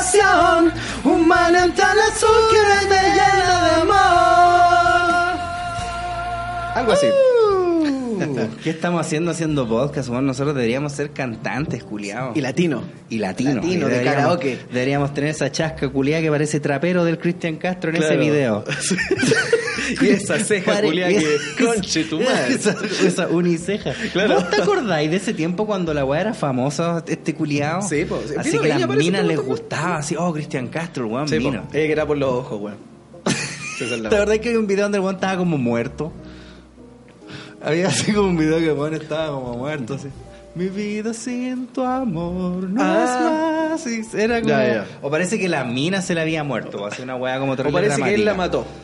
pasión, un manantial azul que me llena de amor. Algo así. ¿Qué estamos haciendo haciendo podcast? Bueno, nosotros deberíamos ser cantantes, culiados. Y latino. Y latino. Latino, Y de karaoke. Deberíamos tener esa chasca culiada que parece trapero del Cristian Castro en ese video. y esa ceja Pare- culiá que conche tu madre. Esa, esa uniceja. Claro. ¿Vos te acordáis de ese tiempo cuando la weá era famosa, este culiado? Sí, sí. Así Mira, que las minas les gustaba, así, oh, Cristian Castro, el weón Sí, po. Ella que era por los ojos, weón. Es la ¿Te acordás que hay un video donde el weón estaba como muerto? Había así como un video que weón estaba como muerto, así. Mi vida sin tu amor no Ah. es más. Y era como... Ya, ya. O parece que la mina se le había muerto. O así una weá como O parece que él la mató.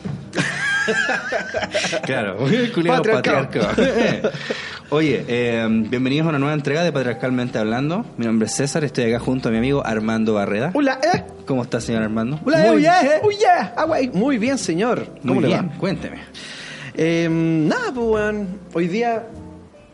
Claro, el culiao Patriarcado. patriarcado. Oye, eh, bienvenidos a una nueva entrega de Patriarcalmente Hablando. Mi nombre es César, estoy acá junto a mi amigo Armando Barreda. Hola, eh. ¿Cómo está, señor Armando? Hola, Muy Muy bien. Yeah. Ah. Muy bien, señor. ¿Cómo Muy le bien, va? cuénteme. Eh, nada, pues, weón. Hoy día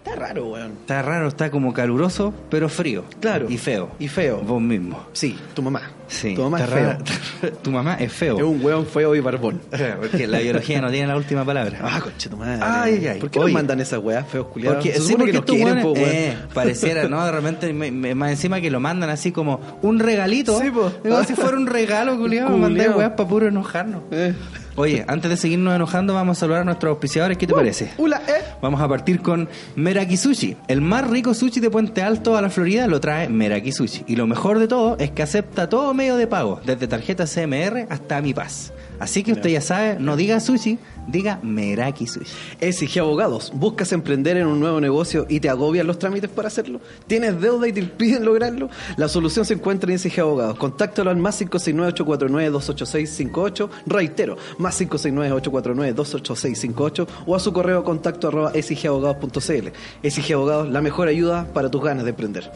está raro, weón. Está raro, está como caluroso, pero frío. Claro. Y feo. Y feo. Vos mismo. Sí, tu mamá. Sí. Tu mamá es está feo. tu mamá es feo. Es un weón feo y barbón. Porque la biología no tiene la última palabra. Ah, conche tu madre. Ay, ay. ¿Por qué Oye. nos mandan esas weas feos culiados? Porque, sí, porque que nos quieren, po, weón. eh, pareciera, ¿no? De repente, me- me- más encima que lo mandan así como un regalito. Sí, po. Como si fuera un regalo, culiado. Mandar weas para puro enojarnos. Eh. Oye, antes de seguirnos enojando, vamos a saludar a nuestros auspiciadores. ¿Qué te parece? Hola, eh. Vamos a partir con Meraki Sushi. El más rico sushi de Puente Alto a la Florida lo trae Meraki Sushi. Y lo mejor de todo es que acepta todo medio de pago, desde tarjeta CMR hasta Mi Paz. Así que usted ya sabe, no diga sushi, diga Meraki Sushi. SG Abogados, ¿buscas emprender en un nuevo negocio y te agobian los trámites para hacerlo? ¿Tienes deuda y te impiden lograrlo? La solución se encuentra en SG Abogados. Contáctalo al más 569-849-28658. Reitero, más 569-849-28658 o a su correo contacto arroba sgabogados.cl. SG Abogados, la mejor ayuda para tus ganas de emprender.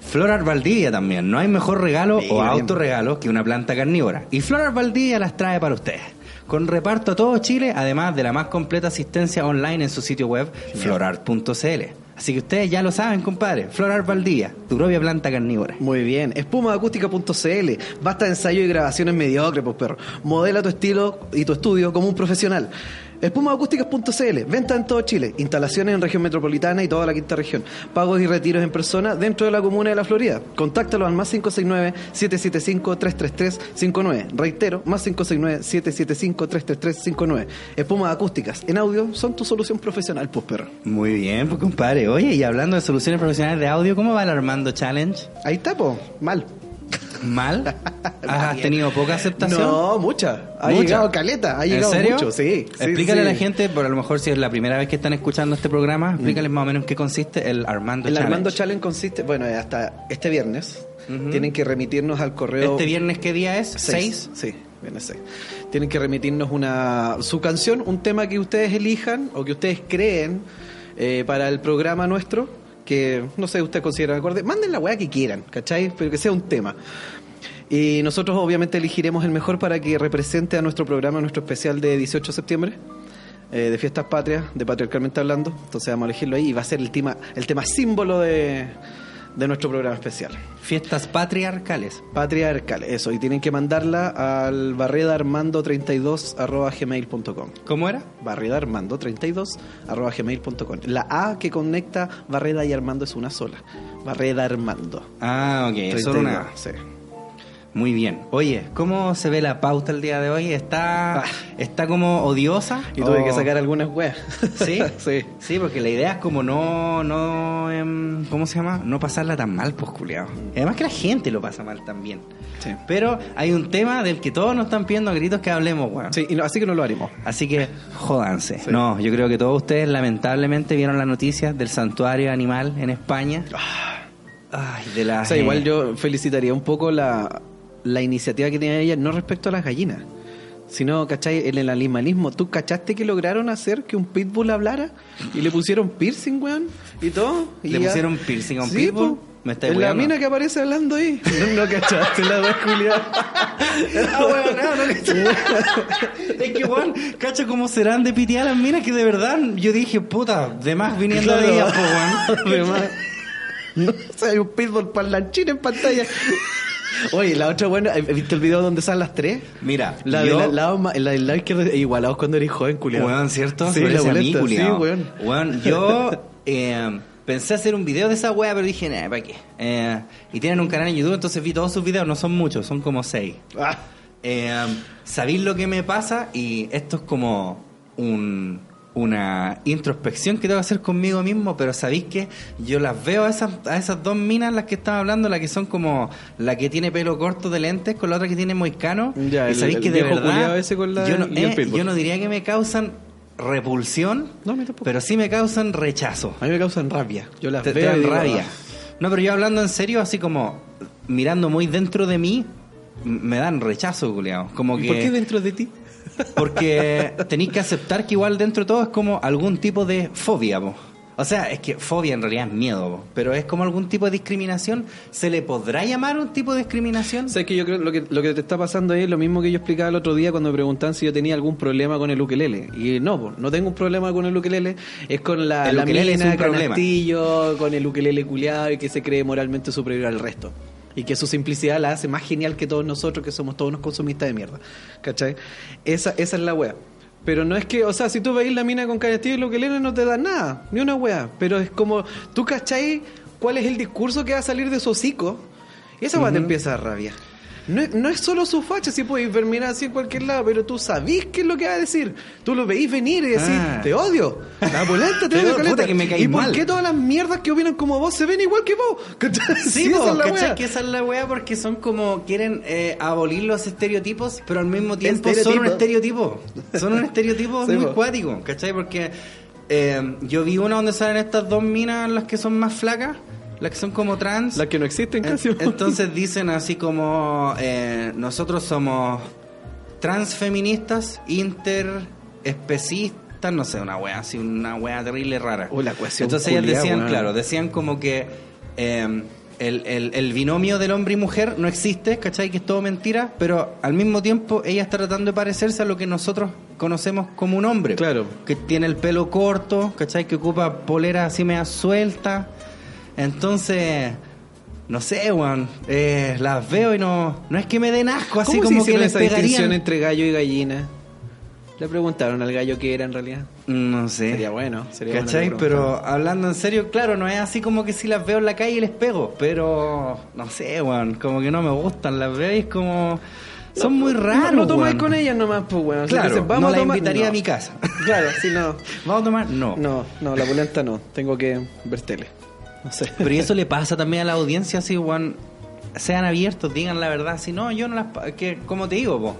Florar Valdivia también. No hay mejor regalo o bien. autorregalo que una planta carnívora. Y Florar Valdivia las trae para ustedes. Con reparto a todo Chile, además de la más completa asistencia online en su sitio web, florar.cl. Así que ustedes ya lo saben, compadre. Florar Valdivia, tu propia planta carnívora. Muy bien. Espumaacústica.cl. Basta de ensayo y grabaciones mediocres, pues perro. Modela tu estilo y tu estudio como un profesional. Espumaacústicas.cl. Venta en todo Chile. Instalaciones en región metropolitana y toda la quinta región. Pagos y retiros en persona dentro de la comuna de La Florida. Contáctalo al más 569-775-33359. Reitero, más 569-775-33359. Espumas acústicas en audio son tu solución profesional, pues perro. Muy bien, pues compadre. Oye, y hablando de soluciones profesionales de audio, ¿cómo va el Armando Challenge? Ahí está, po. Mal. ¿Mal? ¿Has tenido poca aceptación? No, mucha. Ha Mucha. llegado caleta, ha ¿En llegado serio? mucho, sí. sí, Explícale sí. a la gente, por a lo mejor si es la primera vez que están escuchando este programa, explícales más o menos en qué consiste el Armando El Challenge. Armando Challenge consiste, bueno, hasta este viernes tienen que remitirnos al correo. ¿Este viernes qué día es? seis. ¿Seis? Sí, viernes 6. Tienen que remitirnos una su canción, un tema que ustedes elijan o que ustedes creen eh, para el programa nuestro, que no sé, ustedes consideran acorde. Manden la weá que quieran, ¿cachai? Pero que sea un tema. Y nosotros obviamente elegiremos el mejor para que represente a nuestro programa, nuestro especial de 18 de septiembre. eh, de fiestas patrias, de patriarcalmente hablando, entonces vamos a elegirlo ahí y va a ser el tema, el tema símbolo de, de nuestro programa especial. Fiestas patriarcales. Patriarcal, eso, y tienen que mandarla al barredaarmando32 ¿Cómo era? barredaarmando32 gmail.com la A que conecta Barreda y Armando es una sola Barreda Armando Ah, ok, solo una. sí. Muy bien. Oye, ¿cómo se ve la pauta el día de hoy? ¿Está, está como odiosa? y tuve ¿O- que sacar algunas weas ¿Sí? sí Sí, porque la idea es como no, no, em, ¿cómo se llama? No pasarla tan mal, pues, culiao. Además que la gente lo pasa mal también. Sí. Pero hay un tema del que todos nos están pidiendo a gritos que hablemos, weón. Sí, y no- así que no lo haremos Así que jódanse. Sí. No, yo creo que todos ustedes lamentablemente vieron las noticias del santuario animal en España. Ay, de la o sea igual yo felicitaría un poco la, la iniciativa que tiene ella no respecto a las gallinas sino, ¿cachai? En el animalismo, ¿tú cachaste que lograron hacer que un pitbull hablara? Y le pusieron piercing, weón, y todo. Y ¿Le ya- pusieron piercing a un Sí, pitbull? po. Me estáis En la mina que aparece hablando ahí. No, no cachaste la wea culiada. Ah, weón, no, no, no. es que, weón, cacha cómo serán de pitear las minas que de verdad yo dije, puta, de más viniendo Claro. de ellas, po, weón. Además, no, o sea, hay un pitbull parlanchín en pantalla. Oye, la otra buena, ¿has visto el video donde salen las tres? Mira, La yo- del lado, la del lado izquierdo, igualados cuando eres joven, culiado. Weón, ¿cierto? Sí, la a mí, boleta, culiao. Sí, weón. Weón, yo eh, pensé hacer un video de esa wea, pero dije, nah, ¿para qué? Eh, y tienen un canal en YouTube, entonces vi todos sus videos, no son muchos, son como seis. Ah, Eh, ¿Sabéis lo que me pasa? Y esto es como un- una introspección que tengo que hacer conmigo mismo, pero ¿sabéis que Yo las veo a esas, a esas dos minas, las que están hablando, la que son como la que tiene pelo corto de lentes con la otra que tiene moicano. Ya, y sabéis que de verdad, ese con la- yo, no, eh, yo no diría que me causan repulsión, No, pero sí me causan rechazo. a mí me causan rabia. Yo las Te, te veo y dan rabia. ah. No, pero yo hablando en serio, así como mirando muy dentro de mí, me dan rechazo, culiao. Como ¿Y que... ¿Por qué dentro de ti? Porque tenéis que aceptar que igual dentro de todo es como algún tipo de fobia, po. O sea, es que fobia en realidad es miedo, po. pero es como algún tipo de discriminación. ¿Se le podrá llamar un tipo de discriminación? Sabes que yo creo lo que lo que te está pasando ahí es lo mismo que yo explicaba el otro día cuando me preguntaban si yo tenía algún problema con el ukelele. Y no, po, no tengo un problema con el ukelele, es con la, El la ukelele es mina, un problema. canastillo, con el ukelele culiado y que se cree moralmente superior al resto. Y que su simplicidad la hace más genial que todos nosotros, que somos todos unos consumistas de mierda. ¿Cachai? Esa, esa es la wea. Pero no es que, o sea, si tú veis la mina con canastillo y el ukelele no te da nada, ni una wea. Pero es como, tú cachai cuál es el discurso que va a salir de su hocico. Y esa weá te empieza a rabiar. No es, no es solo su facha, si podéis ver mirar así en cualquier lado, pero tú sabís qué es lo que va a decir. Tú lo veís venir y decís, Ah. te odio. La polenta te Te odio, caleta. que me ¿Y por mal? qué todas las mierdas que opinan como vos se ven igual que vos? Sí, esa po, es la wea. Que esa es la wea porque son como quieren eh, abolir los estereotipos, pero al mismo tiempo son un estereotipo. Son un estereotipo Sí, muy po. cuático, ¿cachai? Porque eh, yo vi una donde salen estas dos minas, las que son más flacas, las que son como trans. Las que no existen En- casi. Entonces dicen así como eh, nosotros somos transfeministas, interespecistas, no sé, una wea así, una wea terrible rara. Oh, la Entonces ellas decían, claro, decían como que eh, el, el- el binomio del hombre y mujer no existe, ¿cachai? Que es todo mentira, pero al mismo tiempo ella está tratando de parecerse a lo que nosotros conocemos como un hombre. Claro. Que tiene el pelo corto, ¿cachai? Que ocupa polera así media suelta. Entonces, no sé, weón. eh, las veo y no, no es que me den asco, así ¿Cómo se como que hicieron les esa distinción entre gallo y gallina? Le preguntaron al gallo qué era en realidad. No sé. Sería bueno, sería ¿Cachai? que pero hablando en serio, claro, no es así como que si las veo en la calle y les pego, pero no sé, weón, como que no me gustan, las veo y es como... Son muy raros, No, no tomáis con ellas nomás, pues, weón. Claro, dicen, no la tomar- invitaría no. a mi casa. Claro, sí, no. ¿Vamos a tomar? No. No, no, la polenta no. Tengo que ver tele. No sé. Pero y eso le pasa también a la audiencia, así, weón, sean abiertos, digan la verdad, si no, yo no las... pa- que Como te digo, po,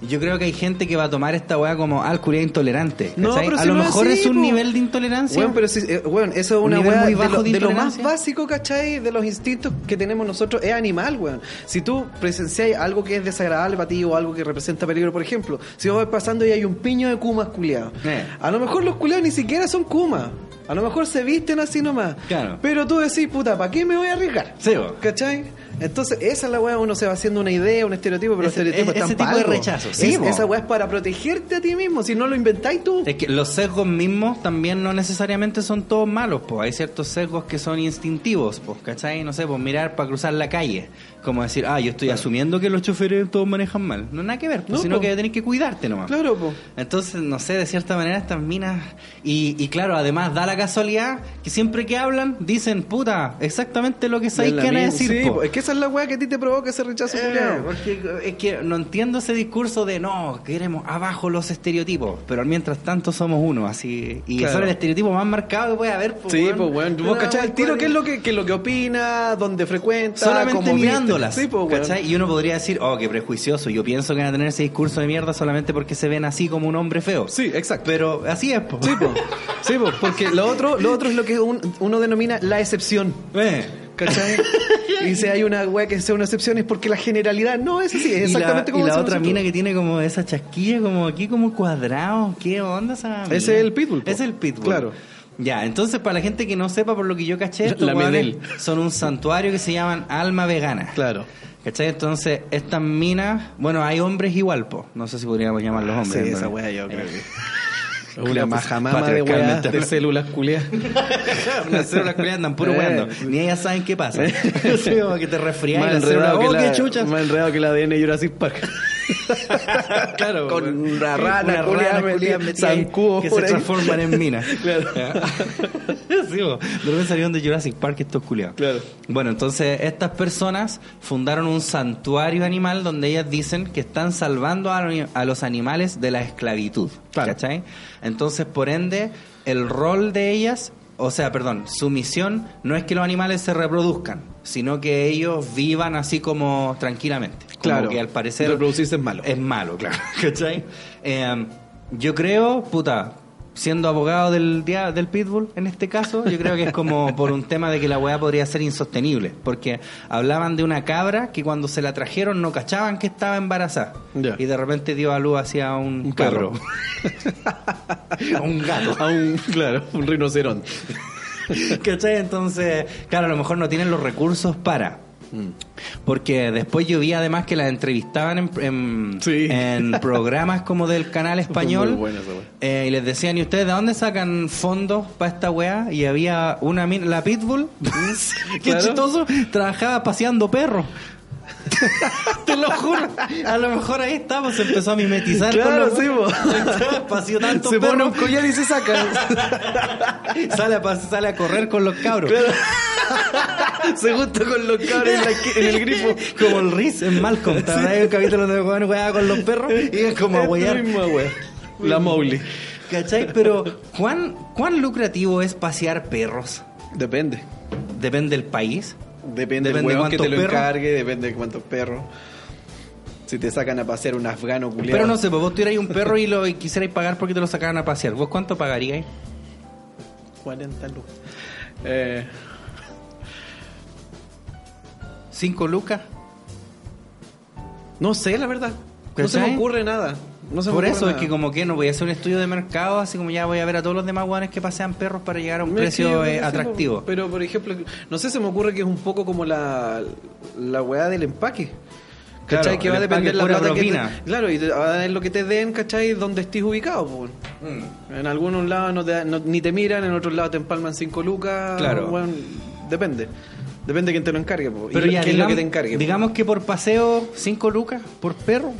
yo creo que hay gente que va a tomar esta weá como al culiao intolerante. No, a si lo no es mejor así, es un po. nivel de intolerancia. Bueno, pero sí, eh, bueno, eso es Un una nivel weá muy de, lo, de de lo más intolerancia. básico, ¿cachai? De los instintos que tenemos nosotros es animal, weón. Si tú presencias algo que es desagradable para ti o algo que representa peligro, por ejemplo, si vos vas pasando y hay un piño de kumas culiados, Eh. a lo mejor los culiados ni siquiera son kumas. A lo mejor se visten así nomás. Claro. Pero tú decís, puta, ¿para qué me voy a arriesgar? Sí, po. ¿Cachai? Entonces, esa es la weá, uno se va haciendo una idea, un estereotipo, pero Ese- ese están tipo de rechazo, sí, Es- esa weá es para protegerte a ti mismo, si no lo inventáis tú. Es que los sesgos mismos también no necesariamente son todos malos, pues hay ciertos sesgos que son instintivos, pues, ¿cachai? No sé, pues mirar para cruzar la calle, como decir, ah, yo estoy asumiendo que los choferes todos manejan mal. No nada que ver, pues, No, sino po. que tenés que cuidarte nomás. Claro, po. Entonces, no sé, de cierta manera estas minas... Y, y claro, además da la casualidad que siempre que hablan dicen, puta, exactamente lo que sabéis Es que van a decir. sí, po. es que esa es la weá que a ti te provoca ese rechazo Eh, porque es que no entiendo ese discurso de no, queremos abajo los estereotipos, pero mientras tanto somos uno, así. Y Claro. son el estereotipo más marcado que puede haber. Sí, pues weón, No, vos cachás el tiro, qué es lo que, qué es lo que opina, dónde frecuenta, Solamente cómo viste. Sí, pues. Y uno podría decir, oh, qué prejuicioso, yo pienso que van a tener ese discurso de mierda solamente porque se ven así como un hombre feo. Sí, exacto. Pero así es, po. Sí, pues. Sí, po, porque lo otro, lo otro es lo que un- uno denomina la excepción. Eh, ¿cachai? y si hay una weá que sea una excepción es porque la generalidad no es así, es Y la- exactamente como y la, otra mina que tiene como esa chasquilla, como aquí, como cuadrado. ¿Qué onda esa mina? Ese es el pitbull, po. Es el pitbull. Claro. Ya, entonces para la gente que no sepa por lo que yo caché, estos son un santuario que se llaman Alma Vegana. Claro. ¿Cachai? Entonces, estas minas, bueno, hay hombres igual, po. No sé si podríamos llamarlos Ah, hombres. sí, ¿no? esa weá yo creo que... Una majamama de patriarcalmente de células culiadas. Las células culiadas andan puro Eh. weando. Ni ellas saben qué pasa. Sí, como que te resfrías y oh, la, qué chuchas. más enredado que el ADN de Jurassic Park. claro, Con weón. una rana Una rana ahí, zancudo que por se transforman en minas. Claro. sí, bo. de repente salieron de Jurassic Park estos culiados. Claro. Bueno, entonces estas personas fundaron un santuario animal donde ellas dicen que están salvando a los animales de la esclavitud. Claro. ¿Cachai? Entonces, por ende, el rol de ellas, o sea, perdón, su misión no es que los animales se reproduzcan, sino que ellos vivan así como tranquilamente. Como Claro. que al parecer Reproducirse es malo. es malo, claro. ¿Cachai? Eh, yo creo, puta, siendo abogado del, del Pitbull en este caso, yo creo que es como por un tema de que la weá podría ser insostenible. Porque hablaban de una cabra que cuando se la trajeron no cachaban que estaba embarazada. Y de repente dio a luz hacia un, Un perro. perro. a un gato. A un, claro, un rinoceronte. ¿Cachai? Entonces, claro, a lo mejor no tienen los recursos para. Porque después yo vi además que las entrevistaban en, en, Sí. en programas como del canal español. Buena esa eh, y les decían, ¿y ustedes de dónde sacan fondos para esta weá? Y había una mina, la Pitbull, Claro. chistoso, trabajaba paseando perros. Te lo juro. A lo mejor ahí estamos, se empezó a mimetizar Claro, con sí, los. Paseó tanto Se pone perro, un collar y se saca. sale a, sale a correr con los cabros. se junta con los cabros en, la esqui- en el grifo. Como el Riz en Malcolm. ¿Te acuerdas del capítulo donde weaba con los perros? Y es como a huear. La Mowgli. ¿Cachai? Pero, ¿cuán, ¿cuán lucrativo es pasear perros? Depende. Depende del país. Depende, Depende que cuántos te lo perros. encargue, depende de cuántos perros. Si te sacan a pasear un afgano culiado. Pero no sé, pues vos tuvierais un perro y lo y quisierais pagar porque te lo sacaran a pasear. ¿Vos cuánto pagaríais? 40 lucas. Eh, ¿Cinco lucas? no sé, la verdad. No se me ocurre nada. No se me Por eso es que como que no voy a hacer un estudio de mercado, así como ya voy a ver a todos los demás guanes que pasean perros para llegar a un Es que precio eh, que sí, atractivo. Pero, por ejemplo, no sé, se me ocurre que es un poco como la, la weá del empaque. Claro, ¿Cachai? que el va a depender la plata que te, Claro, y va a lo que te den, ¿cachai? Donde estés ubicado, pues. Mm. En algunos lados no te no- ni te miran, en otros lados te empalman 5 lucas. Claro. bueno, depende. Depende de quién te lo encargue, po. Pero ¿Y ya, qué es digamos, lo que te encargue? po? digamos que por paseo, 5 lucas por perro.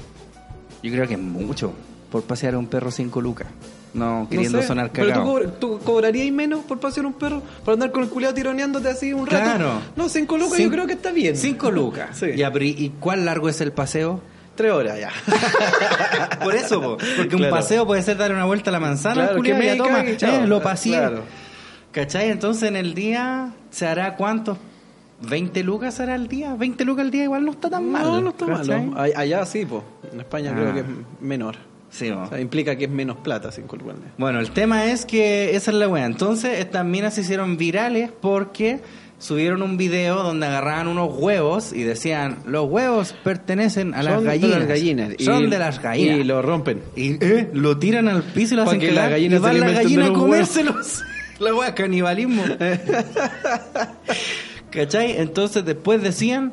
Yo creo que es mucho por pasear a un perro 5 lucas. No, No queriendo sé, sonar Pero tú, cagado. cobr- tú cobrarías menos por pasear un perro, por andar con el culiado tironeándote así un rato. Claro. No, 5 lucas Cin- yo creo que está bien. 5 lucas. Sí. Ya, pero ¿y- ¿y cuál largo es el paseo? Tres horas ya. Por eso, po, porque un paseo puede ser dar una vuelta a la manzana, Claro, que me toma, chao. eh, lo paseé. Claro. ¿Cachai? Entonces en el día se hará cuántos? ¿20 lucas hará el día? 20 lucas al día igual no está tan mal. No, no está ¿cachai? malo. Allá sí, po. En España Ah. creo que es menor. Sí. O sea, implica que es menos plata, al día. Bueno, el tema es que esa es la wea. Entonces, estas minas se hicieron virales porque subieron un video donde agarraban unos huevos y decían, los huevos pertenecen a las Son de gallinas. las gallinas. Son Y- de las gallinas. Y lo rompen. Y eh, lo tiran al piso y lo hacen que cagar, las gallinas y alimenten de gallinas a los comérselos. la wea, canibalismo. ¿Cachai? Entonces después decían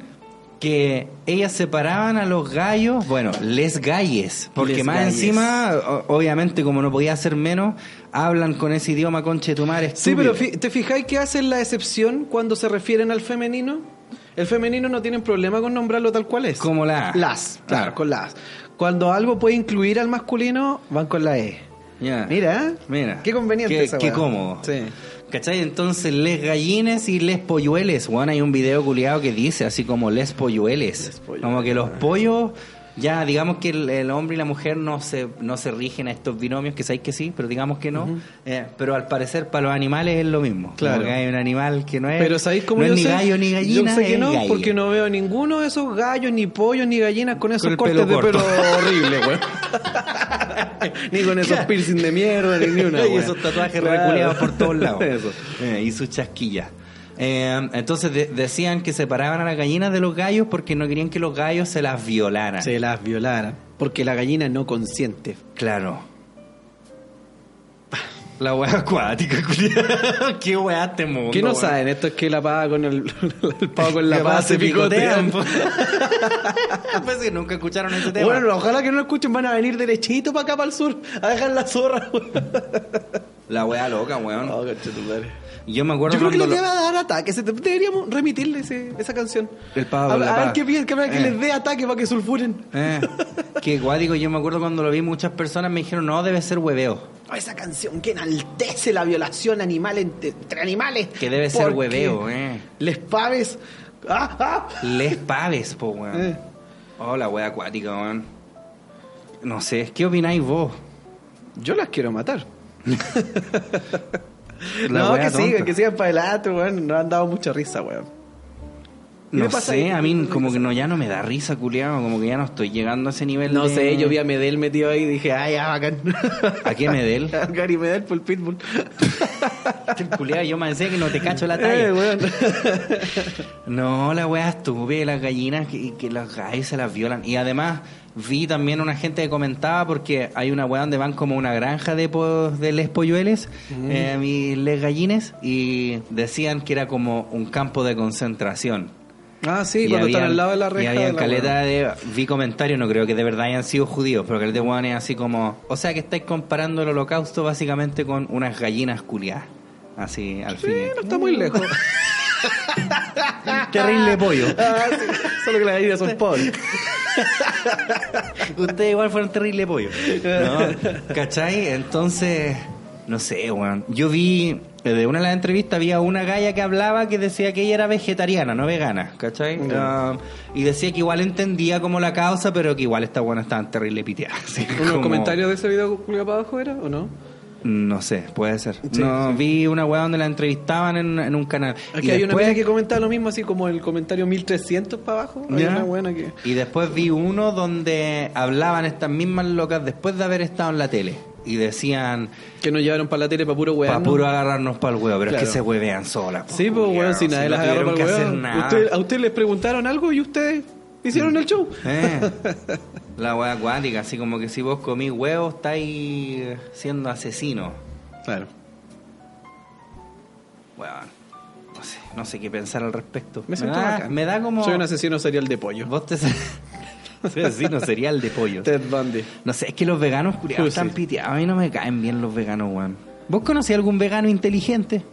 que ellas separaban a los gallos, bueno, les galles, porque Les más galles. encima, obviamente como no podía ser menos, hablan con ese idioma conchetumar Sí, pero ¿te fijáis que hacen la excepción cuando se refieren al femenino? El femenino no tienen problema con nombrarlo tal cual es. Como la. Las, claro, con las. Cuando algo puede incluir al masculino, van con la E. Ya. Mira, ¿eh? Mira. Qué conveniente Qué, esa qué cómodo. Sí. ¿Cachai? Entonces, les gallines y les pollueles. Bueno, hay un video culiado que dice así como les pollueles. Les pollueles. Como que los pollos, ya digamos que el, el hombre y la mujer no se, no se rigen a estos binomios, que sabéis que sí, pero digamos que no. Eh, pero al parecer para los animales es lo mismo. Claro. Como que hay un animal que no es, Pero ¿sabéis cómo no yo es ni sé? gallo ni gallina, Yo sé que no, galle. porque no veo ninguno de esos gallos, ni pollos, ni gallinas con esos el cortes de pelo horribles, güey. ni con esos piercing de mierda, ni, ni una, y esos tatuajes Claro. reculeados por todos lados. Eso. Eh, y sus chasquillas. Eh, entonces de- decían que separaban a las gallinas de los gallos porque no querían que los gallos se las violaran. Se las violaran. Porque la gallina no consiente. Claro. La wea acuática. Qué wea este mundo. ¿Qué no weón. saben? Esto es que la paga con el, el pavo con la Que pava se picotean. po. Pues que nunca escucharon ese tema. Bueno, ojalá que no lo escuchen, van a venir derechito para acá, para el sur, a dejar la zorra. La wea loca, weón. No, Yo me acuerdo Yo creo que les lo- debe dar ataque. se- Deberíamos remitirle ese- esa canción. El pavo A, la a ver qué que, que Eh. les dé ataque para que sulfuren. Eh, que guático, yo me acuerdo cuando lo vi, muchas personas me dijeron, no, debe ser hueveo. Oh, esa canción que enaltece la violación animal entre, entre animales. Que debe ser hueveo, eh. Les paves. ¡Ah, ah! Les paves, po, weón. Eh. Oh, la wea acuática, weón. No sé, ¿qué opináis vos? Yo las quiero matar. La no, wea que sigan, tonta. que sigan para adelante, weón. Nos han dado mucha risa, weón. ¿Qué No sé, a mí como que no, ya no me da risa, culiado, como que ya no estoy llegando a ese nivel No de- sé, yo vi a Medel metido ahí y dije, ay, ya, bacán. ¿A qué Medel? A Gary Medel por el Pitbull. Culiao, yo me decía que no te cacho la talla. Eh, weón. No, la wea estúpida, las gallinas que, que los gallos se las violan. Y además vi también una gente que comentaba porque hay una wea donde van como una granja de, po- de les pollueles eh, y les gallines y decían que era como un campo de concentración. Ah, sí, Y cuando están habían- al lado de la Y reja. había de la caleta de... Vi comentarios, no creo que de verdad hayan sido judíos, pero que el de es así como... O sea que estáis comparando el holocausto básicamente con unas gallinas culiadas. Así, al Sí, fin. no está muy lejos. Terrible pollo. Ah, sí, Solo que las gallinas son pobres. Ustedes igual fueron terrible pollo. ¿No? ¿Cachai? Entonces, no sé, weón. Yo vi, de una de las entrevistas, había una galla que hablaba que decía que ella era vegetariana, no vegana, ¿cachai? Ah, y decía que igual entendía como la causa, pero que igual esta buena estaban terrible piteadas. así ¿Unos como- comentarios de ese video culiao para abajo era o no? No sé, puede ser. Sí, no, vi una weá donde la entrevistaban en, en un canal. Aquí Y hay una después- mina que comenta lo mismo, así como el comentario 1300 para abajo. Hay Ya. una buena que. Y después vi uno donde hablaban estas mismas locas después de haber estado en la tele. Y decían, Que nos llevaron para la tele para puro weón. para puro agarrarnos para el huevo, pero es que se huevean solas. Sí, pues weón, si nadie las agarró para el. Usted- a ustedes les preguntaron algo y ustedes hicieron el show. Eh, la hueá acuática, así como que si vos comís huevos, estáis siendo asesino. Claro. Weón, no sé, no sé qué pensar al respecto. Me siento da, bacán. me da como... Soy un asesino serial de pollo. Vos te... Asesino serial de pollo. Ted Bundy. No sé, es que los veganos culiados Uy, están piteados. A mí no me caen bien los veganos, weón. ¿Vos conocés algún vegano inteligente?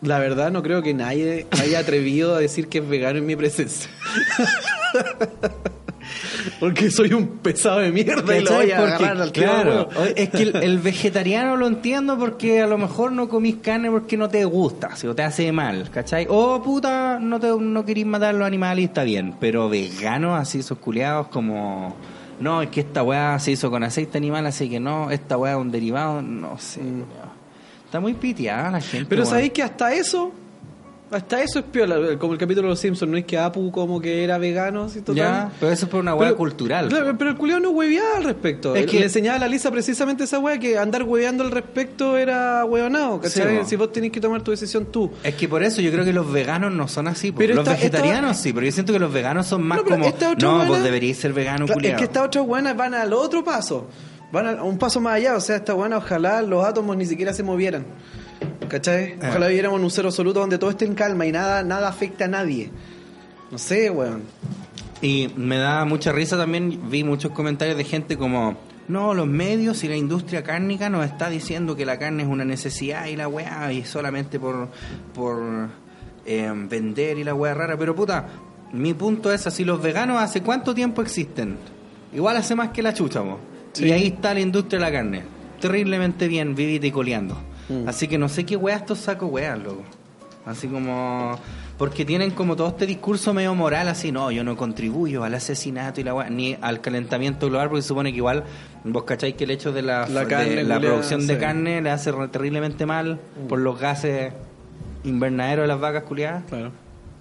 La verdad, no creo que nadie haya atrevido a decir que es vegano en mi presencia. Porque soy un pesado de mierda y lo voy a Porque, agarrar al tiro, claro, es que el, el vegetariano lo entiendo porque a lo mejor no comís carne porque no te gusta, si o te hace mal, ¿cachai? O puta, no, te, no querís matar a los animales y está bien, pero vegano, así esos culiados como... No, es que esta weá se hizo con aceite animal, así que no, esta weá es un derivado, no sé. culiao. Está muy piteada la gente. Mm. Pero sabéis que hasta eso, hasta eso es piola, como el capítulo de los Simpsons, no es que Apu como que era vegano, así total. Ya, pero eso es por una Pero- cultural. Pero el culiao no hueveaba al respecto. Es que- Le enseñaba a la Lisa precisamente esa weá que andar hueveando al respecto era hueonado, ¿cachai? Sí, si vos tenés que tomar tu decisión tú. Es que por eso yo creo que los veganos no son así. Pero los esta- vegetarianos esta- sí, pero yo siento que los veganos son más No, como... No, buena- vos deberíais ser vegano, Claro, culiao. Es que estas otras buenas van al otro paso. Van a un paso más allá. O sea, esta buena, ojalá los átomos ni siquiera se movieran. ¿Cachai? Ah. Ojalá viviéramos en un cero absoluto donde todo esté en calma y nada, nada afecta a nadie. No sé, weón. Y me da mucha risa también, vi muchos comentarios de gente como, no, los medios y la industria cárnica nos está diciendo que la carne es una necesidad y la weá, y solamente por, por eh, vender y la weá rara, pero puta, mi punto es así, los veganos hace cuánto tiempo existen? Igual hace más que la chucha, vos. Sí. Y ahí está la industria de la carne, terriblemente bien vivita y coleando. Mm. Así que no sé qué weá estos saco weas, loco. Así como... Porque tienen como todo este discurso medio moral, así, no, yo no contribuyo al asesinato y la weá, ni al calentamiento global, porque supone que igual, vos cacháis que el hecho de la, La de la producción de sí. carne le hace terriblemente mal por los gases invernaderos de las vacas culiadas. Claro.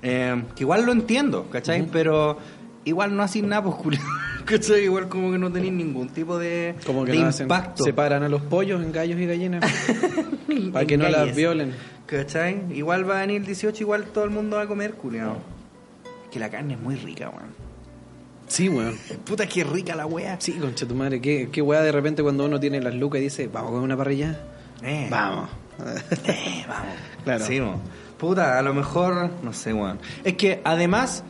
Eh, que igual lo entiendo, ¿cachai? Pero igual no hacen nada, pues, culiao. ¿Cachai? Igual como que no tenéis ningún tipo de, Como que de no hacen- impacto. separan a los pollos en gallos y gallinas para que no Galles. las violen. ¿Cachai? Igual va a venir el 18, igual todo el mundo va a comer, culiao. Que la carne es muy rica, weón. Sí, weón. Puta, que rica la wea. Sí, concha tu madre. Qué, qué weá de repente cuando uno tiene las lucas y dice, vamos a comer una parrilla. Eh. Vamos. Eh, vamos. Claro. Sí, mo. Puta, a lo mejor, no sé, weón. Es que además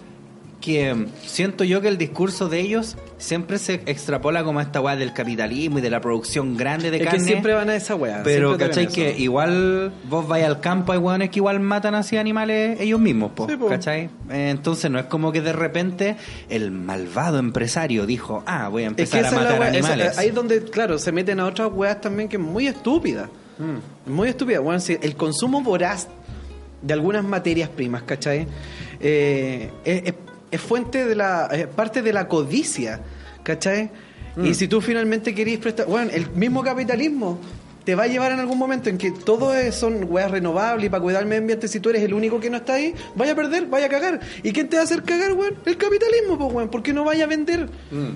que siento yo que el discurso de ellos siempre se extrapola como a esta weá del capitalismo y de la producción grande de es carne. que siempre van a esa weá. Pero, ¿cachai? Que igual vos vais al campo, hay weones que igual matan así animales ellos mismos, po, Sí, po. ¿cachai? Eh, Entonces no es como que de repente el malvado empresario dijo, ah, voy a Es que empezar a matar weá, animales. esa- ahí es donde, claro, se meten a otras weas también que es muy estúpida. Mm. Muy estúpida. Bueno, si el consumo voraz de algunas materias primas, ¿cachai? Eh, es, es- es fuente de la. es parte de la codicia, ¿cachai? Mm. Y si tú finalmente querís prestar. Bueno, el mismo capitalismo. Te va a llevar en algún momento en que todo es- son weas renovables y para cuidar el medio ambiente, si tú eres el único que no está ahí, vaya a perder, vaya a cagar. ¿Y quién te va a hacer cagar, weón? El capitalismo, pues, weón. ¿Por qué no vaya a vender? Mm.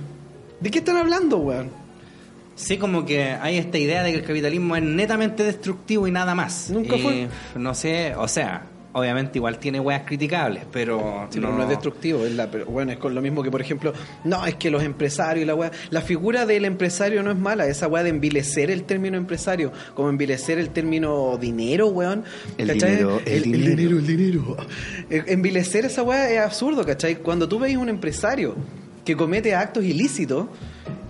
¿De qué están hablando, weón? Sí, como que hay esta idea de que el capitalismo es netamente destructivo y nada más. Nunca Y, fue. No sé, o sea, obviamente igual tiene weas criticables, pero Sí, pero no es destructivo, es la, pero bueno, es con lo mismo que, por ejemplo, no, es que los empresarios y la weá, la figura del empresario no es mala, esa weá de envilecer el término empresario, como envilecer el término dinero, weón. El ¿cachai? dinero, el dinero. dinero, el dinero. Eh, Envilecer esa weá es absurdo, ¿cachai? Cuando tú veis un empresario que comete actos ilícitos,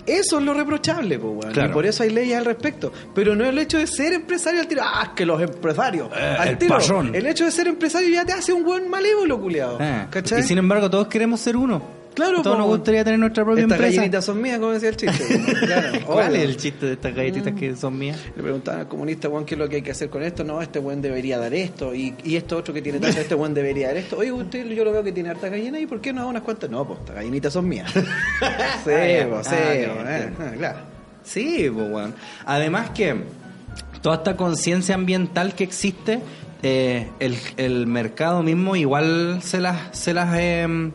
eso es lo reprochable, weón. Claro. Y por eso hay leyes al respecto. Pero no el hecho de ser empresario al tiro. Ah, que los empresarios. Eh, al el tiro. El hecho de ser empresario ya te hace un buen malévolo, culiado. ¿Cachai? y sin embargo, todos queremos ser uno. Claro, Todos po. nos gustaría tener nuestra propia Estas empresa. gallinitas son mías, como decía el chiste. claro, ¿Cuál obvio. es el chiste de estas galletitas que son mías? Le preguntaban al comunista, Juan, ¿qué es lo que hay que hacer con esto? No, este buen debería dar esto. Y, y esto otro que tiene tanto, este buen debería dar esto. Oye, usted, yo lo veo que tiene harta gallina. ¿Y por qué no da unas cuantas? No, pues, estas gallinitas son mías. sí, pues, sí, Ah, eh, ah, claro. Sí, pues, weón. Además que toda esta conciencia ambiental que existe, eh, el, el mercado mismo igual se las... Se las em,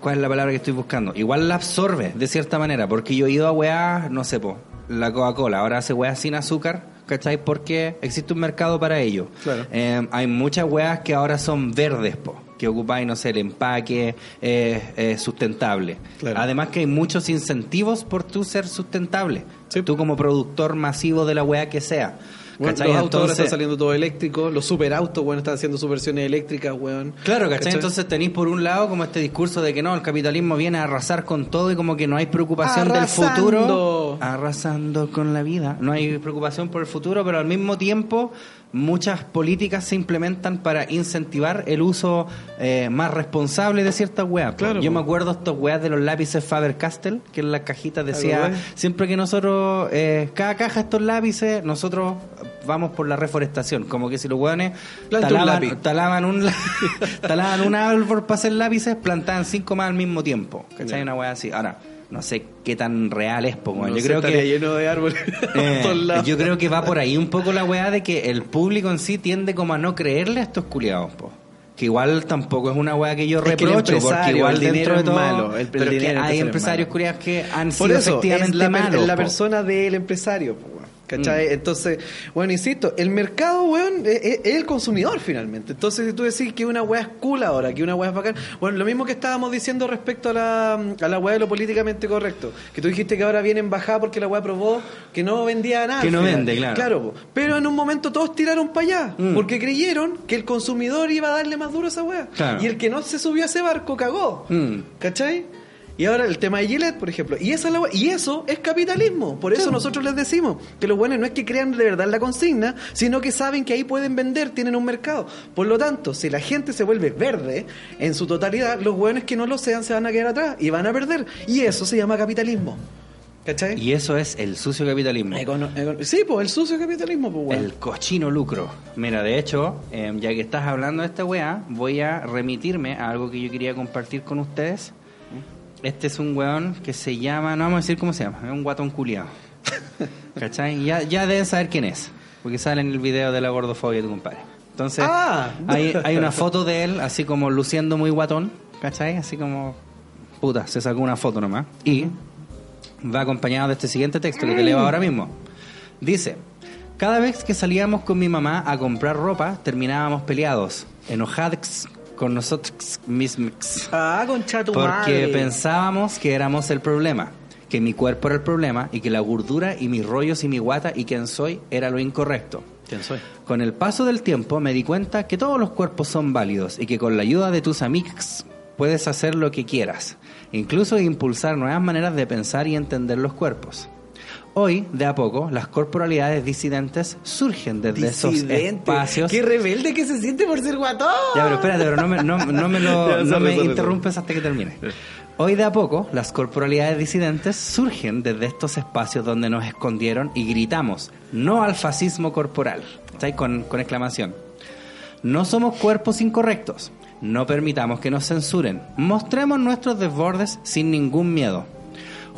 ¿Cuál es la palabra que estoy buscando? Igual la absorbe, de cierta manera, porque yo he ido a weá, no sé, po, la Coca-Cola, ahora hace weá sin azúcar, ¿cachai? Porque existe un mercado para ello. Claro. Eh, hay muchas weas que ahora son verdes, po, que ocupáis, no sé, el empaque eh, eh, sustentable. Claro. Además que hay muchos incentivos por tú ser sustentable. Sí. Tú como productor masivo de la wea que sea. Bueno, ¿Cachai? los autos ahora están saliendo todo eléctricos, los superautos, bueno, están haciendo sus versiones eléctricas, weón. Claro, ¿cachai? Entonces tenéis por un lado como este discurso de que no, el capitalismo viene a arrasar con todo y como que no hay preocupación del Arrasando. futuro. Arrasando con la vida. No hay preocupación por el futuro, pero al mismo tiempo muchas políticas se implementan para incentivar el uso eh, más responsable de ciertas weas. Claro, Yo po. me acuerdo estos weas de los lápices Faber-Castell, que en las cajitas decía, siempre que nosotros, eh, cada caja de estos lápices, nosotros vamos por la reforestación. Como que si los weones un talaban, un la- talaban un árbol para hacer lápices, plantaban cinco más al mismo tiempo. ¿Cachai? Ya. Una wea así. Ahora, no sé qué tan real es, po, weón. No yo creo que lleno de árboles eh, por todos lados. yo creo que va por ahí un poco la weá de que el público en sí tiende como a no creerle a estos culiados, po. Que igual tampoco es una weá que yo Es que el reprocho, porque empresario, igual el dentro dinero de es todo, malo, el- el pero es que dinero hay empresario es empresarios culiados que han Por sido eso, efectivamente es la, malos, la persona del empresario, po. ¿Cachai? Mm. Entonces, bueno, insisto, el mercado, weón, es, es- es el consumidor finalmente. Entonces, si tú decís que una weá es cool ahora, que una weá es bacán, bueno, lo mismo que estábamos diciendo respecto a la, a la weá de lo políticamente correcto, que tú dijiste que ahora viene en bajada porque la weá probó que no vendía nada. Que no final. vende, claro. Claro, pero en un momento todos tiraron para allá, Mm. porque creyeron que el consumidor iba a darle más duro a esa weá. Claro. Y el que no se subió a ese barco cagó. Mm. ¿Cachai? Y ahora el tema de Gillette, por ejemplo. Y, esa es la we- y eso es capitalismo. Por eso nosotros les decimos que los buenos no es que crean de verdad la consigna, sino que saben que ahí pueden vender, tienen un mercado. Por lo tanto, si la gente se vuelve verde en su totalidad, los buenos que no lo sean se van a quedar atrás y van a perder. Y eso se llama capitalismo. ¿Cachai? Y eso es el sucio capitalismo. Econo- econo- sí, pues el sucio capitalismo, pues bueno. El cochino lucro. Mira, de hecho, eh, ya que estás hablando de esta weá, voy a remitirme a algo que yo quería compartir con ustedes. Este es un weón que se llama, no vamos a decir cómo se llama, es un guatón culiado. ¿Cachai? Ya, ya deben saber quién es, porque sale en el video de la gordofobia de tu compadre. Entonces, Ah. hay, hay una foto de él, así como luciendo muy guatón, ¿cachai? Así como puta, se sacó una foto nomás. Y va acompañado de este siguiente texto que te leo ahora mismo. Dice, cada vez que salíamos con mi mamá a comprar ropa, terminábamos peleados, enojados con nosotros mismos. Ah, concha tu Porque madre. pensábamos que éramos el problema, que mi cuerpo era el problema y que la gordura y mis rollos y mi guata y quien soy era lo incorrecto. ¿Quién soy? Con el paso del tiempo me di cuenta que todos los cuerpos son válidos y que con la ayuda de tus amigos puedes hacer lo que quieras, incluso impulsar nuevas maneras de pensar y entender los cuerpos. Hoy, de a poco, las corporalidades disidentes surgen desde esos Disidente. espacios. Qué rebelde que se siente por ser guatón. Ya, pero espérate, pero no me, no, no me, lo, Ya, no me interrumpes hasta que termine. Hoy de a poco, las corporalidades disidentes surgen desde estos espacios donde nos escondieron y gritamos, no al fascismo corporal, ¿Estáis? Con, con exclamación. No somos cuerpos incorrectos, no permitamos que nos censuren, mostremos nuestros desbordes sin ningún miedo.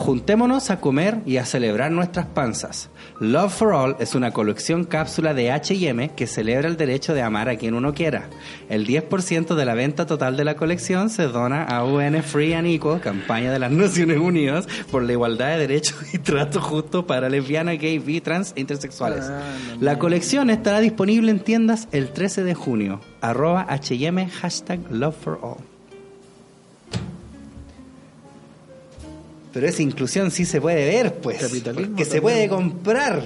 Juntémonos a comer y a celebrar nuestras panzas. Love for All es una colección cápsula de HM que celebra el derecho de amar a quien uno quiera. El 10% de la venta total de la colección se dona a UN Free and Equal, campaña de las Naciones Unidas por la igualdad de derechos y trato justo para lesbianas, gay, bi, trans e intersexuales. Ah, la colección estará disponible en tiendas el 13 de junio. Arroba HM hashtag Love for All. Pero esa inclusión sí se puede ver, pues. Capitalismo Que se puede comprar.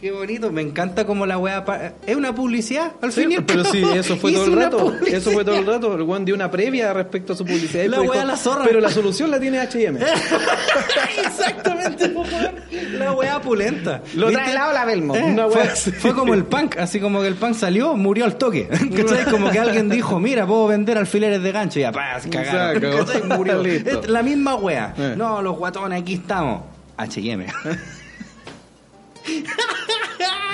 Qué bonito, me encanta como la wea... pa- Es una publicidad, al Sí, fin y al pero sí, eso fue todo el rato. publicidad. Eso fue todo el rato. El Juan dio una previa respecto a su publicidad. La wea la zorra. Pero la solución la tiene H&M. Exactamente, weón. la wea pulenta. Lo trae la ola Belmont, Eh, una fue, wea fue como el punk, así como que el punk salió, murió al toque. ¿Cachai? Como que alguien dijo, mira, puedo vender alfileres de gancho y ya, pa, se cagaron. Se cagó. ¿Cachai? Murió. Listo. Es la misma wea. Eh. No, los guatones, aquí estamos. H&M.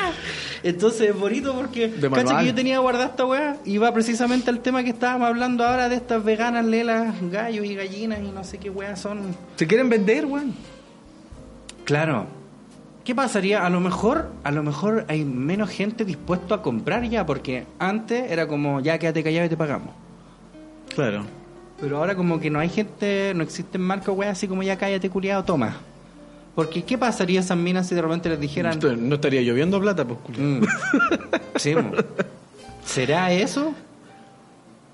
Entonces es bonito porque cacha que yo tenía guardada esta weá y va precisamente al tema que estábamos hablando ahora de estas veganas, lelas, gallos y gallinas y no sé qué weas son. ¿Se quieren vender, Juan? Claro. ¿Qué pasaría? A lo mejor, a lo mejor hay menos gente dispuesto a comprar ya, porque antes era como ya quédate callado y te pagamos. Claro. Pero ahora como que no hay gente, no existen marcas weas así como ya cállate culiado, toma. Porque ¿qué pasaría a esas minas si de repente les dijeran No estaría lloviendo plata, pues. Mm. Sí. ¿Será eso?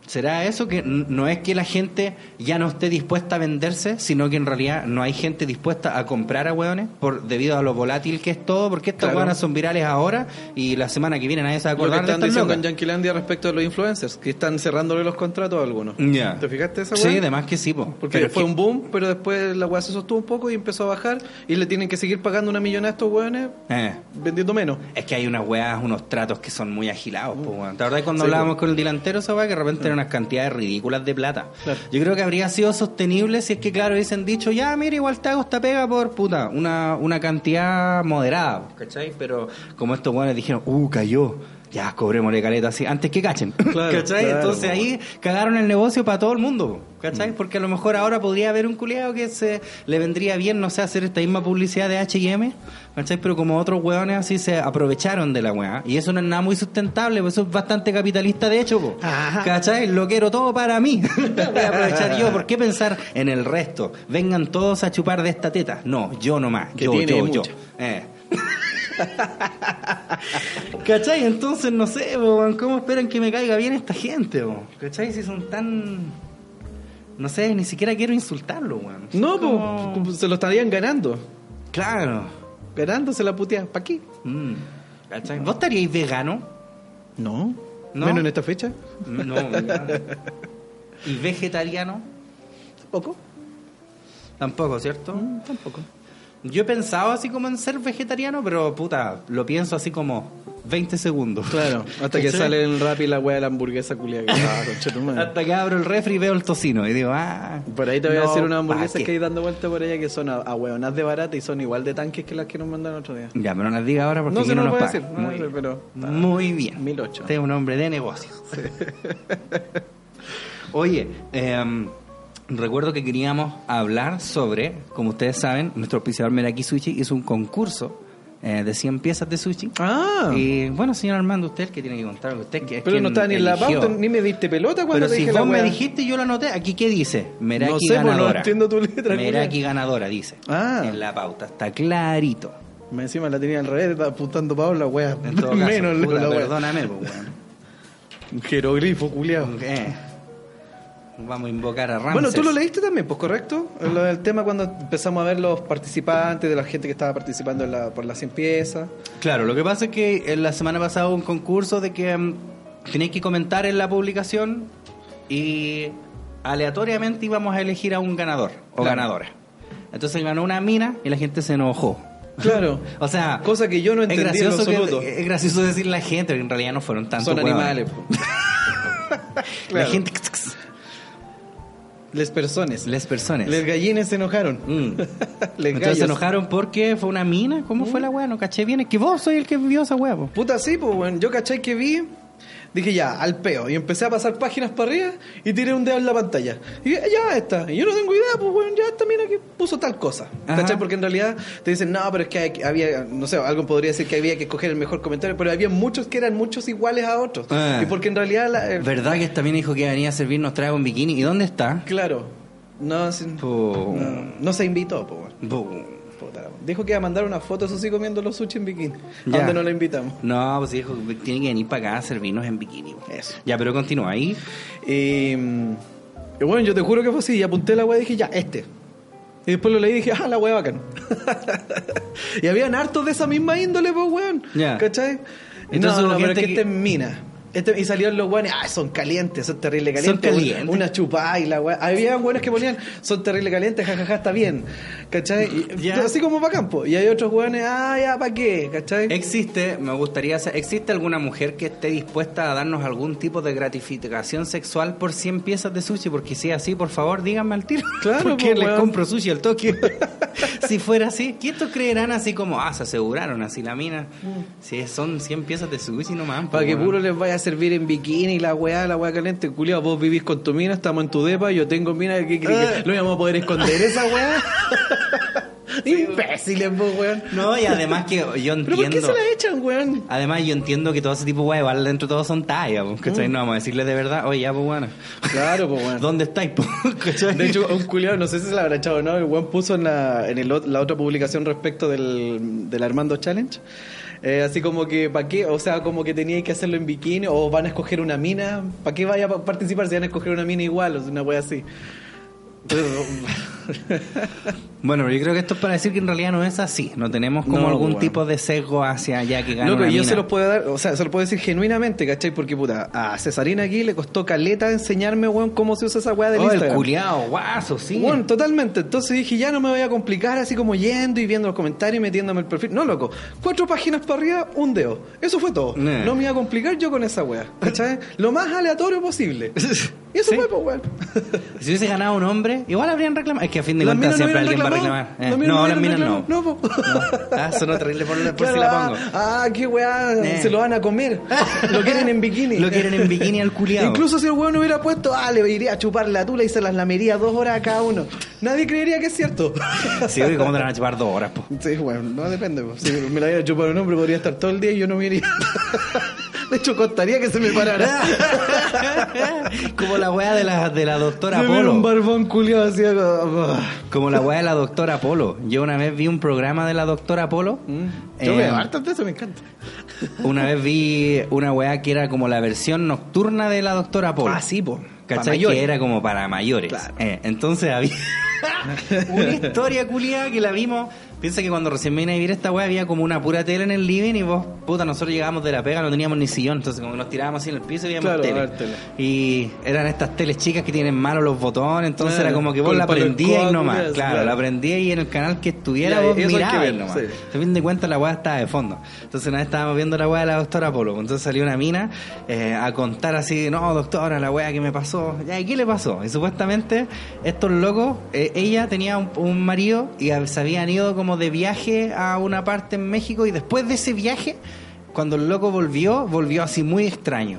¿Será eso que no es que la gente ya no esté dispuesta a venderse, sino que en realidad no hay gente dispuesta a comprar a hueones por debido a lo volátil que es todo? Porque estas Claro. hueonas son virales ahora y la semana que viene nadie se va a Lo que de están estas diciendo en Yanquilandia respecto a los influencers, que están cerrándole los contratos a algunos. Ya. ¿Te fijaste esa Sí, weá? además que sí, po. Porque Pero fue que- un boom, pero después la weá se sostuvo un poco y empezó a bajar y le tienen que seguir pagando una millonada a estos weones Eh. vendiendo menos. Es que hay unas weas, unos tratos que son muy agilados, po, weón. ¿Te acordás cuando Sí, hablábamos po. con el delantero esa que de repente eran unas cantidades ridículas de plata? Claro. Yo creo que habría sido sostenible si es que, claro, hubiesen dicho, ya, mira, igual te hago esta pega por puta, una, una cantidad moderada, ¿cachai? Pero como estos weones dijeron, uh, cayó. Ya, cobrémosle caleta así, antes que cachen. Claro, ¿Cachai? claro, Entonces ahí cagaron el negocio para todo el mundo, Mm. ¿cachai? Porque a lo mejor ahora podría haber un culiado que se le vendría bien, no sé, hacer esta misma publicidad de H&M, ¿cachai? Pero como otros hueones así se aprovecharon de la weá. Y eso no es nada muy sustentable, pues eso es bastante capitalista de hecho, po. ¿cachai? Lo quiero todo para mí. Voy a aprovechar yo. ¿Por qué pensar en el resto? Vengan todos a chupar de esta teta. No, yo nomás. Que yo, tiene yo, mucha. yo. Eh. ¿Cachai? Entonces, no sé, ¿cómo esperan que me caiga bien esta gente? po? ¿Cachai? Si son tan... No sé, ni siquiera quiero insultarlo, weón. No, como- se lo estarían ganando. Claro. Ganándose la puteada. ¿Para qué? Mm. ¿Cachai? ¿Vos estaríais vegano? No. ¿No? Menos en esta fecha. No. ¿Y vegetariano? Tampoco. Tampoco, ¿cierto? Mm, tampoco. Yo he pensado así como en ser vegetariano, pero puta, lo pienso así como 20 segundos. Claro, hasta que sale en el rap y la weá de la hamburguesa culia que estaba tu madre. Hasta que abro el refri y veo el tocino y digo, ah. Por ahí te voy a decir unas ¿pa' hamburguesas que hay dando vuelta por allá que son a, a hueonas de barata y son igual de tanques que las que nos mandan otro día. Ya, pero no las diga ahora porque No, se no nos pagan. decir, no, Muy no, bien. pero- Muy bien. 1008. Usted es un hombre de negocios. Oye, em, recuerdo que queríamos hablar sobre, como ustedes saben, nuestro auspiciador Meraki Sushi hizo un concurso eh, de 100 piezas de sushi. Ah. Y bueno, señor Armando, usted que tiene que contar, usted que Pero no estaba ni en la pauta, ni me diste pelota cuando Pero te si dije vos la me weá. dijiste, yo lo anoté. ¿Aquí qué dice? Meraki No sé, pues, no ganadora. entiendo tu letra, Meraki ganadora, dice. Ah. En la pauta, está clarito. Me encima la tenía al revés, estaba apuntando todo caso, Menos leo puta, la wea. perdóname, pues, weón. Un jeroglifo, culiao. Eh, Vamos a invocar a Ramses. Bueno, tú lo leíste también, pues correcto. Lo del tema cuando empezamos a ver los participantes, de la gente que estaba participando en la, por las 100 piezas. Claro, lo que pasa es que en la semana pasada hubo un concurso de que mm, tenéis que comentar en la publicación y aleatoriamente íbamos a elegir a un ganador o Claro. ganadora. Entonces ganó una mina y la gente se enojó. Claro. O sea, Cosa que yo no es entendí en lo gracioso, absoluto. que, es gracioso decir la gente, pero en realidad no fueron tantos Son animales. La Claro. gente, Les personas. las personas. Les gallines se enojaron. Mm. Les Entonces se enojaron porque fue una mina. ¿Cómo fue la weá? No caché bien. Es que vos soy el que vio esa weá. Puta, sí, pues, bueno, yo cachai que vi, dije ya, al peo, y empecé a pasar páginas para arriba y tiré un dedo en la pantalla. Y ya, ya está. Y yo no tengo idea, pues, bueno, ya esta mina que puso tal cosa. Ajá. ¿Cachai? Porque en realidad te dicen, no, pero es que había, no sé, algo podría decir que había que escoger el mejor comentario, pero había muchos que eran muchos iguales a otros. Ah. Y porque en realidad, la- ¿Verdad que esta mina dijo que venía a servirnos trago en bikini? ¿Y dónde está? claro, no, no, no se invitó, pues. Puta Dijo que iba a mandar una foto, eso sí, comiendo los sushi en bikini. ¿A Ya. dónde no la invitamos? No, pues dijo que tiene que venir para acá a servirnos en bikini. Eso. Ya, pero continúa ahí. Y, y bueno, yo te juro que fue así. Y apunté la weá y dije, ya, este. Y después lo leí y dije, ah, la weá bacán. y habían hartos de esa misma índole, pues, weón. Ya. ¿Cachai? Entonces no, no, pero es gente que que- este es mina. Este, y salieron los weones, ah, son calientes, son terrible Son calientes. calientes. Una chupada y la weá. Había weones que ponían, son terrible calientes, jajaja, está bien. ¿Cachai? Así como para campo. Y hay otros weones, ah, ya, ¿para qué? ¿Cachai? ¿Existe, me gustaría saber, ¿existe alguna mujer que esté dispuesta a darnos algún tipo de gratificación sexual por 100 piezas de sushi? Porque si es así, por favor, díganme al tiro. Claro, Porque pues, les weón. compro sushi al toque. si fuera así, ¿quiénes creerán así como, ah, se aseguraron así la mina? Si son 100 piezas de sushi nomás. Para pues, que puro les vaya a servir en bikini y la weá, la weá caliente. Culiao, vos vivís con tu mina, estamos en tu depa, yo tengo mina, ¿qué crees que ¿No íbamos a poder esconder esa weá? Imbéciles, vos, weón. No, y además que yo ¿Pero por qué entiendo... se la echan, weón? Además, yo entiendo que todo ese tipo de weá, igual dentro de todo son tallas, pues, ¿cachai? No vamos a decirles de verdad, oye, ya, pues bueno. Claro, pues, weón. ¿Dónde estáis, pues? ¿cachai? De hecho, un culiao, no sé si se la habrá echado o no, el weón puso en, la, en el la otra publicación respecto del, del Armando Challenge. Eh, así como que, ¿para qué? O sea, como que teníais que hacerlo en bikini o van a escoger una mina. ¿Para qué vaya a participar si van a escoger una mina igual? O una wea así. Bueno, pero yo creo que esto es para decir que en realidad no es así. No tenemos como No, algún bueno. tipo de sesgo hacia allá que gana Loco, yo mina. se los puedo dar, o sea, se lo puedo decir genuinamente, ¿cachai? Porque puta, a Cesarina aquí le costó caleta enseñarme, weón, cómo se usa esa weá del Oh, el Instagram. culiao, guaso, sí. Bueno, totalmente. Entonces dije, ya no me voy a complicar así como yendo y viendo los comentarios y metiéndome el perfil. No, loco. Cuatro páginas para arriba, un dedo. Eso fue todo. Nah. No me iba a complicar yo con esa wea. ¿Cachai? Lo más aleatorio posible. Y eso Sí. fue, pues, weón. Si hubiese ganado un hombre, igual habrían reclamado. Es que a fin de cuentas minas no siempre alguien hubieran va a reclamado. reclamar. Eh, no, no las minas no. No, po. Ah, sonó terrible por, por Claro, si la ah, pongo. Ah, qué weá, Eh. se lo van a comer. Lo quieren en bikini. Lo quieren en bikini al culiao. Incluso si el weón hubiera puesto, ah, le iría a chupar la tula y se las lamería dos horas a cada uno. Nadie creería que es cierto. Sí, oye, ¿cómo te van a chupar dos horas, po? Sí, bueno, no depende. Si me la hubiera chupado un hombre, podría estar todo el día y yo no me iría. De hecho, costaría que se me parara. Como la weá de la, de la doctora era un Polo. barbón culiado así. como- la weá de la doctora Polo. Yo una vez vi un programa de la doctora Polo. Yo Eh, veo hartas de eso, me encanta. Una vez vi una weá que era como la versión nocturna de la doctora Polo. Ah, sí, po. ¿Cachai? Que era como para mayores. Claro. Eh, entonces había una historia culiada que la vimos. Piensa que cuando recién vine a vivir esta weá había como una pura tele en el living y vos, puta, nosotros llegábamos de la pega, no teníamos ni sillón, entonces como que nos tirábamos así en el piso y veíamos Claro, tele. Y eran estas teles chicas que tienen malos los botones, entonces Claro, era como que vos la prendías y nomás. Claro, claro. la prendías y en el canal que estuviera Ya, vos mirabas ver, nomás. sí. A fin de cuentas la weá estaba de fondo. Entonces una vez estábamos viendo la weá de la doctora Polo. Entonces salió una mina eh, a contar así, no, doctora, la weá que me pasó. Ya, ¿y qué le pasó? Y supuestamente estos locos, eh, ella tenía un, un marido y se habían ido como de viaje a una parte en México y después de ese viaje, cuando el loco volvió, volvió así muy extraño.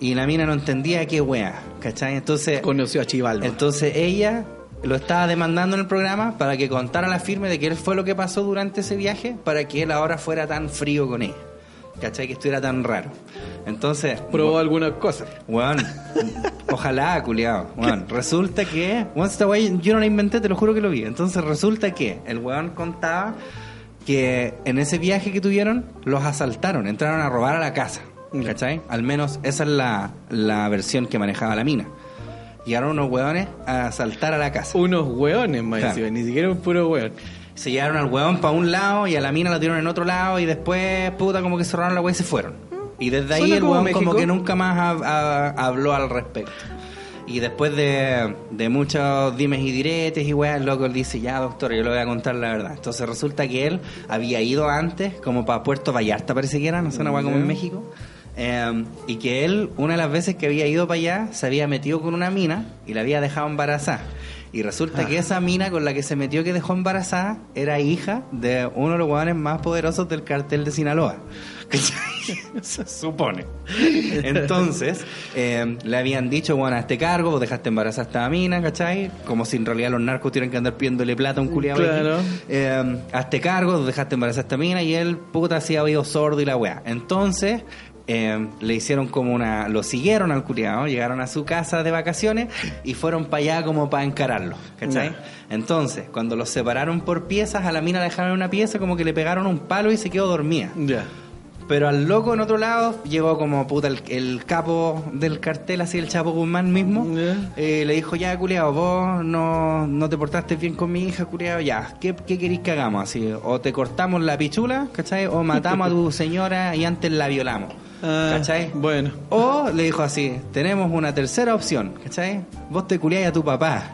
Y la mina no entendía qué weá, ¿cachai? Entonces... Conoció a Chivaldo. Entonces ella lo estaba demandando en el programa para que contara la firme de que él fue lo que pasó durante ese viaje para que él ahora fuera tan frío con ella. ¿Cachai? Que estuviera tan raro. Entonces, Probó algunas cosas. Weón, ojalá, culiado. Weón, resulta que. Weón, esta wey yo no la inventé, te lo juro que lo vi. Entonces resulta que el weón contaba que en ese viaje que tuvieron, los asaltaron, entraron a robar a la casa. ¿Cachai? Al menos esa es la, la versión que manejaba la mina. Llegaron unos weones a asaltar a la casa. Unos hueones, más Claro. ni siquiera un puro hueón. Se llevaron al weón para un lado y a la mina la tiraron en otro lado y después, puta, como que cerraron la weá y se fueron. Y desde ahí el como weón México. como que nunca más ha- ha- habló al respecto. Y después de, de muchos dimes y diretes y weá, el loco dice, ya doctor, yo le voy a contar la verdad. Entonces resulta que él había ido antes, como para Puerto Vallarta parece que era, no sé, una weá como en. México. Eh, y que él, una de las veces que había ido para allá, se había metido con una mina y la había dejado embarazada. Y resulta Ah. que esa mina con la que se metió que dejó embarazada era hija de uno de los hueones más poderosos del cartel de Sinaloa. ¿Cachai? se supone. Entonces, eh, le habían dicho, bueno, a este cargo, vos dejaste embarazada a esta mina, ¿cachai? Como si en realidad los narcos tuvieran que andar pidiéndole plata a un culiado. Claro. Eh, a este cargo, vos dejaste embarazada a esta mina y él, puta, hacía oído sordo y la weá. Entonces, eh, le hicieron como una. Lo siguieron al culiado, llegaron a su casa de vacaciones y fueron para allá como para encararlo, ¿cachai? Entonces, cuando los separaron por piezas, a la mina la dejaron una pieza, como que le pegaron un palo y se quedó dormida. Ya. Pero al loco en otro lado llegó como puta el, el capo del cartel, así el Chapo Guzmán mismo. Ya. Eh, le dijo, ya, culiao, vos no, no te portaste bien con mi hija, culiao, ya. ¿Qué, ¿Qué queréis que hagamos? Así, o te cortamos la pichula, ¿cachai? O matamos a tu señora y antes la violamos. Ah, ¿Cachai? Bueno. O le dijo así, tenemos una tercera opción, ¿cachai? Vos te culiáis a tu papá.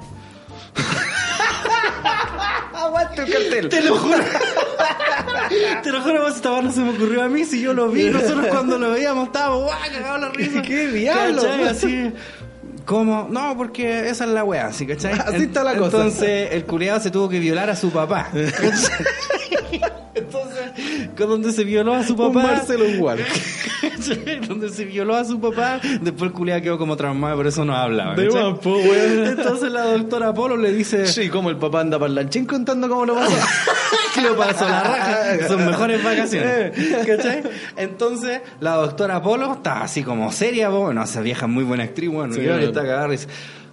Aguante un cartel. Te lo juro. Te lo juro, esta no se me ocurrió a mí si yo lo vi. Nosotros cuando lo veíamos estábamos guau, cagados la risa. ¿Qué diablo? ¿Cachai? Así. ¿Cómo? No, porque esa es la weá, ¿sí, ¿cachai? Así está la cosa. Entonces, el culiado se tuvo que violar a su papá. Entonces, con donde se violó a su papá. Un Marcelo igual. Donde se violó a su papá, después el culiado quedó como traumado, por eso no hablaba. De ¿cachai? más, po, weón. Entonces la doctora Polo le dice. Sí, como el papá anda parlanchín contando cómo lo pasó. que lo pasó la raja, sus mejores vacaciones. ¿Cachai? Entonces, la doctora Polo está así como seria, bueno, esa vieja es muy buena actriz, bueno, Sí, bueno. está cagada, y dice,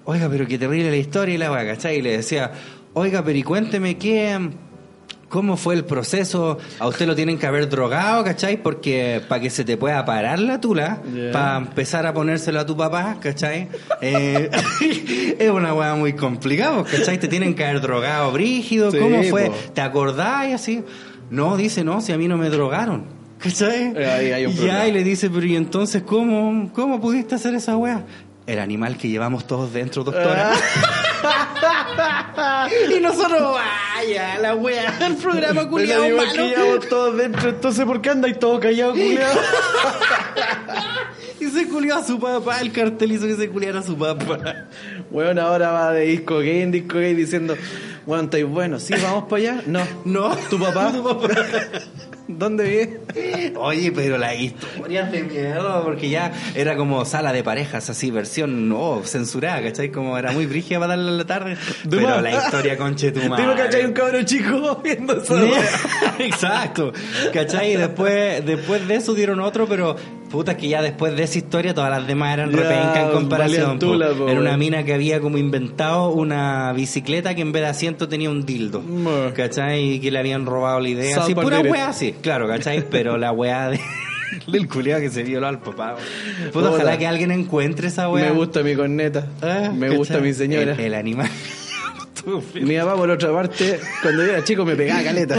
oiga, pero qué terrible la historia y la va, ¿cachai? Y le decía, oiga, pero y cuénteme qué. ¿Cómo fue el proceso? A usted lo tienen que haber drogado, ¿cachai? Porque para que se te pueda parar la tula, para empezar a ponérselo a tu papá, ¿cachai? Eh, es una weá muy complicada, ¿cachai? Te tienen que haber drogado brígido, Sí, ¿cómo fue? po. ¿Te acordás y así? No, dice, no, si a mí no me drogaron. ¿Cachai? Eh, ahí hay un y y le dice, pero ¿y entonces cómo, cómo pudiste hacer esa weá? El animal que llevamos todos dentro, doctora. y nosotros, vaya, la weá, el programa El culiado animal malo. que llevamos todos dentro, entonces ¿por qué andáis todos callados, culiados? Y se culió a su papá, el cartel hizo que se culiara a su papá. Weón, ahora va de disco gay en disco gay diciendo, weón, estáis bueno, ¿sí vamos para allá? No. No. ¿Tu papá? Tu papá. ¿Dónde vive? Oye, pero la historia de mierda, porque ya era como sala de parejas, así, versión no censurada, ¿cachai? Como era muy brígida para darle a la tarde. Pero más. la historia conche tu Digo hay un cabrón chico viendo eso. Exacto, ¿cachai? Y después, después de eso dieron otro, pero puta es que ya después de esa historia todas las demás eran repenca en comparación. tula, po. po, Era una mina que había como inventado una bicicleta que en vez de asiento tenía un dildo. ¿Cachai? Y que le habían robado la idea. Así, pura wea así, claro, ¿cachai? Pero la wea de... del culiao que se violó al papá. Puta, ojalá que alguien encuentre esa wea. Me gusta mi corneta. Ah, me gusta mi señora. El, el animal. Mi papá, por otra parte, cuando yo era chico me pegaba caleta.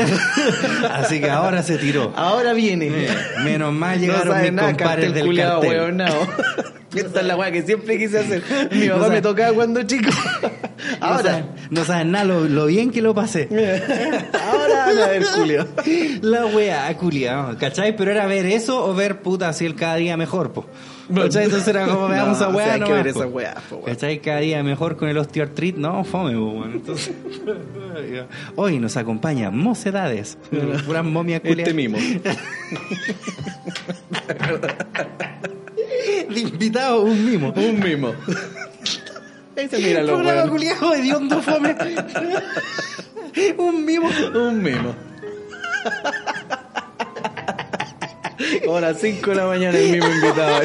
Así que ahora se tiró. Ahora viene. Eh, Menos mal no llegaron sabe mis nada, compadres del culiao, cartel. Esta es la weá que siempre quise hacer. Mi No papá me tocaba cuando chico. No Ahora. saben, no saben nada lo, lo bien que lo pasé. Ahora a ver, Julio. La wea, culiao, ¿cachai? Pero era ver eso o ver puta así el cada día mejor, po. ¿Cachai? Entonces era como veamos No, esa o wea, sea, hay que ver esa weón. ¿Cachai? Cada día mejor con el osteoartrit, no, fome, weón. Entonces, hoy nos acompaña Mocedades, pura momia culia. Este mismo. De invitado, un mimo. Un mimo. Ahí se miran los Programa weones. culiao hediondo, fome. Un mimo. Un mimo. Ahora 5 de la mañana el mismo invitado.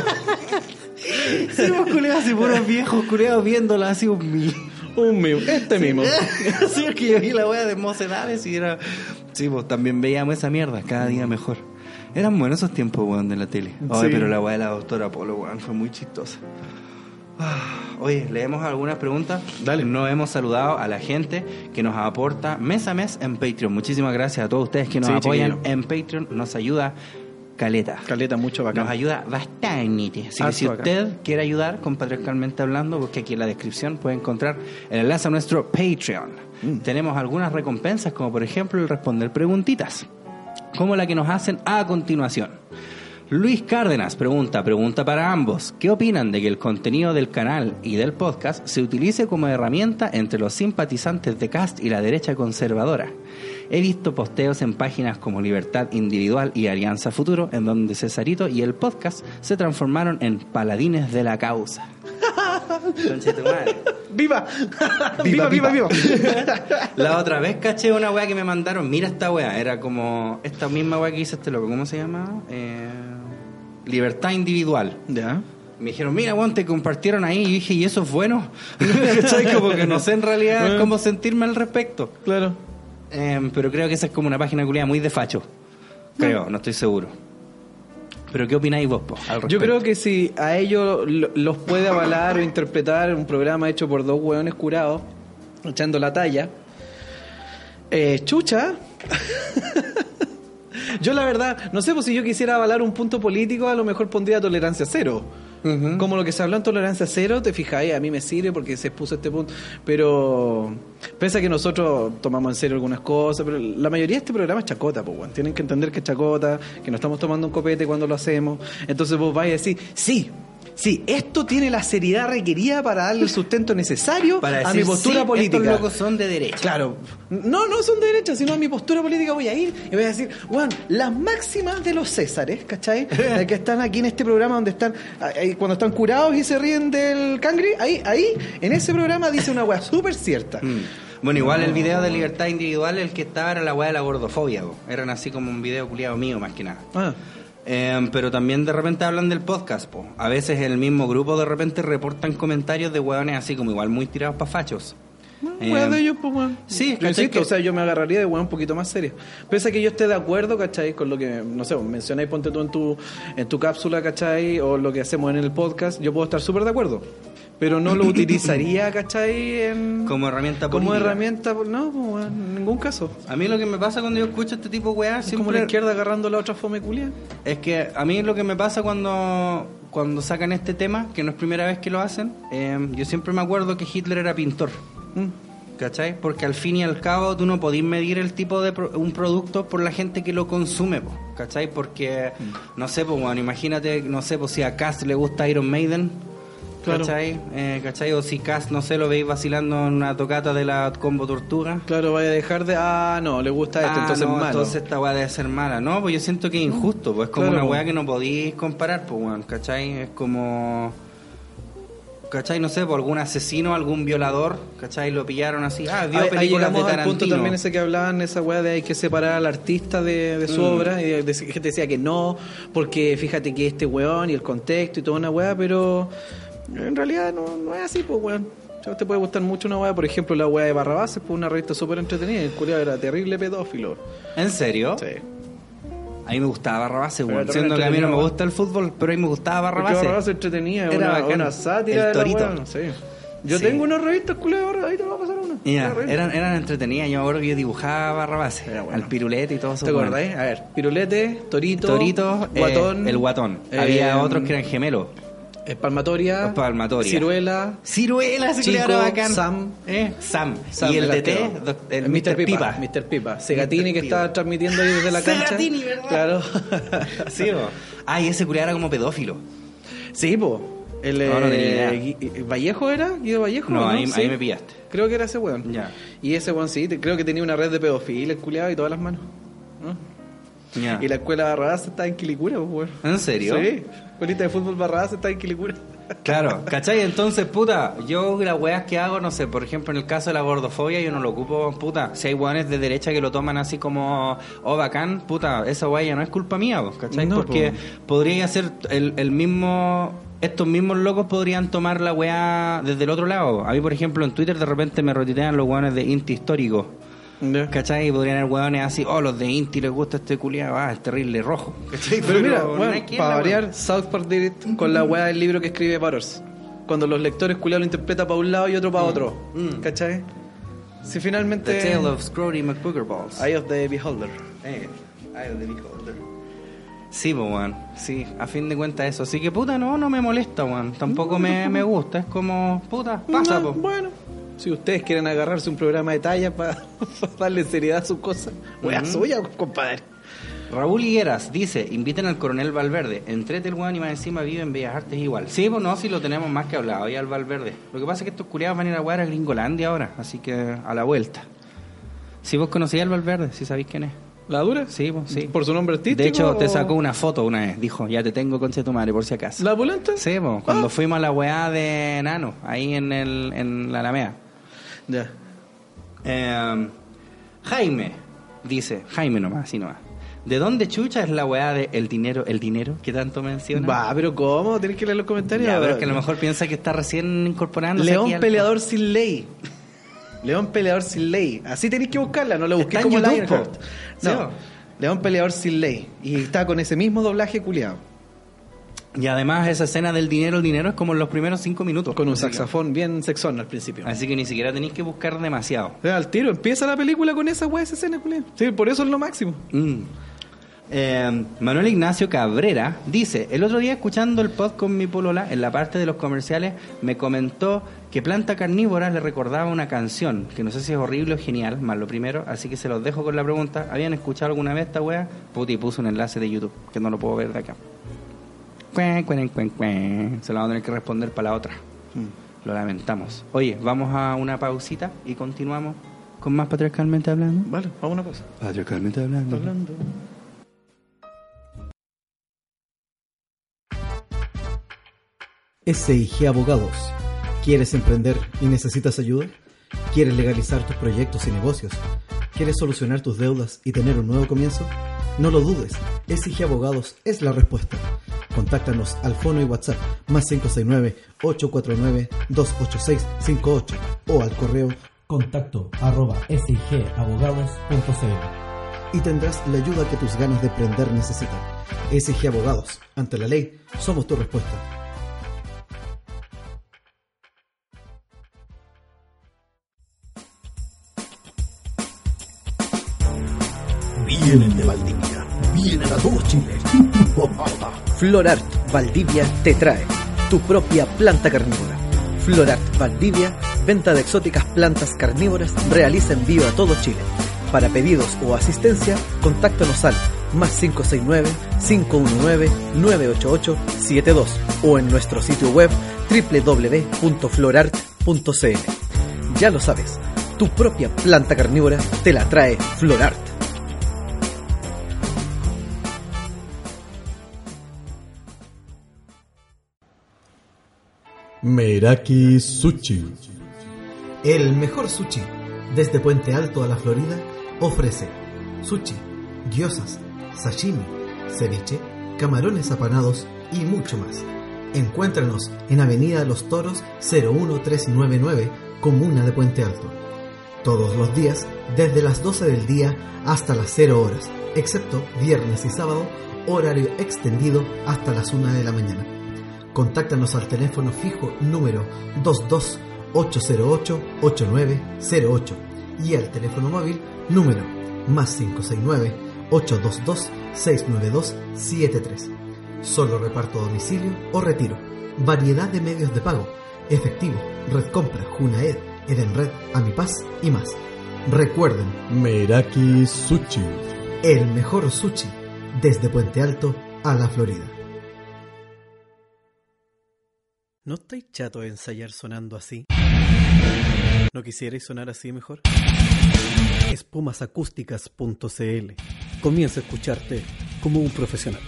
Sí, pues, culiao, así puros viejos culeados viéndola así un mimo. Un mimo. Este mimo. sí, es que yo vi la wea de mocedades y era. Sí, pues también veíamos esa mierda, cada día mejor. Eran buenos esos tiempos, weón, de la tele. Ay, Sí. pero la wea de la doctora Polo, weón, fue muy chistosa. Ah, Oye, leemos algunas preguntas. Dale. No hemos saludado a la gente que nos aporta mes a mes en Patreon. Muchísimas gracias a todos ustedes que nos Sí, apoyan chiquillo. en Patreon. Nos ayuda Caleta. Caleta mucho bacán. Nos ayuda bastante. Así que si bacán. usted quiere ayudar con Patriarcalmente Hablando, busque aquí en la descripción, puede encontrar el enlace a nuestro Patreon. Mm. Tenemos algunas recompensas, como por ejemplo el responder preguntitas, como la que nos hacen a continuación. Luis Cárdenas pregunta, pregunta para ambos, ¿qué opinan de que el contenido del canal y del podcast se utilice como herramienta entre los simpatizantes de Cast y la derecha conservadora? He visto posteos en páginas como Libertad Individual y Alianza Futuro, en donde Cesarito y el podcast se transformaron en paladines de la causa. ¡Viva! ¡Viva, viva, viva! La otra vez caché una weá que me mandaron. Mira esta weá. Era como esta misma weá que hice este loco. ¿Cómo se llama? Eh, libertad individual. ya. Me dijeron, mira, weón, te compartieron ahí. Y dije, ¿y eso es bueno? Como que no sé en realidad cómo sentirme al respecto. Claro. Eh, pero creo que esa es como una página culiada muy de facho. Creo, no estoy seguro. ¿Pero qué opináis vos, po, al Yo respecto? creo que si a ellos lo- los puede avalar o interpretar un programa hecho por dos hueones curados, echando la talla, eh, chucha. yo la verdad, no sé, pues si yo quisiera avalar un punto político, a lo mejor pondría tolerancia cero. Ujú. Como lo que se habló en tolerancia cero, te fijáis, a mí me sirve porque se expuso este punto. Pero, pese a que nosotros tomamos en serio algunas cosas, pero la mayoría de este programa es chacota, pues, weón. Tienen que entender que es chacota, que no estamos tomando un copete cuando lo hacemos. Entonces vos vais a decir, sí. Sí, esto tiene la seriedad requerida para darle el sustento necesario Para a mi postura sí, política. Estos locos son de derecha. Claro. No, no son de derecha, sino a mi postura política voy a ir y voy a decir, Juan, las máximas de los Césares, ¿cachai? Que están aquí en este programa donde están, ahí, cuando están curados y se ríen del cangre, ahí, ahí, en ese programa dice una weá súper cierta. Mm. Bueno, igual el video de libertad individual, el que estaba era la weá de la gordofobia. po. Eran así como un video culiado mío, más que nada. Ah, Eh, pero también de repente hablan del podcast, po. A veces el mismo grupo de repente reportan comentarios de hueones así como igual muy tirados pa' fachos. Eh, de ellos, pues, weón. sí, Yo ¿cachai insisto, que- o sea, yo me agarraría de weá un poquito más seria. Pese a que yo esté de acuerdo, ¿cachai? Con lo que, no sé, mencionáis, ponte tú en tu, en tu cápsula, ¿cachai? O lo que hacemos en el podcast, yo puedo estar súper de acuerdo. Pero no lo utilizaría, ¿cachai? En- Como herramienta como política. herramienta, no, en ningún caso. A mí lo que me pasa cuando yo escucho este tipo de weá Es como siempre la izquierda agarrando la otra fome culia. es que a mí lo que me pasa cuando cuando sacan este tema, que no es primera vez que lo hacen, eh, yo siempre me acuerdo que Hitler era pintor. Mm. ¿Cachai? Porque al fin y al cabo tú no podís medir el tipo de pro- un producto por la gente que lo consume, po, ¿cachai? Porque, Mm. no sé, pues, bueno, imagínate, no sé, pues si a Cass le gusta Iron Maiden, Claro. ¿cachai? Eh, ¿cachai? O si Cass, no sé, lo veis vacilando en una tocata de la Combo Tortuga. Claro, vaya a dejar de. Ah, no, le gusta esto, Ah, entonces no, es malo. entonces esta weá debe ser mala. No, pues yo siento que es injusto, pues es como Claro, una weá que no podéis comparar, pues weón, ¿cachai? Es como... ¿Cachai? No sé, por algún asesino, algún violador, ¿cachai? Lo pillaron así. Ah, vio Ahí, ahí películas de llegamos al Tarantino. punto también ese que hablaban, esa weá de hay que separar al artista de, de su Mm. obra. Y de- de- gente decía que no, porque fíjate que este weón y el contexto y toda una weá, pero en realidad no, no es así, pues weón. Te puede gustar mucho una weá, por ejemplo, la weá de Barrabás, pues una revista súper entretenida. y El culiado era terrible pedófilo. ¿En serio? Sí. A mí me gustaba Barrabase, Pero weón. Siendo que a mí no me gusta el fútbol, pero a mí me gustaba Porque Barrabase. Barrabás entretenía, Era una, bacán. una sátira El de la torito. sí. Yo Sí. tengo unas revistas culiadas, ahí te voy a pasar una. Revista. eran, eran entretenidas. Yo me acuerdo que yo dibujaba Barrabase. Era bueno. Al pirulete y todo eso. ¿Te weón. acordáis? A ver, Pirulete, Torito, Torito, eh, Guatón, el guatón. eh, Había otros que eran gemelos. Espalmatoria, Palmatoria. Ciruela, Ciruela, Chico, bacán. Sam. Eh, Sam. Sam y el DT, el Mr. Pipa. Mr. Pipa. Segatini Mr. que Pipa. estaba transmitiendo ahí desde la cancha. Segatini, ¿verdad? Claro. Sí, po. Ah, y ese culiao era como pedófilo. sí, po. El, No, no eh, Gui- ¿Vallejo era? ¿Guido Vallejo? No, ahí, Sí. ahí me pillaste. Creo que era ese weón. Ya. Y ese weón sí, te- creo que tenía una red de pedofilia, el culiado y todas las manos. ¿no? Y la escuela Barrabás estaba en Quilicura, pues, weón. ¿En serio? Sí. Escuelita de fútbol Barrabás estaba en Quilicura. Claro, ¿cachai? Entonces, puta, yo las weas que hago, no sé, por ejemplo, en el caso de la gordofobia, yo no lo ocupo, puta. Si hay weones de derecha que lo toman así como, oh, bacán, puta, esa wea ya no es culpa mía, vos, ¿cachai? No, Porque po. podría ser el, el mismo. Estos mismos locos podrían tomar la weá desde el otro lado. A mí, por ejemplo, en Twitter de repente me rotitean los weones de Inti histórico. ¿Cachai? Y podrían haber hueones así, oh, los de Inti les gusta este culiado, ah, es terrible rojo. ¿Cachai? Pero mira, no bueno, para wea. variar, South Park did it con la weá del libro que escribe Butters. Cuando los lectores culiados lo interpretan para un lado y otro para otro. Mm. ¿Cachai? Si The finalmente. Tale of Scrody McBoogerballs. Eye of the Beholder. Eh, Eye of the Beholder. Sí, pues, weón. Sí, a fin de cuentas eso. Así que, puta, no, no me molesta, weón. Tampoco me, me gusta. Es como, puta, pasa, No, pues. Bueno, si ustedes quieren agarrarse un programa de talla para darle seriedad a sus cosas, wea Ujú. suya, compadre. Raúl Higueras dice, inviten al coronel Valverde, entrete el weón y más encima vive en Bellas Artes igual. Sí, pues no, si lo tenemos más que hablado, ya al Valverde. Lo que pasa es que estos curiados van a ir a jugar a Gringolandia ahora, así que a la vuelta. Si vos conocías al Valverde, si sabéis quién es. ¿La dura? Sí, pues sí. ¿Por su nombre artístico? De hecho, te sacó una foto una vez, dijo, ya te tengo concha de tu madre, por si acaso. ¿La pulenta? Sí, pues, cuando Ah. fuimos a la weá de Nano, ahí en, el, en la Alameda. Ya. Eh, Jaime, dice, Jaime nomás, así nomás. ¿De dónde chucha es la weá de el dinero, el dinero que tanto menciona? Va, pero ¿cómo? Tienes que leer los comentarios. Ya, pero es que a lo mejor piensa que está recién incorporándose León al- peleador sin ley. León peleador sin ley. Así tenéis que buscarla, no lo busqué Está en como YouTube. No. Sí. León peleador sin ley. Y está con ese mismo doblaje culiado. Y además esa escena del dinero, el dinero es como en los primeros cinco minutos. Con un saxofón bien sexón al principio. Así que ni siquiera tenéis que buscar demasiado. O sea, al tiro, empieza la película con esa weá, esa escena, culiado. Sí, por eso es lo máximo. Mm. Eh, Manuel Ignacio Cabrera dice, el otro día escuchando el pod con mi polola, en la parte de los comerciales, me comentó que Planta Carnívora le recordaba una canción, que no sé si es horrible o genial, más lo primero, así que se los dejo con la pregunta, ¿habían escuchado alguna vez esta wea? Puti, puso un enlace de YouTube, que no lo puedo ver de acá. Cuen, cuen, cuen, cuen. Se lo vamos a tener que responder para la otra. Lo lamentamos. Oye, vamos a una pausita y continuamos con más patriarcalmente hablando. Vale, vamos a una cosa. Patriarcalmente hablando. Hablando. SIG Abogados. ¿Quieres emprender y necesitas ayuda? ¿Quieres legalizar tus proyectos y negocios? ¿Quieres solucionar tus deudas y tener un nuevo comienzo? No lo dudes, SIG Abogados es la respuesta. Contáctanos al fono y WhatsApp más 569-849-28658 o al correo Contacto arroba sigabogados.cl y tendrás la ayuda que tus ganas de emprender necesitan. SG Abogados, ante la ley, somos tu respuesta. Vienen de Valdivia, vienen a todo Chile. Florart Valdivia te trae tu propia planta carnívora. Florart Valdivia, venta de exóticas plantas carnívoras, realiza envío a todo Chile. Para pedidos o asistencia, contáctanos al más 569-519-988-72 o en nuestro sitio web www.florart.cl. Ya lo sabes, tu propia planta carnívora te la trae Florart. Meraki Sushi. El mejor sushi, desde Puente Alto a la Florida, ofrece sushi, gyozas, sashimi, ceviche, camarones apanados y mucho más. Encuéntranos en Avenida Los Toros 01399, Comuna de Puente Alto. Todos los días, desde las 12 del día hasta las 0 horas, excepto viernes y sábado, horario extendido hasta las 1 de la mañana. Contáctanos al teléfono fijo número 22808-8908 y al teléfono móvil número más 569-822-69273. Solo reparto a domicilio o retiro. Variedad de medios de pago. Efectivo, Red Compra, Junaed, Edenred, Amipaz y más. Recuerden, Meraki Sushi. el mejor sushi desde Puente Alto a la Florida. ¿No estáis chato de ensayar sonando así? ¿No quisierais sonar así mejor? Espumasacústicas.cl Comienza a escucharte como un profesional.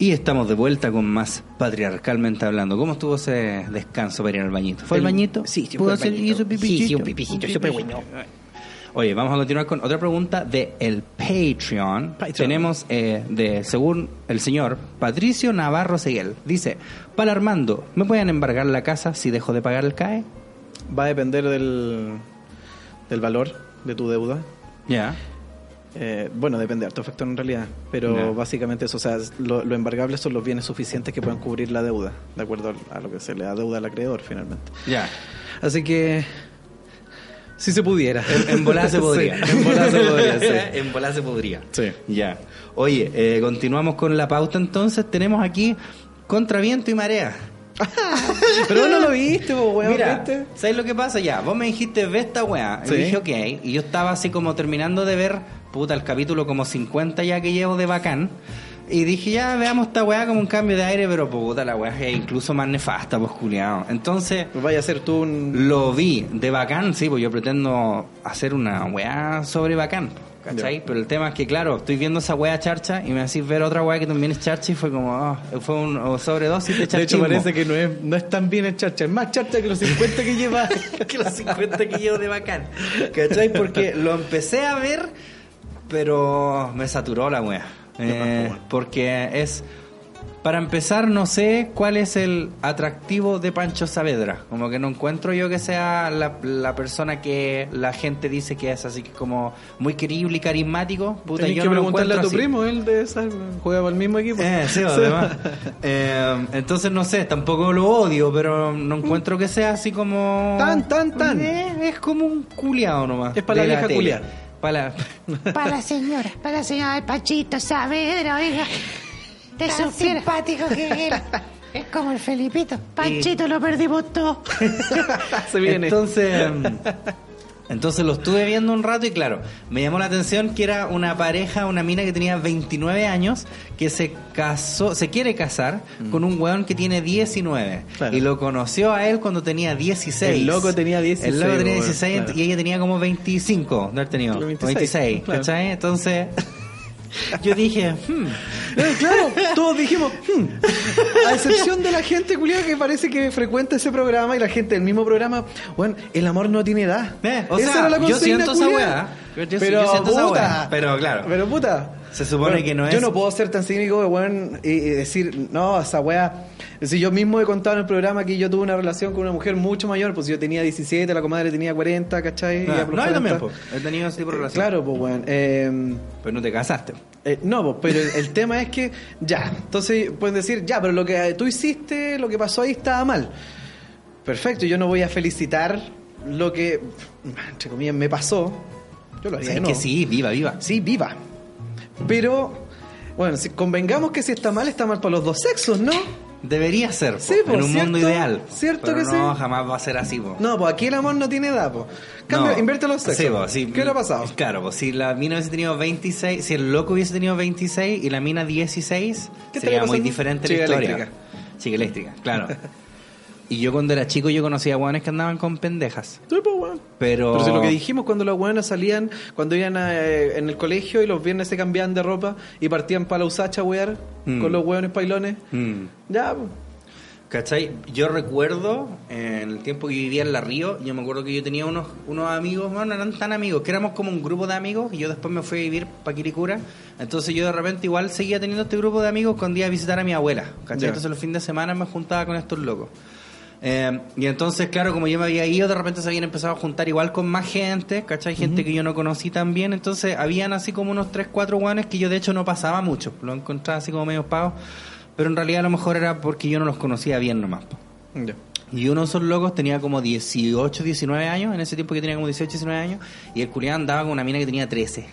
Y estamos de vuelta con más patriarcalmente hablando. ¿Cómo estuvo ese descanso para ir al bañito? ¿Fue el, bañito? sí, sí, ¿Pudo fue hacer- bañito. hizo pipicito? Sí, sí, un pipicito, súper bueno. Oye, vamos a continuar con otra pregunta de el Patreon. Patreon. Tenemos eh, de, según el señor Patricio Navarro Seguel. Dice, para Armando, ¿me pueden embargar la casa si dejo de pagar el CAE? Va a depender del, del valor de tu deuda. Ya. Eh, bueno, depende de harto factor en realidad, pero básicamente eso, o sea, lo, lo embargable son los bienes suficientes que puedan cubrir la deuda, de acuerdo a lo que se le da deuda al acreedor finalmente. Ya. Así que, si se pudiera. En, en volar se podría. Sí, en volar se podría, sí. En volar se podría. Sí. Ya. Oye, eh, continuamos con la pauta entonces. Tenemos aquí contraviento y marea. Pero no lo viste, po, weón, Mira, ¿viste? ¿sabes lo que pasa? Ya, vos me dijiste, ve esta weá. Y Sí. dije, ok. Y yo estaba así como terminando de ver, puta, el capítulo como 50 ya que llevo de bacán. Y dije, ya veamos esta weá como un cambio de aire, pero puta, la weá es incluso más nefasta, pues culiado. Entonces, Pues vaya a ser tú un... lo vi de bacán, sí, pues yo pretendo hacer una weá sobre bacán, ¿cachai? Pero el tema es que, claro, estoy viendo esa weá charcha y me decís ver otra weá que también es charcha y fue como, ah, fue un oh, sobredosis de De hecho, parece que no es, no es tan bien en charcha, es más charcha que los 50 que lleva. que los 50 que llevo de bacán. ¿Cachai? Porque lo empecé a ver, pero me saturó la wea. Eh, porque es. Para empezar, no sé cuál es el atractivo de Pancho Saavedra. Como que no encuentro yo que sea la, la persona que la gente dice que es así que como muy querible y carismático. Puta, yo que no preguntarle a tu así. primo, él de esa, juega para el mismo equipo. Eh, sí, además. Eh, entonces no sé, tampoco lo odio, pero no encuentro que sea así como. Tan, tan, tan. Eh, es como un culiao nomás. Es para la vieja tele. Para la- Para la señora, para la señora de Pachito Saavedra, oiga. De Tan supiera. simpático que él. Es como el Felipito. Panchito lo perdimos todo. Se viene. Entonces. Mm, Entonces lo estuve viendo un rato y claro, me llamó la atención que era una pareja, una mina que tenía 29 años, que se casó, se quiere casar con un weón que tiene 19. Mm. Claro. Y lo conoció a él cuando tenía 16. El loco tenía 16, El loco tenía weón, 16 claro. y ella tenía como 25 de haber tenido. o 26, 26, claro. ¿cachai? Entonces yo dije, hmm, Eh, claro, todos dijimos, "Hmm". a excepción de la gente culiada que parece que frecuenta ese programa y la gente del mismo programa, bueno, el amor no tiene edad. Eh, o Esa sea, era la yo siento esa weá. Yo- yo- pero, yo siento esa puta, weá. Pero, claro. Pero puta. Se supone que no es- Yo no puedo ser tan cínico de weón y, y decir, no, esa weá. Si yo mismo he contado en el programa que yo tuve una relación con una mujer mucho mayor, pues yo tenía 17, la comadre tenía 40, ¿cachai? No, yo también, 40. po. he tenido ese tipo de Eh, relación. Claro, pues weón. Eh, Pero no te casaste. eh, no, pues, pero el, el tema es que ya, entonces pueden decir, ya, pero lo que tú hiciste, lo que pasó ahí estaba mal. Perfecto, yo no voy a felicitar lo que, entre comillas, me pasó. Yo lo haría de que sí, viva, viva. Sí, viva. Pero, bueno, si convengamos que si está mal, está mal para los dos sexos, ¿no? Debería ser, po, Sí, po, en un ¿cierto? mundo ideal. ¿Cierto Pero que no, sí? jamás va a ser así, po. No, pues aquí el amor no tiene edad, pues. Cambio, No. invierte los sexos. Sí, sí. ¿Qué ha pasado? Claro, pues si la mina hubiese tenido 26, si el loco hubiese tenido 26 y la mina 16, ¿Qué sería muy diferente la historia. eléctrica. Chica eléctrica, claro. y yo cuando era chico yo conocía guanes que andaban con pendejas. Sí, pues. Pero... Pero si lo que dijimos cuando los buenos salían, cuando iban a, eh, en el colegio y los viernes se cambiaban de ropa y partían para la usacha wear Mm. con los hueones pailones. Mm. Ya, pues. ¿Cachai? Yo recuerdo en el tiempo que vivía en La Río, yo me acuerdo que yo tenía unos, unos amigos, bueno, no eran tan amigos, que éramos como un grupo de amigos y yo después me fui a vivir para Quiricura. Entonces yo de repente igual seguía teniendo este grupo de amigos cuando iba a visitar a mi abuela. ¿Cachai? Entonces los fines de semana me juntaba con estos locos. Eh, y entonces, claro, como yo me había ido, de repente se habían empezado a juntar igual con más gente, ¿cachai? Gente que yo no conocí tan bien. Entonces, habían así como unos 3, 4 guanes que yo de hecho no pasaba mucho. Lo encontraba así como medio pagos. Pero en realidad a lo mejor era porque yo no los conocía bien nomás. Ya. Y uno de esos locos tenía como 18, 19 años, en ese tiempo que tenía como 18, 19 años, y el culián andaba con una mina que tenía 13.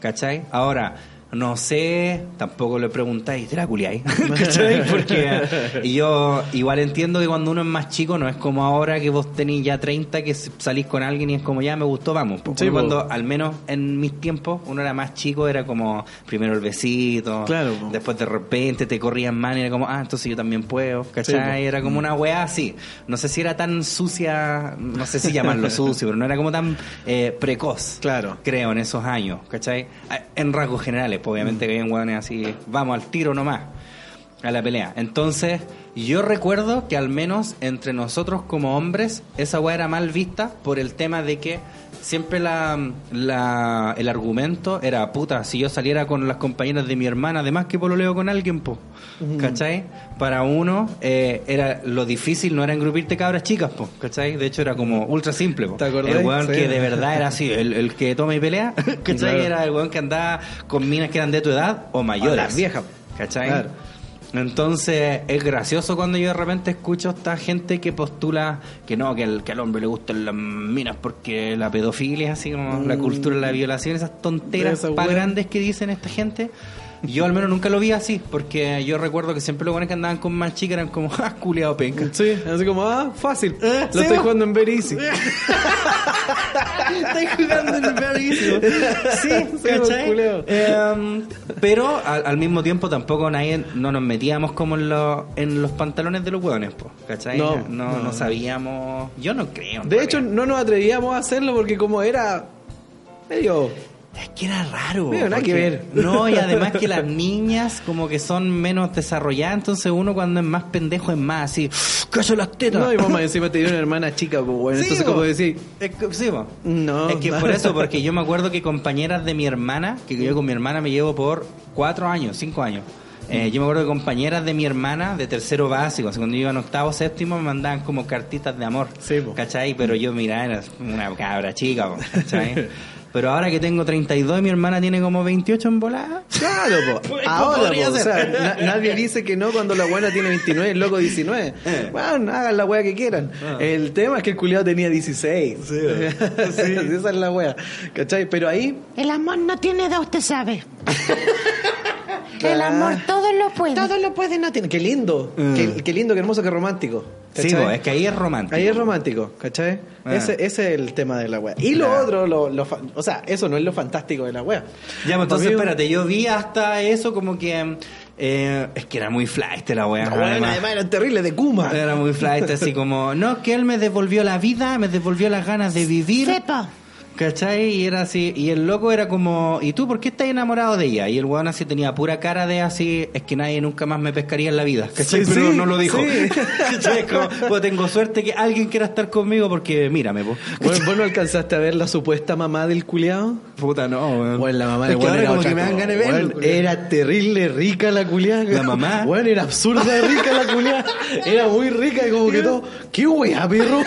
¿Cachai? Ahora, no sé, tampoco le preguntáis, ¿te la culiáis? ¿Cachai? Porque y yo igual entiendo que cuando uno es más chico no es como ahora que vos tenéis ya 30 que salís con alguien y es como ya me gustó, vamos. Porque Sí, po. cuando, al menos en mis tiempos, uno era más chico, era como primero el besito, Claro, po. después de repente te corrían mal y era como, ah, entonces yo también puedo, ¿cachai? Sí, po. era como una weá así. No sé si era tan sucia, no sé si llamarlo sucio, pero no era como tan eh, precoz. Claro. Creo, en esos años, ¿cachai? En rasgos generales. Pues obviamente que habían hueones así, vamos al tiro nomás, a la pelea. Entonces, yo recuerdo que al menos entre nosotros como hombres, esa weá era mal vista por el tema de que siempre la, la- el argumento era, puta, si yo saliera con las compañeras de mi hermana, además que pololeo con alguien, po, ¿cachai? Para uno, eh, era lo difícil no era engrupirte cabras chicas, po, ¿cachai? De hecho era como ultra simple, po. ¿Te acordás? El weón Sí. que de verdad era así, el, el que toma y pelea, ¿cachai? Claro. Era el weón que andaba con minas que eran de tu edad o mayores. las viejas. ¿Cachai? Claro. Entonces es gracioso cuando yo de repente escucho a esta gente que postula que no, que, el, que al hombre le gustan las minas porque la pedofilia es así como la cultura de la violación, esas tonteras wea. grandes que dicen esta gente. Yo al menos nunca lo vi así, porque yo recuerdo que siempre los buenos que andaban con más chicas eran como, ah, culiado penca. Sí, así como, ah, fácil. Lo sí, estoy jugando en Very Easy. Estoy jugando en el verísimo. Sí, Sí, ¿cachai? Em, pero al, al mismo tiempo tampoco nadie no nos metíamos como en, los en los pantalones de los hueones, po, ¿cachai? No, no, no, no no. sabíamos. Yo no creo. De hecho, no nos atrevíamos a hacerlo porque como era medio... es que era raro. Mira, nada que ver. No, y además que las niñas como que son menos desarrolladas, entonces uno cuando es más pendejo es más así, ¡caso las tetas! No, y mamá encima te dio una hermana chica, pues bueno, Sí, entonces como decir, Es que, sí. No. Es que por eso, porque yo me acuerdo que compañeras de mi hermana, que yo con mi hermana me llevo por cuatro años, cinco años. eh, yo me acuerdo que compañeras de mi hermana de tercero básico, cuando yo iba en octavo, séptimo, me mandaban como cartitas de amor. Sí, po. ¿Cachai? Pero yo, mira, era una cabra chica, po, ¿cachai? Pero ahora que tengo 32 y mi hermana tiene como 28 en volada. Claro, po. Pues, ahora, po, o sea, na- nadie dice que no cuando la buena tiene 29 y el loco 19. Eh. Bueno, hagan la wea que quieran. Ah. El tema es que el culiado tenía 16. Sí, Esa es la wea. ¿Cachai? Pero ahí, El amor no tiene edad, usted sabe. El Ah. amor todo lo puede. todo lo puede no tiene. Qué lindo. Mm. Qué, qué lindo, qué hermoso, qué romántico. Sí, es que ahí es romántico. Ahí es romántico, ¿cachai? Ah. Ese, ese es el tema de la wea. Y lo otro, lo, lo fa- o sea, eso no es lo fantástico de la wea. Ya, pues entonces espérate, yo vi hasta eso como que... eh, es que era muy flight la wea. La wea, además. además era terrible de Kuma. Era muy flight, así como, no, que él me devolvió la vida, me devolvió las ganas de vivir. Sepa. ¿Cachai? Y era así, y el loco era como, ¿y tú por qué estás enamorado de ella? Y el weón así tenía pura cara de así, es que nadie nunca más me pescaría en la vida. ¿Cachai? Sí, Pero sí, no lo dijo. sí. ¿Cachai? Es como, pues tengo suerte que alguien quiera estar conmigo porque mírame, po. Bueno, ¿Vos no alcanzaste a ver la supuesta mamá del culiao? Puta, no, weón. Bueno, la mamá Es del que weón ahora era como que me dan ganas de verlo. Era terrible rica la culiada. ¿La mamá? Bueno, era absurda de rica la culiada. Era muy rica y como que todo. ¿Qué wea, perro?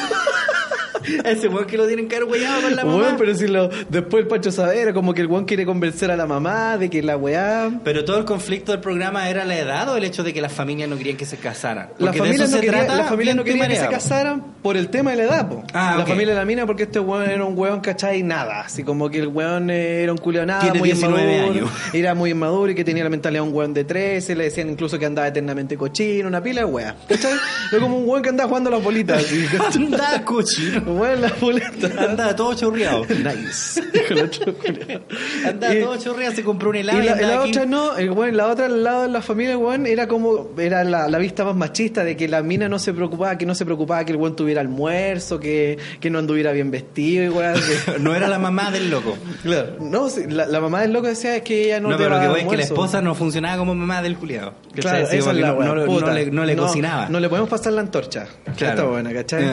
Ese weón que lo tienen que haber weyado con la mamá. Weón, pero si lo, después el Pancho como que el weón quiere convencer a la mamá de que la weá. Pero todo el conflicto del programa era la edad o el hecho de que las familias no querían que se casaran. La Porque de familia, eso no se quería, trata la familia bien no quería que se casaran por el tema de la edad, po. Ah, la familia de la mina porque este weón era un weón, ¿cachai? Nada. Así como que el weón era un culiao nada, Tiene muy 19 inmaduro. años. Era muy inmaduro y que tenía la mentalidad de un weón de 13. Le decían incluso que andaba eternamente cochino, una pila de weas. ¿Cachai? Era como un weón que andaba jugando a las bolitas. Andaba cochino. Weón, las bolitas. Andaba todo chorreado. Nice. Andaba Y- todo chorreado, se compró un helado y la, la otra no, el weón, la otra al lado de la familia, weón, era como, era la, la vista más machista de que la mina no se preocupaba, que no se preocupaba que el weón tuviera almuerzo, que, que no anduviera bien vestido que- No era la mamá del loco. claro, no, sí, la, la mamá del loco decía que ella no, No, pero lo que voy es que la esposa no funcionaba como mamá del culiado. Claro, esa es la no, no- no le, no le cocinaba. No le podemos pasar la antorcha. Claro. Está buena, ¿cachai?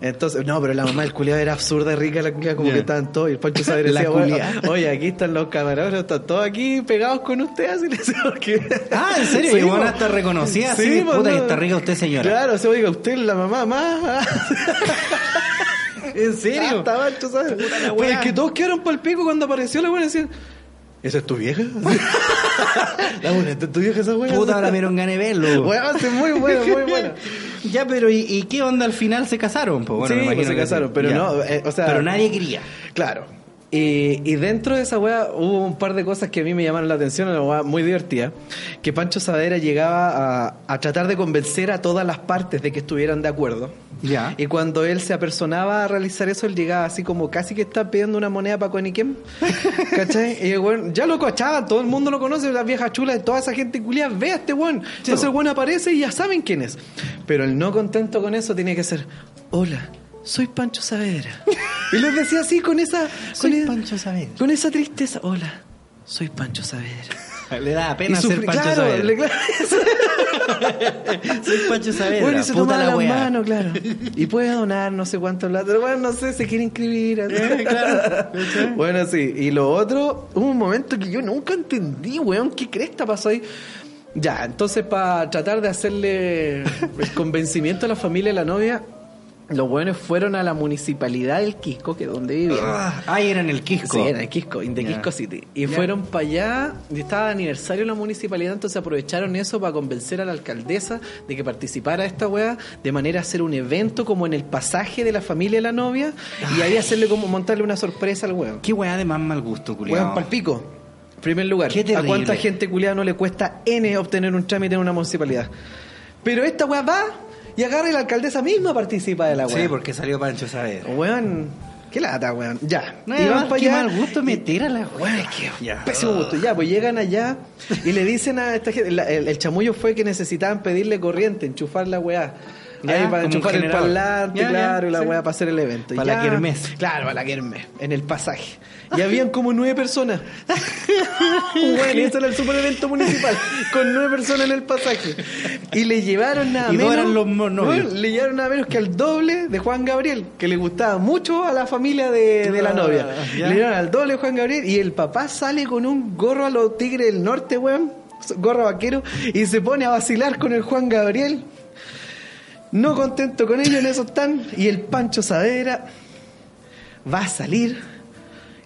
Entonces, no, pero la mamá del culiado era absurda y rica, la culiada como que estaban todos. Y el Pancho Saber La decía, bueno, oye, aquí están los camarógrafos, están todos aquí pegados con usted, así le decía, porque... Ah, ¿en serio? Sí, y bueno, hasta reconocía así, po, puta, que no. está rica usted, señora. Claro, o sea, oiga, usted es la mamá más... ¿En serio? Hasta Pancho Saber. Puta la Pero es que todos quedaron por el pico cuando apareció la buena y decían... ¿Esa es tu vieja? la buena, ¿esta es tu vieja esa buena? Puta, ahora me dieron ganas de verlo. Bueno, sí, muy bueno, muy bueno. Ya, pero ¿y, y qué onda al final se casaron? Pues, bueno, Sí, me pues imagino se que casaron, sí. pero Ya. no, eh, o sea- Pero nadie quería. Claro. Y, y dentro de esa weá hubo un par de cosas que a mí me llamaron la atención, una weá muy divertida, que Pancho Saavedra llegaba a, a tratar de convencer a todas las partes de que estuvieran de acuerdo. Ya. Y cuando él se apersonaba a realizar eso, él llegaba así como casi que está pidiendo una moneda para Coniquem. ¿Cachai? Y el weón, ya lo cachaban, todo el mundo lo conoce, las viejas chulas, toda esa gente culiada, ve a este weón. Entonces el weón aparece y ya saben quién es. Pero el no contento con eso tiene que ser, hola, soy Pancho Saavedra. y les decía así con esa... Soy con e- Pancho Saavedra. Con esa tristeza, hola, soy Pancho Saavedra. Le da pena ser Pancho claro, Saavedra. le- claro. Soy Pancho Saavedra. Bueno, y se puta toma la la mano, claro. Y puede donar no sé cuánto plata. Pero bueno, no sé, se quiere inscribir. Eh, claro. bueno, sí. Y lo otro, hubo un momento que yo nunca entendí, weón. ¿Qué cresta pasó ahí? Ya, entonces para tratar de hacerle el convencimiento a la familia de la novia, los buenos fueron a la municipalidad del Quisco, que es donde vivían. Ah, ahí era en el Quisco. Sí, en el Quisco, in the Ya. Quisco City. Y fueron para allá, estaba de aniversario en la municipalidad, entonces aprovecharon eso para convencer a la alcaldesa de que participara esta weá, de manera a hacer un evento como en el pasaje de la familia de la novia, y ahí hacerle como montarle una sorpresa al weón. Qué weá de más mal gusto, culiado. Weón palpico. Primer lugar, Qué ¿a cuánta gente culiada no le cuesta N obtener un trámite en una municipalidad? Pero esta weá va y agarra y la alcaldesa misma participa de la weá. Sí, porque salió Pancho Saavedra. Weón, qué lata, weón. Ya. No, y van además, pa' qué allá. mal gusto meter a la que Ya. pésimo gusto. Ya, pues llegan allá y le dicen a esta gente, la- el, el chamullo fue que necesitaban pedirle corriente, enchufar la weá. Ya, Ahí para enchufar el parlante, Ya, ya, claro, y la sí. weá para hacer el evento. Para la ya- kermés. Claro, para la kermés, en el pasaje. Y habían como nueve personas. Bueno, y ese era el super evento municipal, con nueve personas en el pasaje. Y le llevaron nada Y menos. eran los. Bueno, le llevaron nada menos que al doble de Juan Gabriel, que le gustaba mucho a la familia de, de la Ah, novia. ya. Le dieron al doble de Juan Gabriel y el papá sale con un gorro a los tigres del norte, weón. Gorro vaquero, y se pone a vacilar con el Juan Gabriel. No contento con ello, en eso están. Y el Pancho Saavedra va a salir.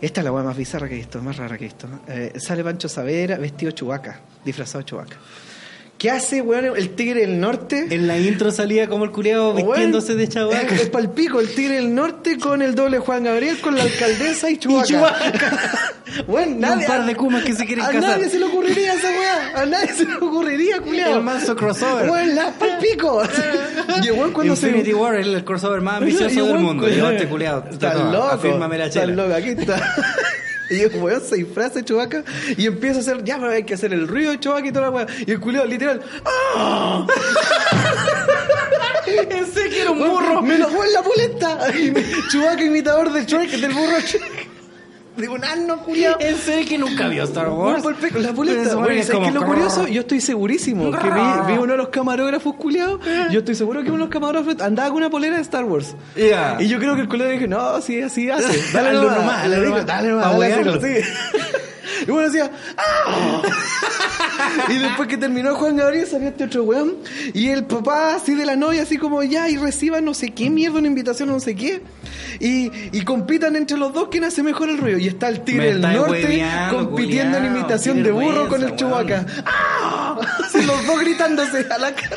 Esta es la weá más bizarra que he visto, más rara que he visto. Eh, sale Pancho Saavedra vestido chubaca, disfrazado chubaca. ¿Qué hace, weón, el tigre del norte? En la intro salía como el culiado vistiéndose de chaval. Es, es palpico, el tigre del norte con el doble Juan Gabriel, con la alcaldesa y Chubaca. Chubaca. bueno, Y nadie, un par de kumas que se quieren a casar. nadie se le ocurriría esa weá. A nadie se le ocurriría, culiao. El manso crossover. Weón, la palpico. y weón cuando se. Infinity War es el crossover más ambicioso del mundo. Llevaste culiado. Está loco. Afírmame la Está chela. loco, aquí está. Y el weón se disfraza Chubaca y empieza a hacer, ya, pero hay que hacer el ruido de Chubaca y toda la weá. Y el culiao literal, ¡ah! Pensé que era un burro. Me lo en la pulenta. Chubaca imitador del Shrek, del burro Shrek. De un asno, culiao. En serio que nunca vio Star Wars. Bueno, perfecto, la pulenta. eso Bueno, es ¿sabes como qué es lo crrr. curioso? Yo estoy segurísimo que vi, vi uno de los camarógrafos culiados. Yo estoy seguro que uno de los camarógrafos andaba con una polera de Star Wars. Y yo creo que el colega dije, no, sí, así hace. Dale Dale nomás, dale le digo, nomás. dale nomás, sí. Y bueno decía, ¡ah! y después que terminó Juan Gabriel salió este otro weón. Y el papá así de la novia, así como ya, y reciban no sé qué mierda, una invitación no sé qué. Y, y compitan entre los dos quién hace mejor el ruido. Y está el tigre del norte compitiendo en imitación de burro con el chubaca. ¡Ah! Los dos gritándose a la cara.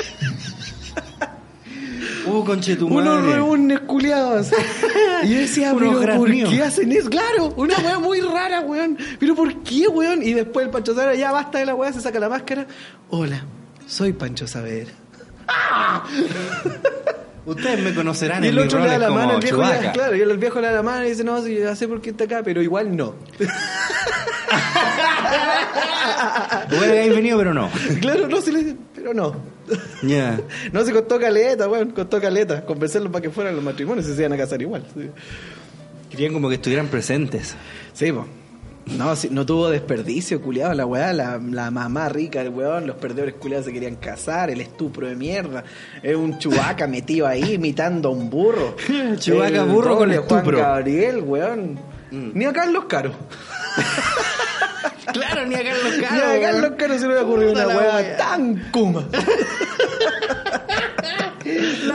Uh. Unos reúnes culiados. Y yo decía, pero ¿por qué hacen eso? Claro, una weá muy rara, weón. Pero ¿por qué, weón? Y después el Pancho Saavedra, ya basta de la weá, se saca la máscara. Hola, soy Pancho Saavedra. Ustedes me conocerán Y en el mis otro le da la mano, el viejo, Chewbacca. claro, y el viejo le da la mano y dice, no, sí, ya sé por qué está acá, pero igual no. Bueno, habéis venido, pero no. claro, no, sí le dice, pero no. No se costó caleta, weón, costó caleta. Convencerlos para que fueran los matrimonios y se iban a casar igual. Sí. Querían como que estuvieran presentes. Sí, po. No, sí, no tuvo desperdicio, culiado, la weá, la, la mamá rica, el weón, los perdedores culiados se querían casar, el estupro de mierda, es un chubaca metido ahí imitando a un burro. Chubaca El burro con doble estupro. Juan Gabriel, weón. Ni a Carlos Caro. Claro, ni a Carlos Ni a Carlos Caro se le hubiera ocurrido una la weá tan kuma.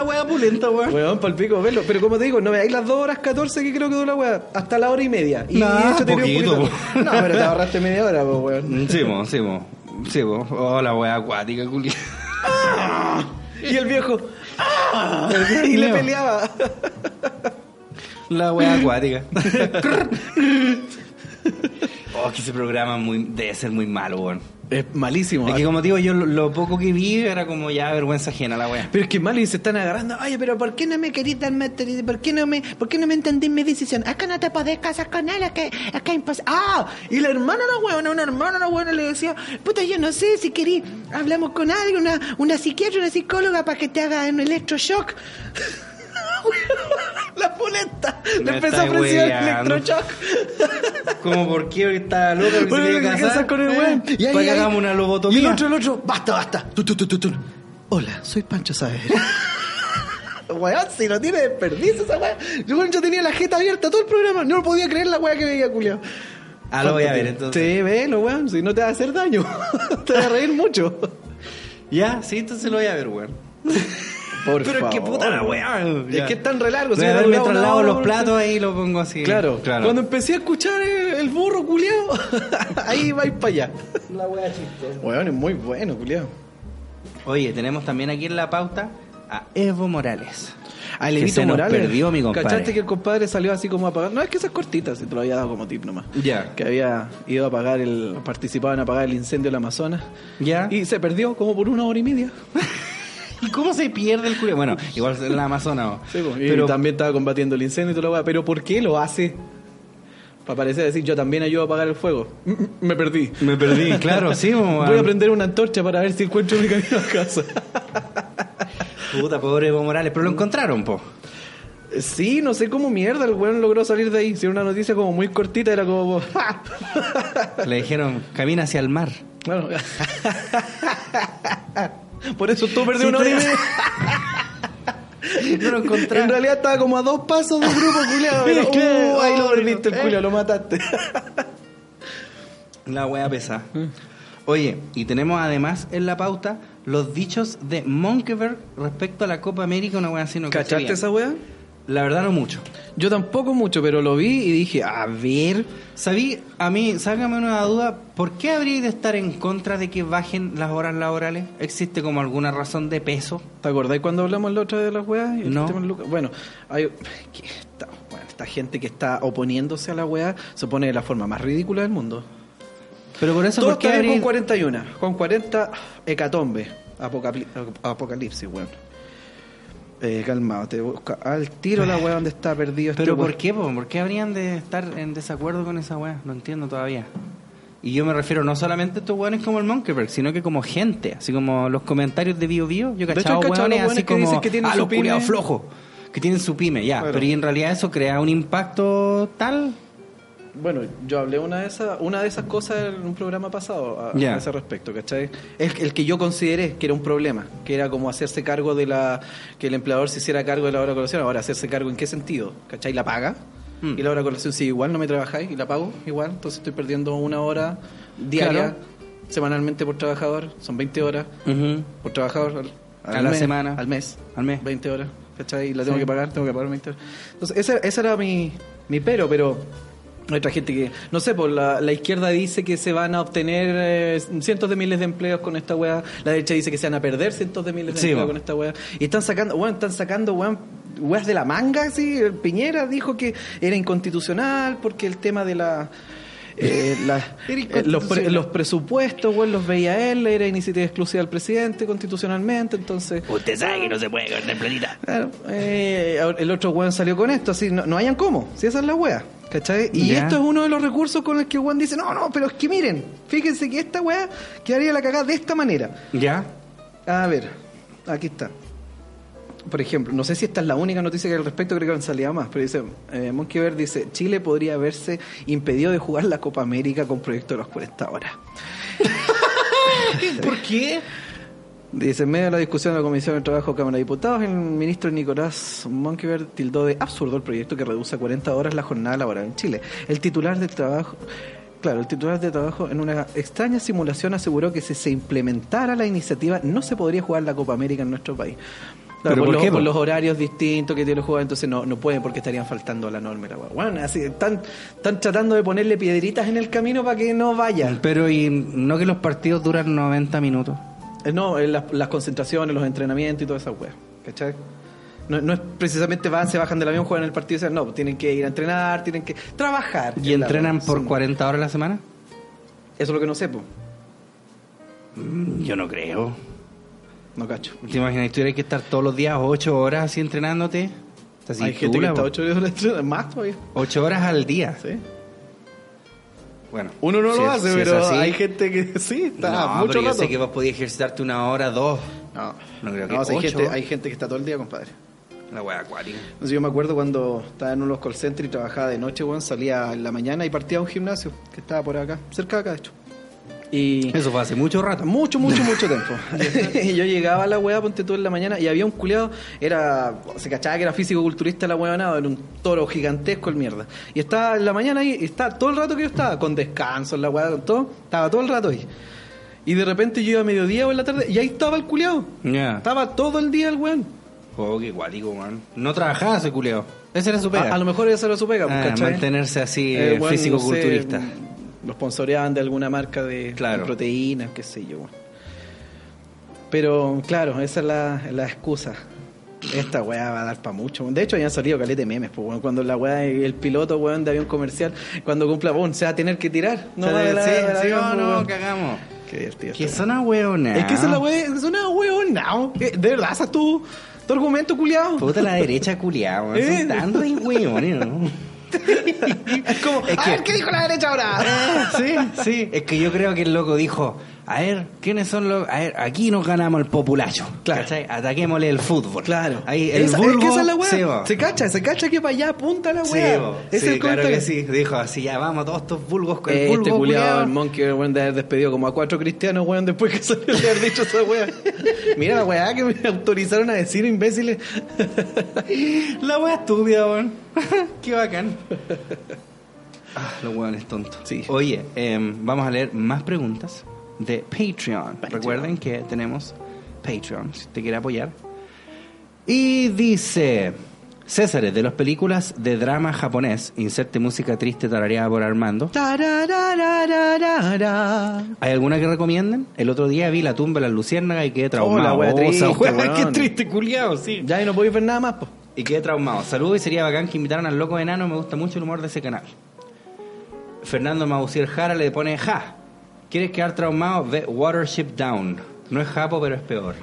La wea pulenta, weón. Weón, palpico, verlo. Pero como te digo, no veáis las 2 horas 14 que creo que dura la weá. Hasta la hora y media. Y de hecho tenía un poquito, poquito- No, pero te ahorraste media hora, pues, weón. Sí, mo, sí, mo. Sí, mo. Oh, la wea acuática, culi. Y el viejo. ¡ah! Y le peleaba. La wea acuática. oh, que ese programa muy, debe ser muy malo, weón. Es malísimo. Es que como digo, yo lo, lo poco que vi era como ya vergüenza ajena la wea. Pero es que mal y se están agarrando. Oye, pero ¿por qué no me querís dar más ter- ¿Por qué no me, por qué no me entendís mi decisión? Es que no te podés casar con él, es que es que imposible. Ah, y la hermana la huevona, una hermana la huevona le decía, puta, yo no sé si querís, hablamos con alguien, una, una psiquiatra, una psicóloga para que te haga un electroshock. la pulenta. Le empezó a ofrecer electroshock. Como por qué ahorita loco que se Bueno, quiere se casar, casa con el ¿eh? weón. Para que hagamos una lobotomía. Y el otro, el otro, basta, basta. Tu, tu, tu. Hola, soy Pancho Saavedra. Weón, si no tiene desperdicio esa weá. Yo, tenía la jeta abierta todo el programa. No podía creer la weá que veía, culiao. Ah, lo voy a ver entonces. Sí, velo, weón. Si no te va a hacer daño. te va a reír mucho. Ya, sí, entonces lo voy a ver, weón. Por Pero es que favor, puta la weón. weá. Es que es tan re largo. Si a lavo hora, los platos ahí lo pongo así. Claro, Cuando empecé a escuchar el, el burro culiao, ahí vais para allá. La weá chistosa. Weón, es muy bueno, culiao. Oye, tenemos también aquí en la pauta a Evo Morales. Que Levito se nos Morales. perdió, mi compadre. ¿Cachaste que el compadre salió así como a pagar? No, es que esas cortitas, si te lo había dado como tip nomás. Ya. Que había ido a pagar el. participado en apagar el incendio del Amazonas. ¿Ya? Y se perdió como por una hora y media. ¿Y cómo se pierde el culo? Bueno, igual en la Amazonas. Sí, y pero también estaba combatiendo el incendio y todo lo weá. Pero ¿por qué lo hace? Para parecer decir, yo también ayudo a apagar el fuego. Mm, mm, Me perdí. me perdí, claro, sí. como, Voy a prender una antorcha para ver si encuentro mi camino a casa. Puta, pobre Evo Morales. Pero lo encontraron, po. Sí, no sé cómo mierda el weón logró salir de ahí. Si era una noticia como muy cortita, era como. Le dijeron, camina hacia el mar. Claro. Por eso tú perdí Sí, una hora y media. No lo encontraron. En realidad estaba como a dos pasos del grupo culiado. pero, uh, ahí lo perdiste el culiao, lo mataste. La wea pesa. Oye, y tenemos además en la pauta los dichos de Monkeberg respecto a la Copa América, una wea así no ¿Cachaste esa weá? La verdad no mucho. Yo tampoco mucho, pero lo vi y dije, a ver. Sabí, a mí, sácame una duda, ¿por qué habría de estar en contra de que bajen las horas laborales? ¿Existe como alguna razón de peso? ¿Te acordáis cuando hablamos la otra vez de las weas? No. Bueno, hay esta, bueno, esta gente que está oponiéndose a la wea se pone de la forma más ridícula del mundo. Pero por eso, Todo ¿por qué está bien habría- con 41, con 40 hecatombe, apocalipsis, weón. Eh, calmado, te busca al tiro la wea donde está perdido este ¿Pero por qué? po? ¿Por qué habrían de estar en desacuerdo con esa weá? No entiendo todavía. Y yo me refiero no solamente a estos weones como el Monkeberg, sino que como gente, así como los comentarios de Bio Bio. Yo hecho, cachaba he cachado weones los así que como, dicen que tienen ah, su los culiados pyme". flojos, que tienen su pyme, ya. Pero y en realidad eso crea un impacto tal. Bueno, yo hablé una de esas, una de esas cosas en un programa pasado a, ese respecto, ¿cachai? Es el que yo consideré que era un problema, que era como hacerse cargo de la, que el empleador se hiciera cargo de la hora de colación. Ahora, hacerse cargo en qué sentido, ¿cachai? La paga. Mm. Y la hora de colación, sí, igual no me trabajáis y la pago igual, entonces estoy perdiendo una hora diaria, Claro. semanalmente por trabajador, son 20 horas por trabajador al, A la mes, semana. Al mes. Al mes. 20 horas, ¿cachai? Y la tengo Sí. que pagar, tengo que pagar 20 horas. Entonces, ese, ese era mi, mi pero, pero hay otra gente que, no sé, pues la, la izquierda dice que se van a obtener eh, cientos de miles de empleos con esta weá, la derecha dice que se van a perder cientos de miles de Sí, empleos con esta weá. Y están sacando, weón, están sacando, weón, weas de la manga, así. El Piñera dijo que era inconstitucional porque el tema de la... eh, la- eh, los, pre- los presupuestos, weón, los veía él, era iniciativa exclusiva del presidente constitucionalmente, entonces... Usted sabe que no se puede cortar planita. Claro, eh, el otro weón salió con esto, así, no, no hayan cómo, si esa es la wea, ¿cachai? Y esto es uno de los recursos con el que weón dice, no, no, pero es que miren, fíjense que esta wea quedaría la cagada de esta manera. ¿Ya? A ver, aquí está. Por ejemplo, no sé si esta es la única noticia que al respecto, creo que han salido más, pero dice, eh, Monkey Bear dice, Chile podría haberse impedido de jugar la Copa América con proyecto de las 40 horas. ¿Por qué? Dice, en medio de la discusión de la Comisión de Trabajo Cámara de Diputados, el ministro Nicolás Monkeberg tildó de absurdo el proyecto que reduce a 40 horas la jornada laboral en Chile. El titular de trabajo... Claro, el titular de trabajo en una extraña simulación aseguró que si se implementara la iniciativa no se podría jugar la Copa América en nuestro país. Claro, ¿Pero por, por los, por horarios distintos que tiene los jugadores, entonces no, no pueden porque estarían faltando a la norma. la. Bueno, así, están, están tratando de ponerle piedritas en el camino para que no vaya. Pero y no que los partidos duran 90 minutos. Eh, No, eh, las, las concentraciones, los entrenamientos y toda esa weá. ¿Cachai? No, no es precisamente van, se bajan del avión, juegan el partido y dicen, no, tienen que ir a entrenar, tienen que trabajar. ¿Y en entrenan por Sí. 40 horas a la semana? Eso es lo que no sé, po. Mm, Yo no creo. No cacho. ¿Te imaginas? Tuvieras que estar todos los días 8 horas así entrenándote. Hay gente que está po. ocho horas de entreno- más todavía. 8 horas al día. Sí. Bueno. Uno no si lo es- hace, si pero así- hay gente que sí, está no, mucho pero yo sé que vos podías ejercitarte una hora, dos. No, No creo que No, hay, gente, hay gente que está todo el día, compadre. La wea acuática. No sé, yo me acuerdo cuando estaba en unos call centers y trabajaba de noche, weón, salía en la mañana y partía a un gimnasio que estaba por acá, cerca de acá, de hecho. Y Eso fue hace mucho rato. mucho, mucho, mucho tiempo. y yo llegaba a la weá, ponte tú en la mañana, y había un culiado, era, se cachaba que era físico-culturista la weá, nada, era un toro gigantesco el mierda. Y estaba en la mañana ahí, y estaba todo el rato que yo estaba, con descanso, en la weá, con todo, estaba todo el rato ahí. Y de repente yo iba a mediodía o en la tarde, y ahí estaba el culiado. Ya. Estaba todo el día el weón. Oh, qué guático, man. No trabajaba ese culeo. Ese era su pega. A, a lo mejor esa era su pega, Ah, mantenerse así, Eh, eh, bueno, físico-culturista. no sé, lo sponsoreaban de alguna marca de, Claro. de proteínas, qué sé yo. bueno. Pero claro, esa es la, la excusa. Esta weá va a dar para mucho. De hecho, ya han salido calete memes. Pues, weón, cuando la weá, el piloto weón, de avión comercial, cuando cumpla, boom, se va a tener que tirar. No va de la- sí, del sí, avión, no, no, cagamos. Qué divertido. Que son a weá. Es que es la weá, es una weona. Eh, De verdad, esa es tu, tu argumento, culiado. Puta la derecha culiao, weón. Eh. Son tan re hueones, ¿no? Es como, Es a que- ver, ¿qué dijo la derecha ahora? Sí, sí. Es que yo creo que el loco dijo, a ver, ¿quiénes son los...? A ver, aquí nos ganamos el populacho. Claro. ¿Cachai? Ataquémosle el fútbol. Claro. Ahí, el Esa- es que esa es la weá. Sí, se cacha, se cacha que para allá apunta la Sí, weá. Sí, es el claro que sí. Dijo así, ya vamos todos estos vulgos con el Este vulgo culiado, el monkey, weón, de haber despedido como a cuatro cristianos, weón, después que salió de haber dicho esa weá. Mira la weá que me autorizaron a decir, imbéciles. La wea estúpida, weón. Qué bacán. Ah, los hueones tontos. Sí. Oye, em, vamos a leer más preguntas de Patreon. Recuerden que tenemos Patreon, si te quiere apoyar. Y dice... César, de las películas de drama japonés, inserte música triste tarareada por Armando. ¿Hay alguna que recomienden? El otro día vi La tumba de las luciérnagas y quedé traumado. Oh, la wea triste, esa wea, qué triste, culiao, sí. Ya, y no podéis ver nada más, po. Y quedé traumado. Saludos y sería bacán que invitaran al loco enano. Me gusta mucho el humor de ese canal. Fernando Mausier Jara le pone ja. ¿Quieres quedar traumado? Ve Watership Down. No es japo, pero es peor.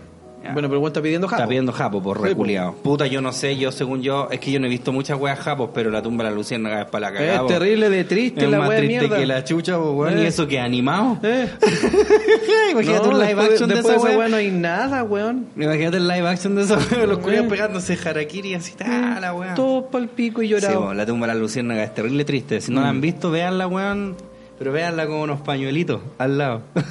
Ya. Bueno, pero weón está pidiendo japo. Está pidiendo japo por Sí, reculeado. Puta, yo no sé, yo según yo, es que yo no he visto muchas weas japos, pero la tumba de la luciérnaga es para la cagada. Es po. terrible de triste Es la más wea de triste mierda. que la chucha, weón. Eh. Y eso que animado. Eh. Imagínate No, un live action de después esa wea. no hay nada, weón. Imagínate el live action de esa wea. Los culiados Eh. pegándose harakiri así, ta, la wea. Todo pa'l pico y Sí, llorado. bo, la tumba de la luciérnaga es terrible triste. Si no Mm. la han visto, véanla, weón. Pero véanla con unos pañuelitos al lado.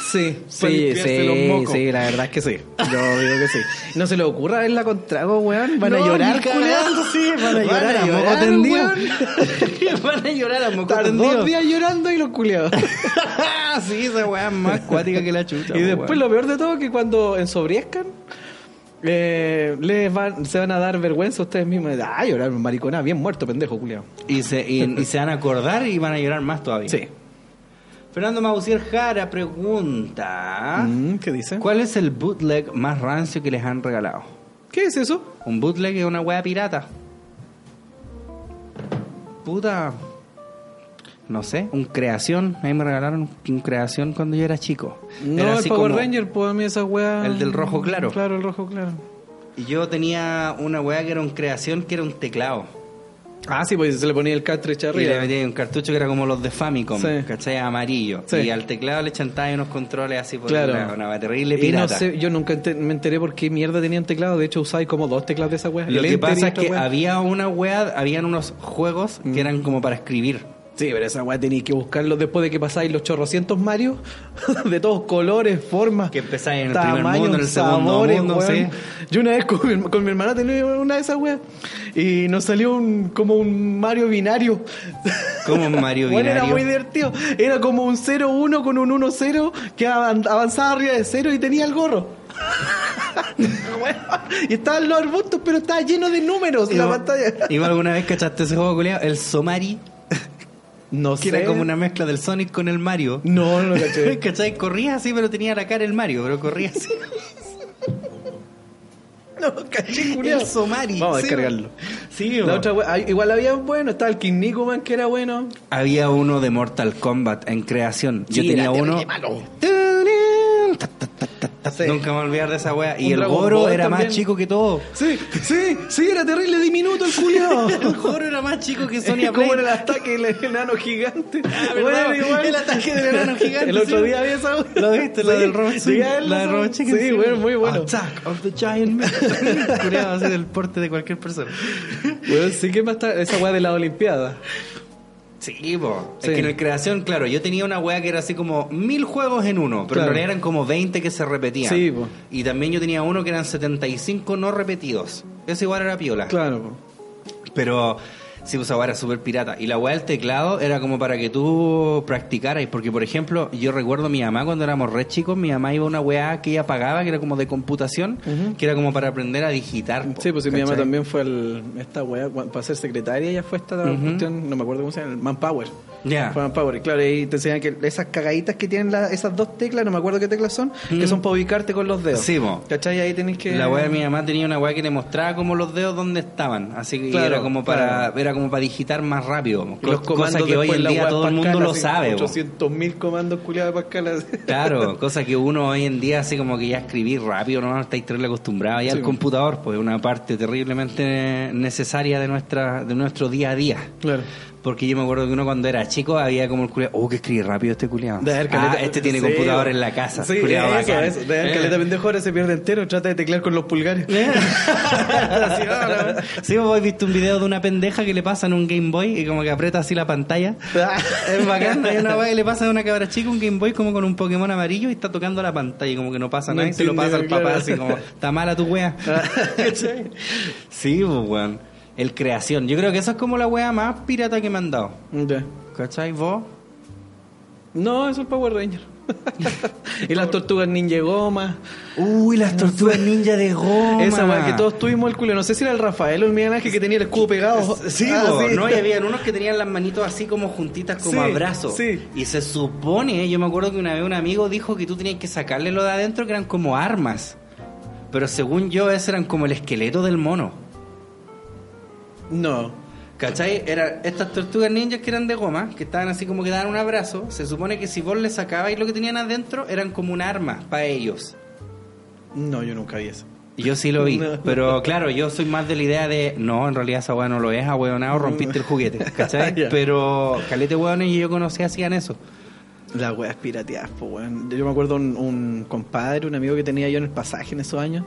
Sí, sí, sí, sí, la verdad es que sí. Yo digo que sí. No se le ocurra verla con trago, weón. Van a llorar, culiao. sí, van a llorar a moco tendido. weón. Van a llorar a moco tendido. dos días llorando y los culiados. sí, esa es más cuática que la chucha. y po, después weón. lo peor de todo es que cuando ensobriezcan, eh, les van, se van a dar vergüenza ustedes mismos. Ah, llorar, maricona, bien muerto, pendejo, culiao. Y se, y, y se van a acordar y van a llorar más todavía. Sí. Fernando Mausier Jara pregunta: Mm, ¿Qué dice? ¿Cuál es el bootleg más rancio que les han regalado? ¿Qué es eso? Un bootleg es una wea pirata. Puta. No sé, un creación. A mí me regalaron un creación cuando yo era chico. No, Era el así Power como- Ranger, pues a mí esa weá. El del rojo claro. Claro, el rojo claro. Y yo tenía una wea que era un creación que era un teclado. Ah, sí, pues se le ponía el cartridge Y le arriba. metía un cartucho que era como los de Famicom, Sí. ¿cachai? Amarillo. Sí. Y al teclado le chantaba unos controles así por Claro. el lado, una wea terrible Y no pirata. sé, yo nunca me enteré por qué mierda tenían teclado. De hecho, usáis como dos teclados de esa weá. Lo que pasa es que weá. había una wea, habían unos juegos Mm. que eran como para escribir. Sí, pero esa weá tenéis que buscarlo después de que pasáis los chorrocientos Mario, de todos colores, formas. Que empezáis en el primer mundo, en el segundo sabores, mundo, sí. Yo una vez con mi, con mi hermana tenía una de esas weas y nos salió un, como un Mario binario. Como un Mario Bueno, era binario. muy divertido. Era como un 0-1 con un 1-0 que avan- avanzaba arriba de cero y tenía el gorro. Bueno, y estaba en los arbustos, pero estaba lleno de números la Iba- pantalla. ¿Iba alguna vez cachaste ese juego culiao? El Somari, No que sé. era como una mezcla del Sonic con el Mario. No, no lo caché. ¿Cachai? Corría así, pero tenía la cara el Mario, pero corría así. No, caché, culiao. El Somari. Vamos a descargarlo. Sí, La otra igual había bueno, estaba el King Nikuman que era bueno. Había uno de Mortal Kombat en creación. Yo tenía era uno. Sí. Nunca me voy a olvidar de esa wea. Y el Goro era más también. chico que todo. Sí, sí, sí, era terrible diminuto el culiao. El Goro era más chico que Sonia ¿Cómo Blade. era el ataque del enano gigante? ¿verdad? El ataque del enano gigante, El otro sí. día vi esa. ¿Lo viste? La Sí. del Robot Sí, La de lo- Robot Chicken. Sí, bueno, muy bueno. Attack of the Giant Man. Culeado así del porte de cualquier persona. Bueno, sí que más está esa weá de la Olimpiada. Sí. Sí. Es que en el creación, claro, yo tenía una wea que era así como mil juegos en uno, pero Claro. en realidad eran como 20 que se repetían. Sí, po. Y también yo tenía uno que eran 75 no repetidos. Ese igual era piola. Claro. Pero sí, pues weá era súper pirata. Y la weá del teclado era como para que tú practicaras. Porque, por ejemplo, yo recuerdo a mi mamá cuando éramos re chicos, mi mamá iba a una weá que ella pagaba, que era como de computación, que era como para aprender a digitar. po, Sí, pues sí, mi mamá ¿cachai? también fue el, esta weá, para ser secretaria, ella fue esta cuestión, no me acuerdo cómo se llama, el Manpower. Ya. Fue Manpower, y claro, ahí te enseñan que esas cagaditas que tienen la- esas dos teclas, no me acuerdo qué teclas son, que son para ubicarte con los dedos. Sí, po. ¿Cachai? Ahí tenés que... La weá de mi mamá tenía una weá que te mostraba como los dedos dónde estaban. Así que Claro, era como para claro. era como para digitar más rápido. Y los Co- comandos cosa que hoy en día todo el mundo lo sabe. po. 800.000 comandos culiados de Pascal. Claro, cosa que uno hoy en día así como que ya escribir rápido, no estáis terrible acostumbrado ya Sí. al computador, pues es una parte terriblemente necesaria de nuestra de nuestro día a día. Claro. Porque yo me acuerdo que uno cuando era chico había como el culiado, oh, que escribe rápido este culiado. De Ah, este tiene sí, computador en la casa. Sí, culiao eso, bacán. eso. De Eh. caleta pendejo ahora se pierde entero, trata de teclear con los pulgares. Así, ah, no. Sí, vos habéis visto un video de una pendeja que le pasa en un Game Boy y como que aprieta así la pantalla. Es bacán, hay una que le pasa a una cabra chica un Game Boy como con un Pokémon amarillo y está tocando la pantalla y como que no pasa No nada y se lo pasa al papá claro. así como, está mala tu wea. ¿Cachai? sí, pues weón. El creación. Yo creo que eso es como la wea más pirata que me han dado. Ya. ¿Cachai? ¿Vos? No, eso es el Power Ranger. y las tortugas ninja goma. Uy, las tortugas ninja de goma. Esa weá que todos tuvimos el culo. No sé si era el Rafael o el Miguel Ángel que tenía el escudo pegado. Sí, Ah, sí. no, y habían unos que tenían las manitos así como juntitas, como Sí, abrazos. sí. Y se supone, yo me acuerdo que una vez un amigo dijo que tú tenías que sacarle lo de adentro, que eran como armas. Pero según yo, ese eran como el esqueleto del mono. No. ¿Cachai? Eran estas tortugas ninjas que eran de goma, que estaban así como que daban un abrazo. Se supone que si vos le sacabais lo que tenían adentro, eran como un arma para ellos. No, yo nunca vi eso. Yo sí lo vi, No. pero claro, yo soy más de la idea de, no, en realidad esa weá no lo es, ahueonado, rompiste el juguete, ¿cachai? Pero calete weones y yo conocí hacían eso. Las weas pirateadas, pues weón. Yo me acuerdo un, un compadre, un amigo que tenía yo en el pasaje en esos años.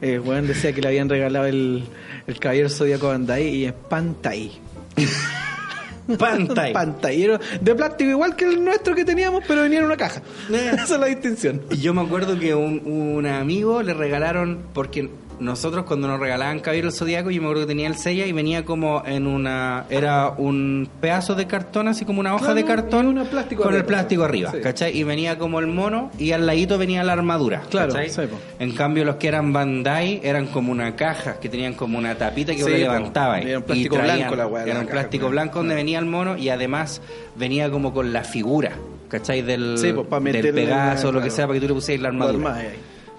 Eh, weón decía que le habían regalado el, el Caballero Zodíaco Bandai y es Pantai. Pantai. Pantallero de plástico igual que el nuestro que teníamos, pero venía en una caja. Esa es la distinción. Y yo me acuerdo que un, un amigo le regalaron, porque nosotros cuando nos regalaban Caballero Zodíaco, yo me acuerdo que tenía el sella y venía como en una. Era un pedazo de cartón, así como una hoja Claro, de cartón una plástico con el plástico arriba, Sí. ¿cachai? Y venía como el mono y al ladito venía la armadura. Claro, ¿cachai? sí. En cambio, los que eran Bandai eran como una caja que tenían como una tapita que Sí, vos le po. levantabas. Era un plástico traían- blanco la weá Era un plástico blanco donde venía el mono y además venía como con la figura, ¿cachai? Del, pa del Pegaso o lo que sea para que tú le pusieras la armadura.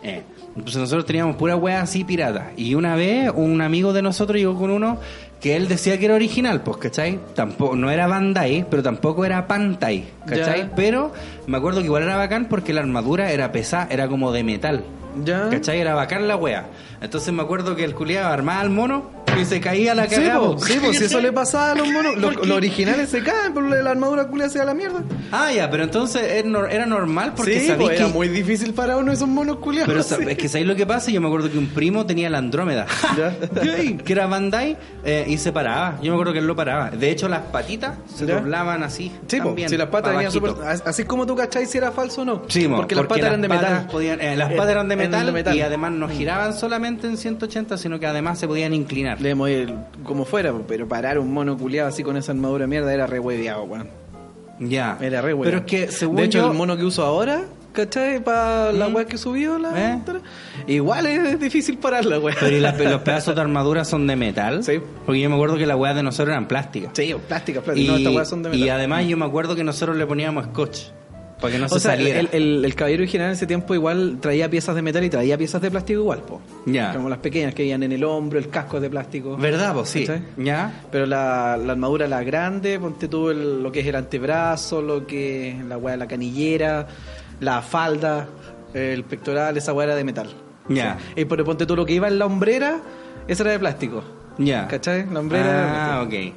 Eh, Entonces nosotros teníamos pura wea así pirata. Y una vez un amigo de nosotros llegó con uno que él decía que era original, pues, ¿cachai? Tampoco, no era Bandai, pero tampoco era Pantai, ¿cachai? Ya. Pero me acuerdo que igual era bacán porque la armadura era pesada, era como de metal. Ya. ¿Cachai? Era bacán la wea. Entonces me acuerdo que el culiado armaba al mono y se caía la cagada. sí, po, si eso le pasaba a los monos, los, los originales se caen, pero la armadura culia se da la mierda. Ah, ya, pero entonces era nor- era normal porque sí, pues, que... era muy difícil para uno esos monos culiados. Pero sí. es que ¿sabéis lo que pasa? Yo me acuerdo que un primo tenía la Andrómeda. Que era Bandai eh, y se paraba. Yo me acuerdo que él lo paraba. De hecho, las patitas se Ya. doblaban así. Sí, también, si las patas pa' venían súper... Así como tú cachai si era falso o no. Sí, mo, porque las patas eran de metal. podían- eh, las patas eran de metal. y además no giraban solamente en 180, sino que además se podían inclinar. Leemos el- como fuera, pero parar un mono culiado así con esa armadura mierda era re hueveado, weón. Ya. Era re Pero es que según De hecho, yo- el mono que uso ahora, ¿cachai? Para la ¿Mm? weá que subió, la ¿Eh? igual es difícil pararla, weón. Pero ¿y los pedazos de armadura son de metal. Sí. Porque yo me acuerdo que las weas de nosotros eran plásticas. Sí, plástica, plástica. Y, no, estas weas son de metal. y además yo me acuerdo que nosotros le poníamos scotch. Para que no o se sea, saliera. el, el, el caballero original en ese tiempo igual traía piezas de metal y traía piezas de plástico igual, po. Ya. Como las pequeñas que iban en el hombro, el casco es de plástico. ¿Verdad, vos? Sí. ¿Ya? Pero la, la armadura, la grande, ponte tú el- lo que es el antebrazo, lo que es la weá de la canillera, la falda, El pectoral, esa weá era de metal. Ya. Y por ponte tú lo que iba en la hombrera, esa era de plástico. Ya. ¿Cachai? La hombrera era de Ah, ok.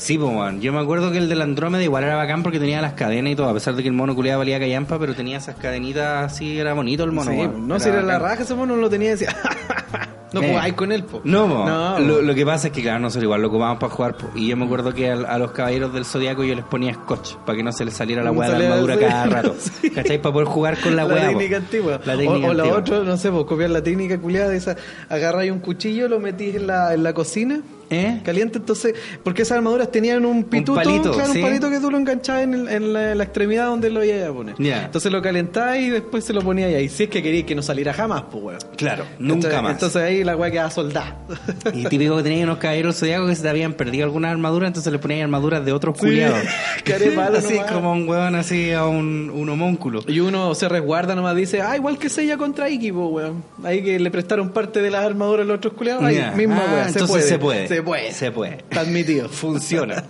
Sí, pues, weón. Yo me acuerdo que el del Andrómeda igual era bacán porque tenía las cadenas y todo, a pesar de que el mono culiado valía callampa, pero tenía esas cadenitas así, era bonito el mono, Sí, no, si era la bacán. raja ese mono, lo tenía y decía. no Eh. jugáis con él, po. No, po. No, lo, lo que pasa es que, claro, nosotros igual lo ocupábamos para jugar. po. Y yo me acuerdo que a, los caballeros del zodiaco yo les ponía scotch para que no se les saliera la No weá de salía- armadura cada rato. Sí. ¿Cachai? Para poder jugar con la, la weá. po. técnica antigua. La o, técnica o la otra, no sé, vos copiar la técnica culiada de esa. Agarráis un cuchillo, lo metís en la, en la cocina. ¿Eh? Caliente, entonces, porque esas armaduras tenían un pituto, palito, claro, sí. un palito que tú lo enganchabas en, el- en la, en la extremidad donde lo ibas a poner. Entonces lo calentabas y después se lo ponías ahí. Si es que querías que no saliera jamás, pues weón. Claro, nunca Entonces- más. Entonces ahí la weá quedaba soldada. Y típico que tenía unos caballeros zodiacos que se te habían perdido alguna armadura, entonces le ponían armaduras de otros culiados. Así nomás. como un weón, así a un, un homúnculo. Y uno se resguarda nomás, dice, ah, igual que Sella contra Iki, po, weón. Ahí que le prestaron parte de las armaduras a los otros culiados. Ahí, Ya. misma Ah, entonces se puede. Se puede. Se puede. Está admitido. Funciona.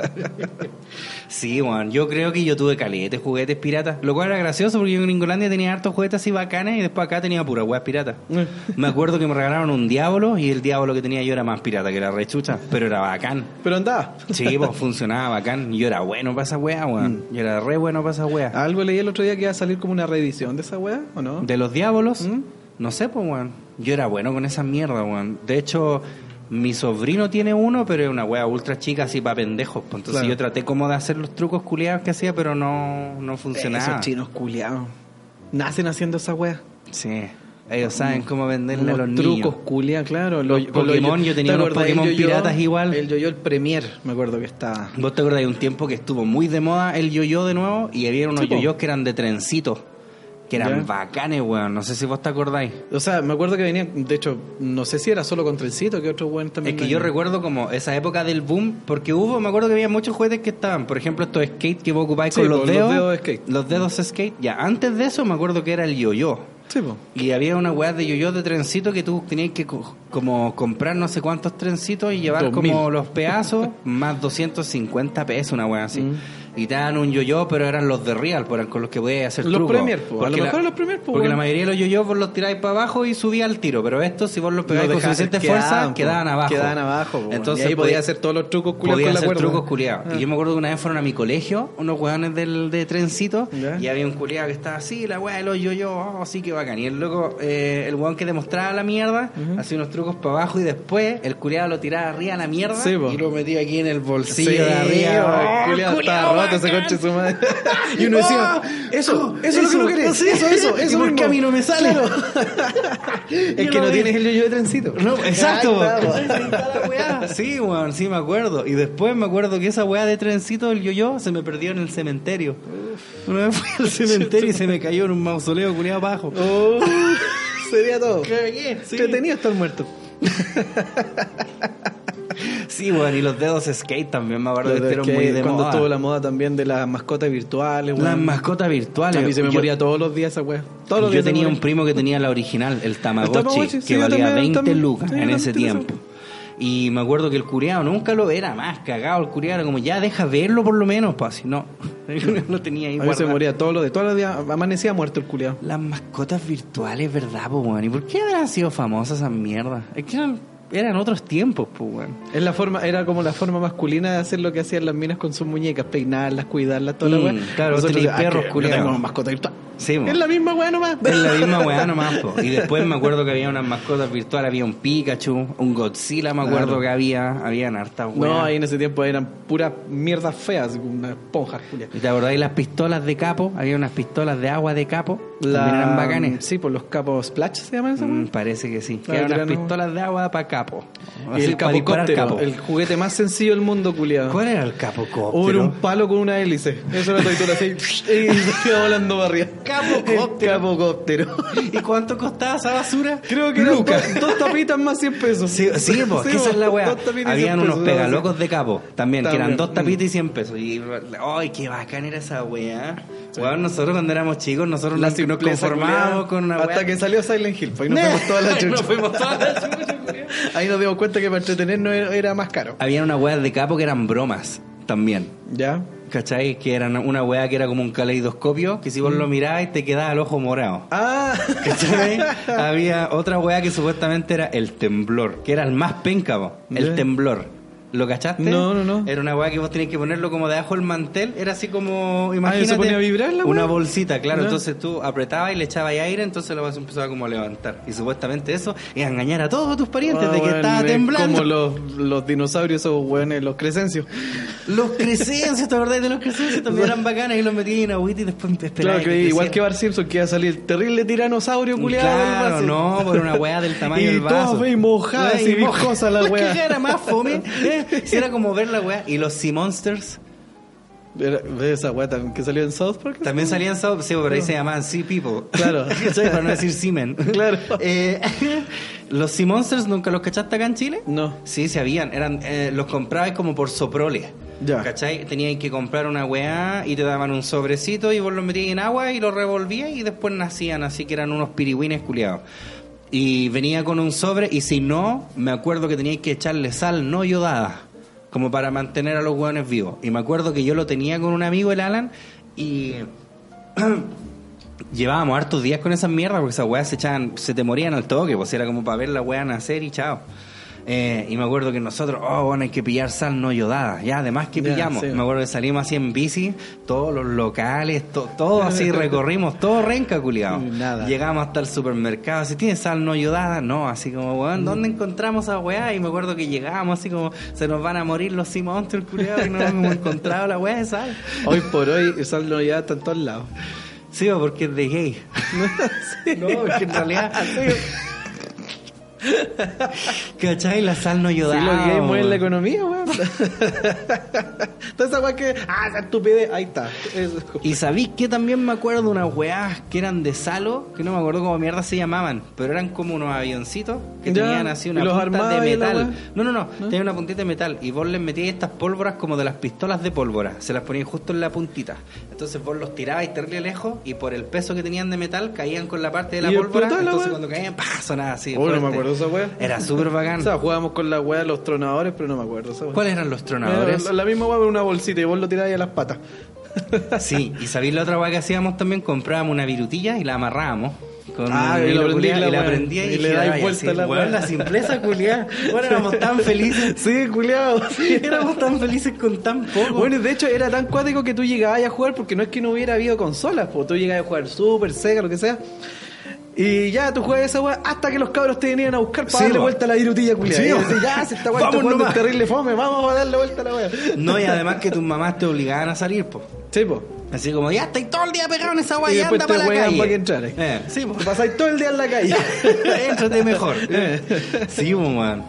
Sí, weón. Yo creo que yo tuve caletes, juguetes piratas. Lo cual era gracioso porque yo en Gringolandia tenía hartos juguetes así bacanes y después acá tenía puras weas piratas. Me acuerdo que me regalaron un diablo y el diablo que tenía yo era más pirata que era rechucha, pero era bacán. Pero andaba. Sí, pues funcionaba bacán. Yo era bueno para esa wea, weón. Yo era re bueno para esa wea. Algo leí el otro día que iba a salir como una reedición de esa weá, ¿o no? De los diablos, ¿Mm? no sé, pues, weón. Yo era bueno con esa mierda, weón. De hecho, mi sobrino tiene uno, pero es una wea ultra chica, así para pendejos. pues. Entonces Claro. yo traté como de hacer los trucos culiados que hacía, pero no, no funcionaba. Esos chinos culiados. Nacen haciendo esa weá. Sí. Ellos saben cómo venderle a Unos los trucos culiados, claro. Los Pokémon, yo- yo tenía ¿te unos acordás del Pokémon piratas igual. El yo-yo, el Premier, me acuerdo que estaba. ¿Vos te acuerdas de un tiempo que estuvo muy de moda el yo-yo de nuevo? Y había unos yo-yos que eran de trencito. Que eran Ya. bacanes, weón. No sé si vos te acordáis. O sea, me acuerdo que venían, de hecho, no sé si era solo con trencito, que otro weón también. Es que yo recuerdo como esa época del boom, porque hubo, me acuerdo que había muchos juguetes que estaban, por ejemplo, estos skate que vos ocupáis Sí, con los pues, los dedos. dedos de skate. Los dedos de skate. Ya, antes de eso me acuerdo que era el yo-yo. Sí. Y había una weá de yo-yo de trencito que tú tenías que co- como comprar no sé cuántos trencitos y llevar como los pedazos más 250 pesos, una weá así. Mm. Y te un yo-yo, pero eran los de real, pues eran con los que podías hacer Los trucos. Premier, po. A Porque lo la- mejor los Premier, po, Porque weón. la mayoría de los yo-yo vos los tiráis para abajo y subía al tiro, pero estos si vos los pegáis Lo con suficiente fuerza, po. quedaban abajo. Quedaban abajo, po. Entonces y ahí podía podía- hacer todos los trucos culiados Podía con la hacer cuerda. trucos culiados. Ah. Y yo me acuerdo que una vez fueron a mi colegio, unos hueones del, de trencito, Ya. y había un culiado que estaba así, la weá de los yo-yo, oh, sí que bacán. Y el loco, eh, el hueón que demostraba la mierda, hacía unos trucos para abajo y después el culiado lo tiraba arriba a la mierda Sí, y lo metía aquí en el bolsillo Sí, de arriba. el culiao ¡Oh, estaba bacán! coche su madre. Y uno decía, eso, eso, es lo que no querés. Eso, eso, ¿Y eso. por qué a mí no me sale? Es que no tienes el yo-yo de trencito. No, exacto. Ah. Sí, weón, sí me acuerdo. Y después me acuerdo que esa weá de trencito del yo-yo se me perdió en el cementerio. Una vez fui al cementerio y se me cayó en un mausoleo culiado abajo. Oh, sería todo. Cagué, sí. Entretenido estar muerto. Sí, weón, y los dedos skate también me acuerdo que que muy de cuando moda. estuvo la moda también de las mascotas virtuales, Las mascotas virtuales. A mí se me Yo- moría todos los días esa weá. Todos los Yo días tenía un primo que tenía la original, el Tamagotchi, El Tamagotchi, que sí, valía también, 20 también. lucas Sí, en ese tiempo. Y me acuerdo que el curiado nunca lo era más cagado. El curiado era como, ya deja verlo por lo menos, pues así. No, lo tenía ahí A mí se moría todos los días. Todos los días amanecía muerto el culiao. Las mascotas virtuales, ¿verdad, po? ¿Y por qué habrán sido famosas esas mierdas? Es que eran, eran otros tiempos, pues, weón. Es la forma, era como la forma masculina de hacer lo que hacían las minas con sus muñecas, peinarlas, cuidarlas, toda Mm, la weá. claro, Nosotros, ah, perros, que yo culiao. tengo mascota virtual. Sí. Es la misma weá nomás. Es la misma weá nomás, po. Y después me acuerdo que había unas mascotas virtuales, había un Pikachu, un Godzilla, me acuerdo Claro. que había, habían hartas weas. No, ahí en ese tiempo eran puras mierdas feas, como unas esponjas, culiao. ¿Y te acordáis las pistolas de capo? Había unas pistolas de agua de capo. La- También eran bacanes. Sí, por los capos Splash se llaman esas Mm, parece que sí. Que Claro, eran unas pistolas de agua para capo. Y Así, el capocóptero, capo. el juguete más sencillo del mundo, culiado. ¿Cuál era el capocóptero? Era un palo con una hélice. Eso era todo así. y se volando para arriba. Capocóptero. Capocóptero. ¿Y cuánto costaba esa basura? Creo que eran dos, dos tapitas más 100 pesos. Sí, sí, pues, que esa es la weá. Habían 100 unos pegalocos de capo también, que eran dos tapitas y 100 pesos. Y, ¡ay, qué bacán era esa weá! Weón, nosotros cuando éramos chicos, nosotros La nos, conformábamos con una Hasta weá. que salió Silent Hill, pues ahí nos fuimos toda la chucha. Nos fuimos toda la chucha, culiao. Ahí nos dimos cuenta que para entretenernos era, era más caro. Habían unas weas de capo que eran bromas también. ¿Ya? ¿Cachai? Que era una- weá que era como un caleidoscopio, que si vos lo mirabas te quedaba el ojo morado. Ah, ¿Cachai? Había otra weá que supuestamente era el temblor, que era el más penca, po, el temblor. ¿Lo cachaste? No, no, no. Era una weá que vos tenías que ponerlo como debajo del mantel, era así como, imagínate, ¿se ponía a vibrar la una bolsita, claro. Entonces tú apretabas y le echabas aire, entonces la weá se empezaba como a levantar. Y supuestamente eso es engañar a todos tus parientes Ah, de que bueno, estaba es temblando. Como los, los dinosaurios, esos weones, los crecencios. Los crecencios, ¿te acordás de los crecencios? También eran bacanas y los metían en agüita y después esperabas Claro, que creciera. igual que Bar Simpson, que iba a salir terrible tiranosaurio culiado. Claro, no, por una weá del tamaño Y del vaso. y mojada, así, y moja- viscosa la weá. cagada era más fome. Si era como ver la weá. Y los Sea Monsters ¿Ves esa weá también que salió en South Park? también salían, so- sí, pero ahí se llamaban Sea People. Claro. Para no decir Seamen. Claro. Eh, los Sea Monsters, ¿nunca los cachaste acá en Chile? No. Sí, se habían. Eran, eh, los comprabas como por soprole. Ya. ¿Cachai? Tenías que comprar una weá y te daban un sobrecito y vos lo metías en agua y lo revolvías y después nacían, así que eran unos pirigüines culiados. Y venía con un sobre y si no, me acuerdo que teníais que echarle sal no yodada, como para mantener a los hueones vivos. Y me acuerdo que yo lo tenía con un amigo, el Alan, y llevábamos hartos días con esas mierdas porque esas weas se echaban, se te morían al toque, pues era como para ver la wea nacer y chao. Eh, y me acuerdo que nosotros, oh, bueno, hay que pillar sal no yodada. Ya, además que pillamos. sí. Me acuerdo que salimos así en bici, todos los locales, to- todo así recorrimos, todo renca, culiado. Nada. Llegamos hasta el supermercado, si tiene sal no yodada, no, así como, weón, ¿dónde encontramos esa weá? Y me acuerdo que llegábamos así como, se nos van a morir los Sea Monsters, culiado, y no hemos encontrado la weá de sal. Hoy por hoy, esa no ya está en todos lados. Sí, porque es de gay. No, porque en realidad. ¿Cachai? La sal no yodada. Sí, los gays mueven la economía, weón. Toda esa que. Ah, esa estupidez. Ahí está. Eso. Y sabéis que también me acuerdo de unas weás que eran de salo, que no me acuerdo cómo mierda se llamaban, pero eran como unos avioncitos que Ya, tenían así una punta de metal. No, no, no, tenía una puntita de metal y vos les metíais estas pólvoras como de las pistolas de pólvora, se las poníais justo en la puntita. Entonces vos los tirabais terrible lejos y por el peso que tenían de metal caían con la parte de la pólvora, la entonces cuando caían, ¡pah! sonaba así. Oh, no me fuerte. Acuerdo esa weá. Era súper bacán. O sea, jugábamos con la weá de los tronadores, pero no me acuerdo esa weá. ¿Cuáles eran los tronadores? Era La, misma weá, pero una bolsita y vos lo tirabas a las patas. Sí, y sabéis la otra weá que hacíamos también, comprábamos una virutilla y la amarrábamos. Con Ah, y lo prendí culiao, la y la weá. prendía y, Y le dais vuelta a la weón, la simpleza culiada. Bueno, éramos tan felices. Sí, culiado. Éramos tan felices con tan poco. Bueno, de hecho era tan cuático que tú llegabas a jugar porque no es que no hubiera habido consolas, pues tú llegabas a jugar Super, Sega, lo que sea. Y ya tú juegas esa weá hasta que los cabros te venían a buscar para Sí, darle vuelta a la virutilla culiada. Sí, y ya, se está jugando terrible fome, vamos a darle vuelta a la weá. No, y además que tus mamás te obligaban a salir, po. Sí, po. Así como, ya estáis todo el día pegado en esa Y weá y después anda para la calle. para que entrares. Eh, sí, po. Te pasáis todo el día en la calle. Éntrate mejor. sí, po, man.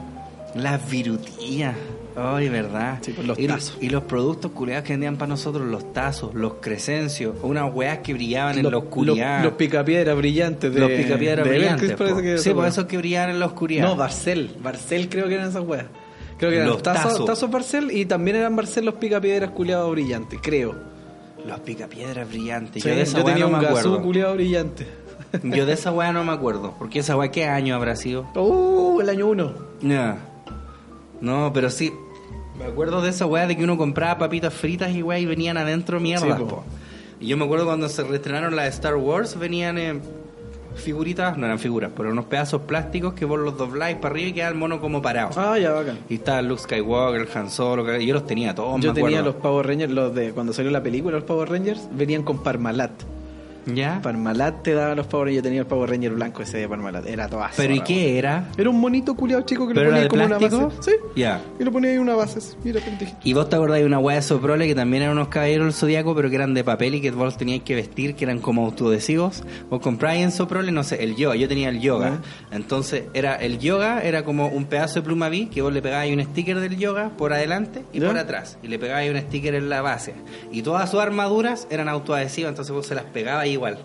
Las virutillas. Ay, verdad. Sí, pues, los y, tazos. y los productos culiados que vendían para nosotros, los tazos, los crecencios, unas weas que brillaban en la oscuridad. Los, los picapiedras brillantes de Los picapiedras de brillantes. Po. que sí, por weá. esos que brillaban en la oscuridad. No, Barcel. Barcel creo que eran esas weas. Creo que eran Los tazos, tazos. tazos Barcel y también eran Barcel los picapiedras culiados brillantes, creo. Los picapiedras brillantes. Sí, yo de esa yo tenía no un gasú culiado brillante. Yo de esa wea no me acuerdo. Porque esa wea, ¿qué año habrá sido? Uh, el año uno. No. No, pero sí. Me acuerdo de esa weá de que uno compraba papitas fritas y weá y venían adentro mierdas, Sí. Y yo me acuerdo cuando se reestrenaron las Star Wars, venían eh, figuritas, no eran figuras, pero unos pedazos plásticos que vos los dobláis para arriba y quedaba el mono como parado. Ah, ya, bacán. Y estaba Luke Skywalker, Han Solo, que- yo los tenía todos, Yo me tenía los Power Rangers, los de cuando salió la película, los Power Rangers, venían con Parmalat. ¿Ya? Parmalat te daba los Power Rangers, yo tenía el Power Ranger blanco ese de Parmalat, era todo así. ¿Pero y qué era? Era un monito culiado chico que ¿Pero le era ponía de como plástico? una base. Sí. Ya. Y le ponía ahí una base. Mira, pendejito. Y vos te acordás de una weá de Soprole que también eran unos caballeros del zodiaco, pero que eran de papel y que vos los teníais que vestir, que eran como autoadhesivos. Vos compráis en Soprole, no sé, el yoga. Yo tenía el yoga. Entonces, era el yoga era como un pedazo de pluma B que vos le pegabais un sticker del yoga por adelante y ¿Ya? por atrás. Y le pegabais un sticker en la base. Y todas sus armaduras eran autoadhesivas, entonces vos se las pegabas igual.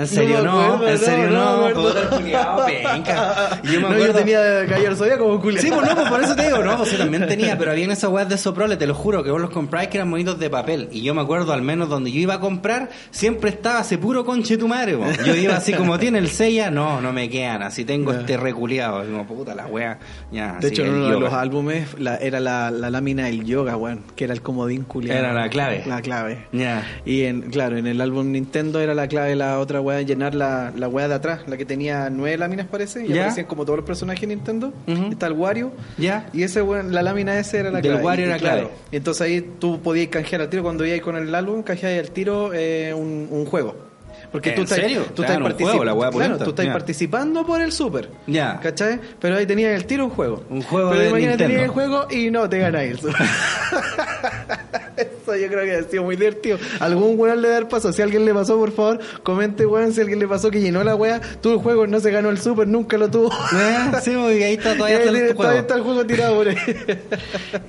¿En serio No no? acuerdo, ¿En no, serio no no? penca. Y Yo me No, acuerdo... yo tenía Caballero Zodíaco como culia. Sí, pues no, pues por eso te digo, no, pues yo también tenía, pero había en esas weas de soprole, te lo juro, que vos los compráis que eran monitos de papel. Y yo me acuerdo, al menos donde yo iba a comprar, siempre estaba ese puro conche tu madre, po. Yo iba así como tiene el sella, no, no me quedan, así tengo este reculeado, como puta la wea. Ya, De hecho, en uno de los álbumes la- era la, la lámina del yoga, weón, que era el comodín culiado. Era la clave. La clave. Ya. Y en, claro, en el álbum Nintendo era la clave la otra weá, llenar la, la weá de atrás, la que tenía nueve láminas parece, y Ya. aparecían como todos los personajes de Nintendo. Está el Wario. Ya. Y ese la lámina ese era la Del clave. Wario Y- era y claro, clave. y entonces ahí tú podías canjear al tiro cuando ibas con el álbum, canjear al tiro eh, un, un juego. Porque ¿En tú estás, serio? Tú Claro, estás juego, la claro, tú estás participando por el Super. Ya. ¿Cachai? Pero ahí tenías el tiro un juego. Un juego Pero de imagínate Nintendo. tenías el juego y no te ganáis el Super. Eso yo creo que ha sido muy divertido. Algún weón le da el paso. Si alguien le pasó, por favor, comente, weón. Si alguien le pasó que llenó la weá, tuvo el juego, no se ganó el super, nunca lo tuvo. Eh, sí, porque ahí está todavía está el juego. está el juego tirado por ahí.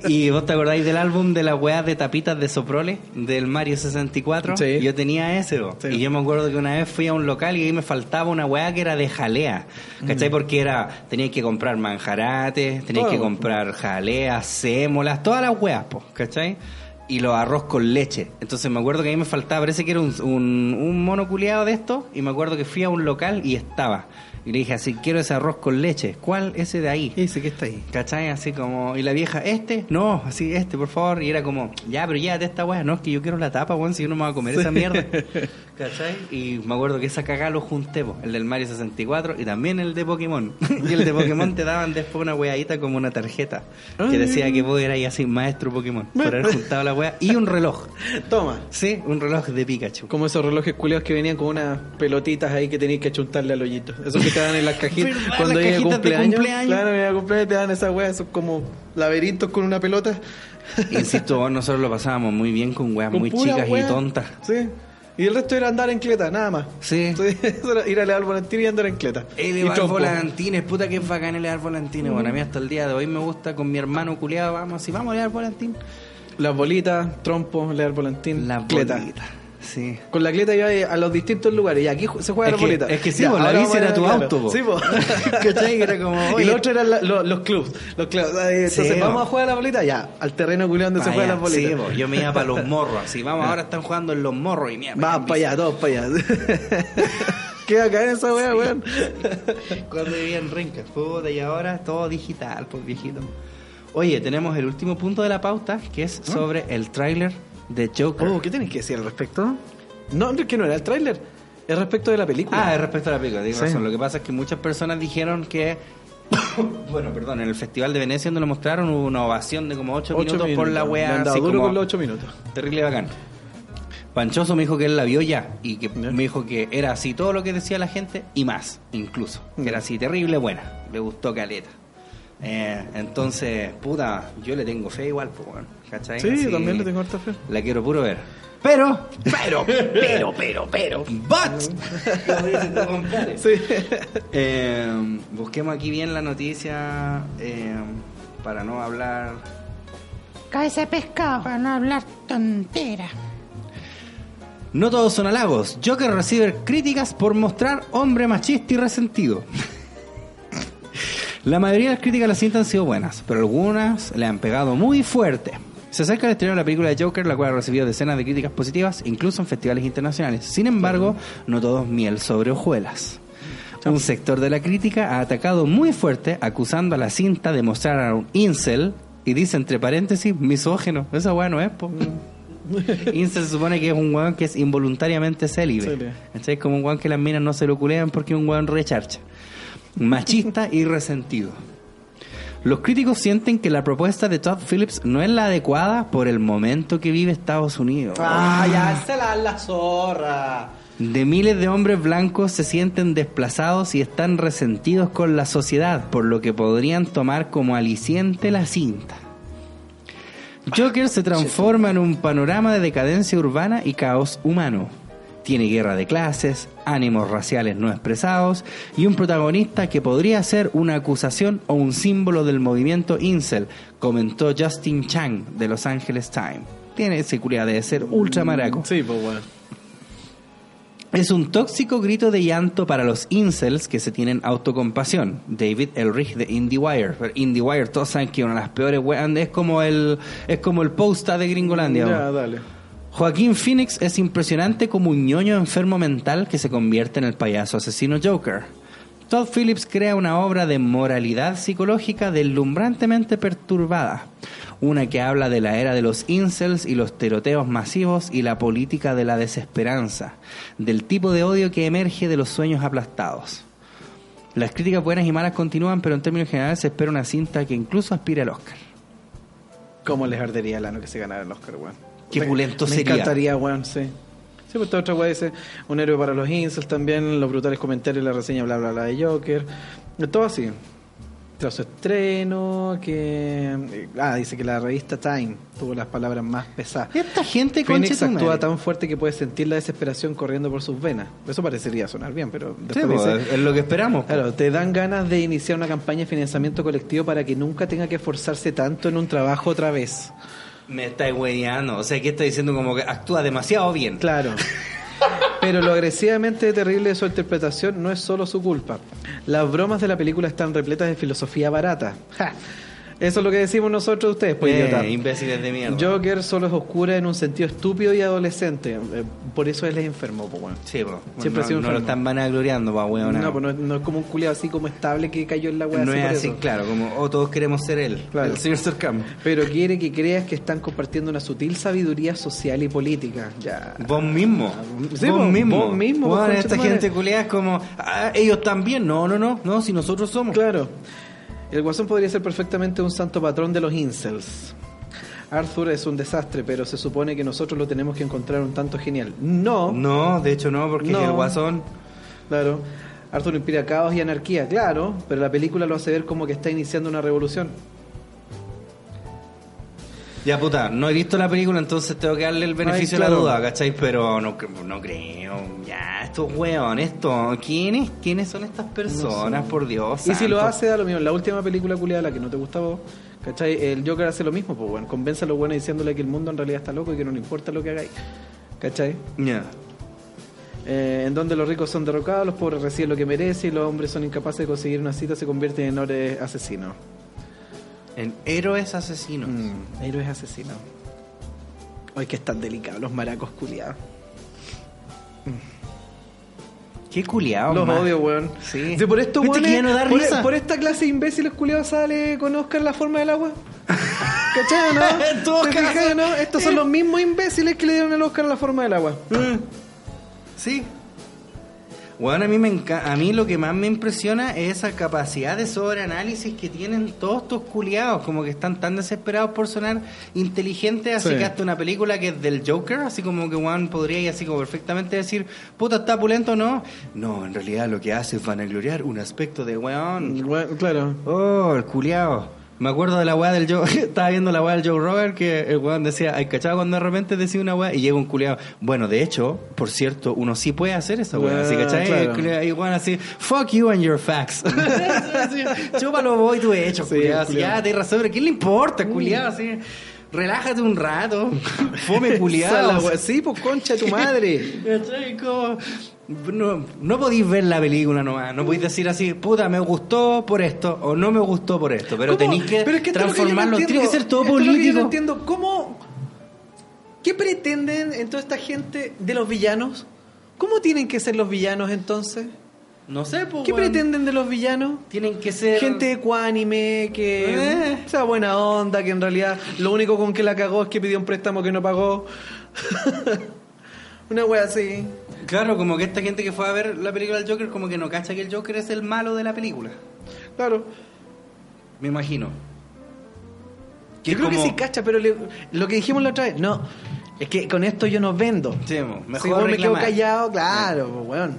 ¿Y vos te acordáis del álbum de las weas de tapitas de Soprole? Del Mario 64. Sí. Yo tenía ese. Sí. Y yo me acuerdo que una vez fui a un local y ahí me faltaba una wea que era de jalea. ¿Cachai? Mm. Porque era, teníais que comprar manjarates, teníais Todo. que comprar jaleas, sémolas, todas las weas, po, ¿cachai? Y los arroz con leche. Entonces me acuerdo que a mí me faltaba, parece que era un, un, un mono culiado de esto. Y me acuerdo que fui a un local y estaba. Y le dije así, quiero ese arroz con leche. ¿Cuál? Ese de ahí. Dice que está ahí. ¿Cachai? Así como, y la vieja, este, no, así, este, por favor. Y era como, ya, pero llévate esta weá, no, es que yo quiero la tapa, weón, si yo no me voy a comer esa mierda. ¿Cachai? Y me acuerdo que esa cagada lo junté, po, el del Mario 64 y también el de Pokémon. y el de Pokémon te daban después una weadita como una tarjeta que decía que vos eras así maestro Pokémon por haber juntado la wea y un reloj. Toma. Sí, un reloj de Pikachu. Como esos relojes culeos que venían con unas pelotitas ahí que tenías que achuntarle al hoyito. Esos que te dan en las cajitas. ¿Verdad? Cuando llega cumpleaños. cumpleaños. Claro, llega el cumpleaños te dan esas weas, esos como laberintos con una pelota. Insisto, nosotros lo pasábamos muy bien con weas Con muy chicas wea. y tontas. Sí. Y el resto era andar en cleta, nada más. Sí. Eso era ir a leer volantines y andar en cleta. y Elevar volantines, puta que bacán elevar volantines. Bueno, a mí hasta el día de hoy me gusta con mi hermano culiado, vamos, si vamos a elevar volantín. Las bolitas, trompo, leer volantín, La cleta. Sí. Con la cleta iba a los distintos lugares y aquí se juega Es la bolita. es que sí, Ya, po, la bici era tu claro. auto, po. Sí, po. ¿Cachai? Era como, y lo otro eran la- lo- los clubs. Los clubs. Entonces, Sí, vamos po. a jugar a la bolita, ya, al terreno culiado donde se juega la bolita. Sí, yo me iba para los morros, así, vamos, ahora están jugando en los morros y mira. Vamos para allá, todos para allá. Queda acá en esa wea, weón. Cuando vivía en Renca, puta, y ahora todo digital, pues viejito. Oye, tenemos el último punto de la pauta, que es sobre el tráiler de Joker. Oh, ¿qué tienes que decir al respecto? No, es que no era el tráiler. Es respecto de la película. Ah, es respecto a la película, tienes Sí. razón. Lo que pasa es que muchas personas dijeron que. bueno, perdón, en el Festival de Venecia, donde lo mostraron, hubo una ovación de como 8 Ocho minutos, por la wea. Así duro como con los 8 minutos. terrible bacán. Panchoso me dijo que él la vio ya y que me dijo que era así todo lo que decía la gente y más, incluso. Que era así terrible buena. Le gustó caleta. Eh, entonces, puta, yo le tengo fe igual, pues, bueno, ¿cachai? Sí, Así, también le tengo harta fe. La quiero puro ver. Pero, pero, pero, pero, pero, but. Sí. Eh, busquemos aquí bien la noticia eh, para no hablar. Cabeza de pescado para no hablar tontera. No todos son halagos. Joker recibe críticas por mostrar hombre machista y resentido. La mayoría de las críticas a la cinta han sido buenas, pero algunas le han pegado muy fuerte. Se acerca el estreno de la película de Joker, la cual ha recibido decenas de críticas positivas, incluso en festivales internacionales. Sin embargo, no todo es miel sobre hojuelas. Un sector de la crítica ha atacado muy fuerte, acusando a la cinta de mostrar a un incel, y dice entre paréntesis, misógeno. Esa weá no es, po. Incel se supone que es un weón que es involuntariamente célibe. ¿Cachai? Como un weón que las minas no se lo culean porque es un weón recharcha. Machista y resentido. Los críticos sienten que la propuesta de Todd Phillips no es la adecuada por el momento que vive Estados Unidos. Ah, ya, se la la zorra. De miles de hombres blancos se sienten desplazados y están resentidos con la sociedad, por lo que podrían tomar como aliciente la cinta. Joker se transforma en un panorama de decadencia urbana y caos humano. Tiene guerra de clases, ánimos raciales no expresados y un protagonista que podría ser una acusación o un símbolo del movimiento incel, comentó Justin Chang de Los Angeles Times. Tiene seguridad de ser ultra maraco. Sí, pues bueno. Es un tóxico grito de llanto para los incels que se tienen autocompasión. David Elrich de IndieWire. Pero IndieWire, todos saben que una de las peores weas es como el es como el posta de Gringolandia. Ya, dale. Joaquín Phoenix es impresionante como un ñoño enfermo mental que se convierte en el payaso asesino Joker. Todd Phillips crea una obra de moralidad psicológica deslumbrantemente perturbada. Una que habla de la era de los incels y los tiroteos masivos y la política de la desesperanza, del tipo de odio que emerge de los sueños aplastados. Las críticas buenas y malas continúan, pero en términos generales se espera una cinta que incluso aspire al Oscar. ¿Cómo les ardería el ano que se ganara el Oscar, weón? Qué Me- pulento me sería. encantaría, weón, sí. Sí, pues esta otra weá dice un héroe para los incels también, los brutales comentarios, la reseña, bla, bla, bla, de Joker. Todo así. Tras su estreno, que... Ah, dice que la revista Time tuvo las palabras más pesadas. Esta gente Phoenix concha tu actúa madre. tan fuerte que puede sentir la desesperación corriendo por sus venas. Eso parecería sonar bien, pero Sí, después pues, dice... es lo que esperamos. pues. Claro, te dan ganas de iniciar una campaña de financiamiento colectivo para que nunca tenga que esforzarse tanto en un trabajo otra vez. Me está hueveando. O sea, que está diciendo como que actúa demasiado bien. Claro. Pero lo agresivamente terrible de su interpretación no es solo su culpa. Las bromas de la película están repletas de filosofía barata. Ja. Eso es lo que decimos nosotros ustedes, pues Eh, idiota. imbéciles de mierda. Joker solo es oscura en un sentido estúpido y adolescente. Eh, Por eso él es enfermo, pues bueno. Sí, po. Siempre no, ha sido no lo están vanagloriando, pa' weón. No, pues no, no es como un culiado así como estable que cayó en la weá. No así es por así, eso. claro, como oh, todos queremos ser él. Claro. El señor Sarkam. Pero quiere que creas que están compartiendo una sutil sabiduría social y política. Ya. Vos mismo. Sí, vos, vos- mismo. vos mismo, concha esta gente culiada es como, ah, ellos también. No, no, no. No, si nosotros somos. Claro. El guasón podría ser perfectamente un santo patrón de los incels. Arthur es un desastre, pero se supone que nosotros lo tenemos que encontrar un tanto genial. No. No, de hecho no, porque No. el guasón. Claro. Arthur inspira caos y anarquía, claro, pero la película lo hace ver como que está iniciando una revolución. Ya puta, no he visto la película, entonces tengo que darle el beneficio de la duda, ¿cachai? Pero no, no creo. Ya, estos weón, esto. ¿Quiénes, ¿Quiénes son estas personas, por Dios? Y si lo hace, da lo mismo. La última película culiada, la que no te gusta vos, ¿cachai? El Joker hace lo mismo, pues bueno, convence a los buenos diciéndole que el mundo en realidad está loco y que no le importa lo que hagáis. ¿Cachai? Ya. Eh, en donde los ricos son derrocados, los pobres reciben lo que merecen y los hombres son incapaces de conseguir una cita, se convierten en héroes asesinos. En héroes asesinos. Mm, héroes asesinos. Ay, que están delicados los maracos culiados. Qué culiado, Los odio, weón. Sí. Por esto, ¿Viste weón, ya no por, risa? por esta clase de imbéciles culiados sale con Oscar la forma del agua. ¿Cachai o no? En todo ¿Te fijas caso. o no? Estos son los mismos imbéciles que le dieron el Oscar a la forma del agua. Sí. Bueno, a mí, me a mí lo que más me impresiona es esa capacidad de sobreanálisis que tienen todos estos culiados, como que están tan desesperados por sonar inteligentes, así Sí. que hasta una película que es del Joker, así como que Juan podría ir así como perfectamente decir, puta, ¿está pulento o no? No, en realidad lo que hace es vanagloriar un aspecto de weón. Bueno, claro. Oh, el culiao. Me acuerdo de la weá del Joe, estaba viendo la weá del Joe Robert que el weón decía, ay, cachado cuando de repente decía una weá y llega un culiao. Bueno, de hecho, por cierto, uno sí puede hacer esa weá, así, ¿cachai? claro. Culiao, Y weón así, fuck you and your facts. Chúpalo vos y tu hecho, Sí, culiao. el Así, tenés razón, pero ¿qué le importa, culiao? Así, relájate un rato, fome wea- Sí, pues concha de tu madre. No, no podéis ver la película nomás, no podéis decir así, puta, me gustó por esto o no me gustó por esto, pero ¿Cómo? tenéis que Pero es que transformarlo, tiene que ser todo lo que yo no político. entiendo. ¿Cómo? ¿Qué pretenden en toda esta gente de los villanos? ¿Cómo tienen que ser los villanos entonces? No sé, pues, ¿Qué weón. pretenden de los villanos? Tienen que ser Gente ecuánime, que Eh. sea buena onda, que en realidad lo único con que la cagó es que pidió un préstamo que no pagó. Una wea así. Claro, como que esta gente que fue a ver la película del Joker como que no cacha que el Joker es el malo de la película. Claro. Me imagino. Yo creo que sí cacha, pero le- lo que dijimos la otra vez, no. Es que con esto yo no vendo. Sí, mejor si vos me quedo callado, claro, pues, weón.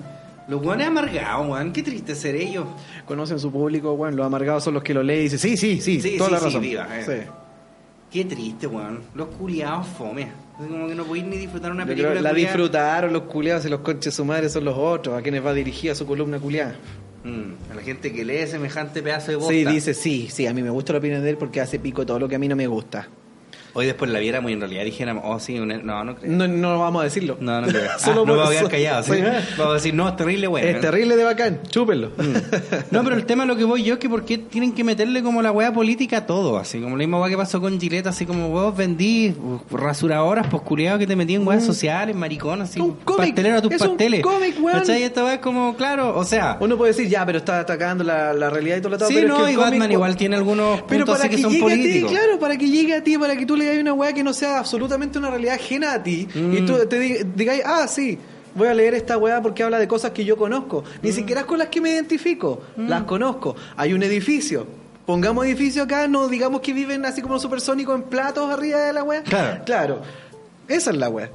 Los weones amargados, weón, qué triste ser ellos. Conocen su público, weón. Los amargados son los que lo leen y dicen, sí, sí, sí, Sí, toda sí, la sí, razón. viva, eh. Sí. Qué triste, weón. Los curiados fome. Como que no podéis ni disfrutar una Yo película. la culiada. disfrutaron los culiados y los conches su madre son los otros, a quienes va dirigida su columna culiada. Mm, a la gente que lee semejante pedazo de bosta. Sí, dice, sí, sí, a mí me gusta la opinión de él porque hace pico todo lo que a mí no me gusta. Hoy después la viéramos y en realidad dijéramos, oh, sí, un- no, no creo. No, no vamos a decirlo. No, no creo. Solo Ah, no vamos a quedar callados. ¿sí? Vamos a decir, no, es terrible, bueno. Es terrible de bacán, chúpenlo. No, pero el tema lo que voy yo es que por qué tienen que meterle como la weá política a todo, así como la misma weá que pasó con Gillette, así como vos vendí rasuradoras, pues que te metí en weas sociales, maricón, así, Un cómic, pastelero a tus es un pasteles. cómic, weón. ¿Cachai? Y esta weá es como, claro, o sea, Uno puede decir, ya, pero está atacando la, la realidad y todo lo todo, sí, pero es no, que el y Batman igual tiene algunos Pero puntos para así que, que son llegue a ti, políticos. claro, para que llegue a ti, para que tú le hagas una weá que no sea absolutamente una realidad ajena a ti Mm. y tú te diga- digáis, ah, sí, voy a leer esta weá porque habla de cosas que yo conozco. Ni Mm. siquiera con las que me identifico, las conozco. Hay un edificio. Pongamos edificio acá, no digamos que viven así como supersónicos en platos arriba de la weá. Claro. Claro. Esa es la weá.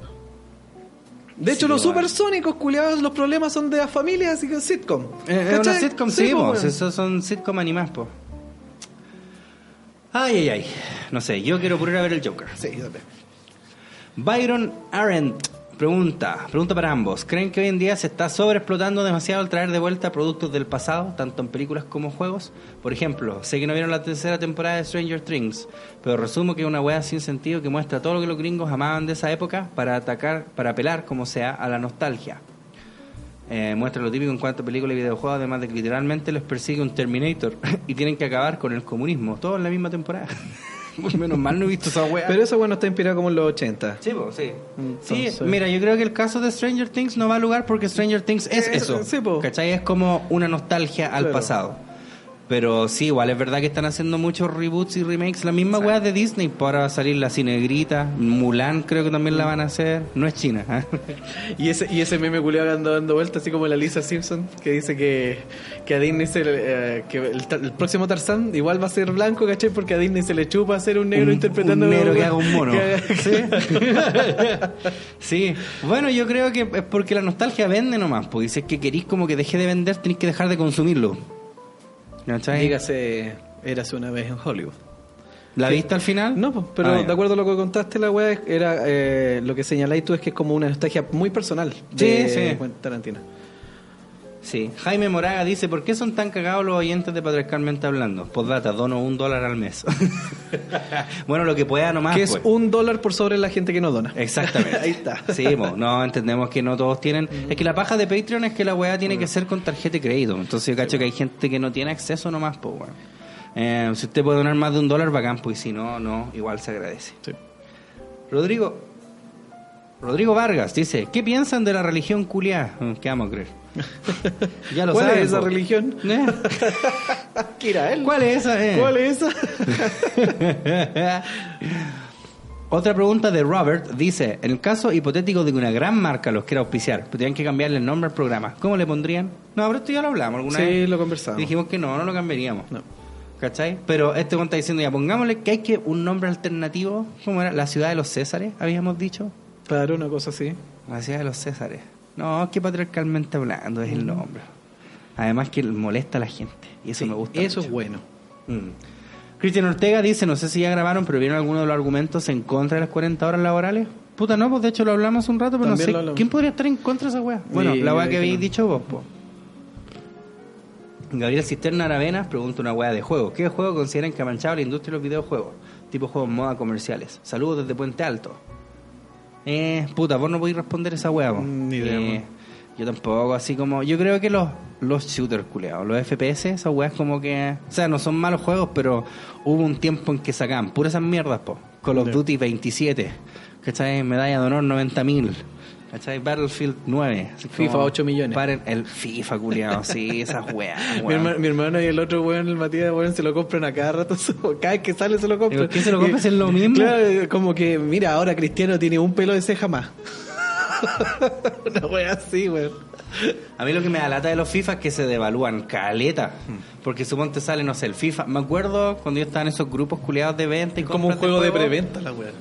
De hecho, Sí, los supersónicos, culiados, los problemas son de las familias, así que sitcom. Eh, Es una sitcom, sí, po, pues, esos son sitcom animados, po. Ay, ay, ay. No sé, yo quiero ir a ver el Joker. Sí, dale. Byron Arendt pregunta, pregunta para ambos. ¿Creen que hoy en día se está sobreexplotando demasiado al traer de vuelta productos del pasado, tanto en películas como juegos? Por ejemplo, sé que no vieron la tercera temporada de Stranger Things, pero resumo que es una wea sin sentido que muestra todo lo que los gringos amaban de esa época para atacar, para apelar como sea a la nostalgia. Eh, muestra lo típico en cuanto a películas y videojuegos, además de que literalmente les persigue un Terminator y tienen que acabar con el comunismo, todo en la misma temporada. Menos mal no he visto esa wea. Pero eso, bueno, está inspirado como en los 80. Sí, po, sí. Entonces- Sí, mira, yo creo que el caso de Stranger Things no va a lugar porque Stranger Things es eso. sí, po. ¿Cachai? Es como una nostalgia al Claro. pasado. Pero sí, igual es verdad que están haciendo muchos reboots y remakes. La misma weá de Disney. Por ahora va a salir la cinegrita. Mulan creo que también la van a hacer. No es China. ¿ah? Y ese, y ese meme culiado anda dando vueltas, así como la Lisa Simpson, que dice que, que a Disney se le- eh, que el, el próximo Tarzán igual va a ser blanco, ¿cachai? Porque a Disney se le chupa hacer un negro Un- interpretando un negro que haga un mono. haga- Sí. Bueno, yo creo que es porque la nostalgia vende nomás. Porque si es que queréis como que deje de vender, tenéis que dejar de consumirlo. ¿Cachai? Dígase, érase una vez en Hollywood. ¿La viste al final? No, pero Ah, de acuerdo a lo que contaste, la weá era eh, lo que señaláis tú es que es como una nostalgia muy personal de Sí, sí. Tarantino. Sí, Jaime Moraga dice, ¿por qué son tan cagados los oyentes de Patriarcalmente Hablando? Postdata, dono un dólar al mes. bueno, lo que pueda nomás. que es pues. un dólar por sobre la gente que no dona. Exactamente. Ahí está. Sí, mo, no, entendemos que no todos tienen... Es que la paja de Patreon es que la weá tiene que ser con tarjeta de crédito. Entonces yo cacho que hay gente que no tiene acceso nomás, pues, weón. Eh, si usted puede donar más de un dólar, bacán, pues y si no, no, igual se agradece. Sí. Rodrigo... Rodrigo Vargas dice, ¿qué piensan de la religión culiá? Mm, ¿Qué vamos a creer? Ya lo ¿Cuál saben, es esa religión? ¿Eh? Kira, él. ¿Cuál es esa? eh? ¿Cuál es esa? Otra pregunta de Robert dice, en el caso hipotético de que una gran marca los quiera auspiciar, tienen que cambiarle el nombre al programa, ¿cómo le pondrían? No, pero esto ya lo hablamos alguna Sí, vez. lo conversamos. Dijimos que no, no lo cambiaríamos. No. ¿Cachai? Pero este one está diciendo, ya pongámosle que hay que un nombre alternativo, ¿cómo era? La ciudad de los Césares, habíamos dicho. Claro, una cosa así. La ciudad de los Césares. No, que patriarcalmente hablando es el nombre. Además que molesta a la gente. Y eso Sí, me gusta. Eso mucho. es bueno. Mm. Cristian Ortega dice, no sé si ya grabaron, pero vieron alguno de los argumentos en contra de las 40 horas laborales. Puta, no, pues de hecho lo hablamos un rato, pero También no sé. ¿Quién podría estar en contra de esa weá? Bueno, la weá que habéis no. dicho vos, po. Gabriel Cisterna Aravenas pregunta una weá de juego. ¿Qué juego consideran que ha manchado la industria de los videojuegos? Tipo juegos moda comerciales. Saludos desde Puente Alto. Eh, puta, vos no podéis responder esa weá. Mm, ni idea, Eh, yo tampoco, así como. Yo creo que los, los shooters, culeados, los FPS, esas weas como que. O sea, no son malos juegos, pero hubo un tiempo en que sacaban puras esas mierdas, po. Call of. Duty 27, ¿cachai? Medalla de honor 90.000, ¿cachai? Battlefield 9. así FIFA como, 8 millones. Paren el FIFA, culeado, sí, esas weas. Mi, hermano, mi hermano y el otro weón, el Matías, weón, se lo compran a cada rato. Cada vez que sale se lo compran. ¿Pero qué se lo compras? ¿Es lo mismo? Claro, como que, mira, ahora Cristiano tiene un pelo de ceja más. Una wea así, weón. A mí lo que me da lata de los FIFA es que se devalúan caleta. Porque suponte sale, no sé, el FIFA. Me acuerdo cuando yo estaba en esos grupos culeados de venta y Es como un compras juego de preventa la wea.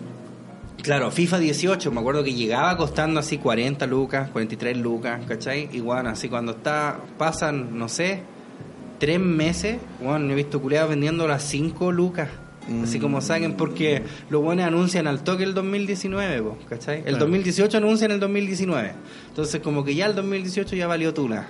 Claro, FIFA 18, me acuerdo que llegaba costando así 40 lucas, 43 lucas, ¿cachai? Y bueno, así cuando está, pasan, no sé, tres meses, bueno, he visto culeados vendiendo las 5 lucas. Así como saquen, porque los buenos anuncian al toque el 2019, po, ¿cachai? El Claro. 2018 anuncian el 2019. Entonces, como que ya el 2018 ya valió tula.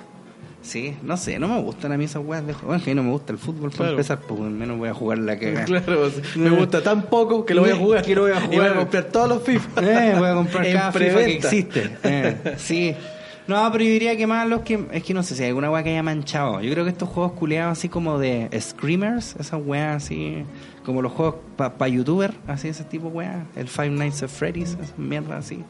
Sí, no sé, no me gustan a mí esas weas de. Bueno, que a mí no me gusta el fútbol para Claro. empezar, pues menos voy a jugar la que Claro, me gusta tan poco que lo voy a jugar. Que lo voy a Y voy jugar. a comprar todos los FIFA. Eh, voy a comprar cada FIFA que existe. Eh, sí. No, pero yo diría que más los que. Es que no sé si hay alguna wea que haya manchado. Yo creo que estos juegos culeados así como de Screamers, esas weas así. Como los juegos para pa youtuber, así ese tipo de weas. El Five Nights at Freddy's, esas mierdas así.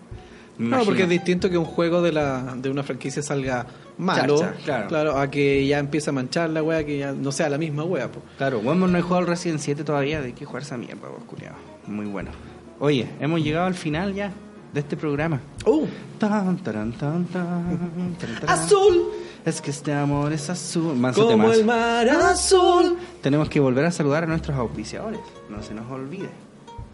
Me No, porque es imagino. distinto que un juego de la de una franquicia salga malo, Chacha, claro. a que ya empiece a manchar la wea, que ya no sea la misma wea. po. Claro, bueno, no he jugado el Resident 7 todavía, de que jugar esa mierda, vos, culiao. Muy bueno. Oye, hemos llegado al final ya de este programa. Uh, Tan, taran, tan, tan, tan, taran. azul, Es que este amor es azul. Manso como temazo. el mar azul. Tenemos que volver a saludar a nuestros auspiciadores. No se nos olvide.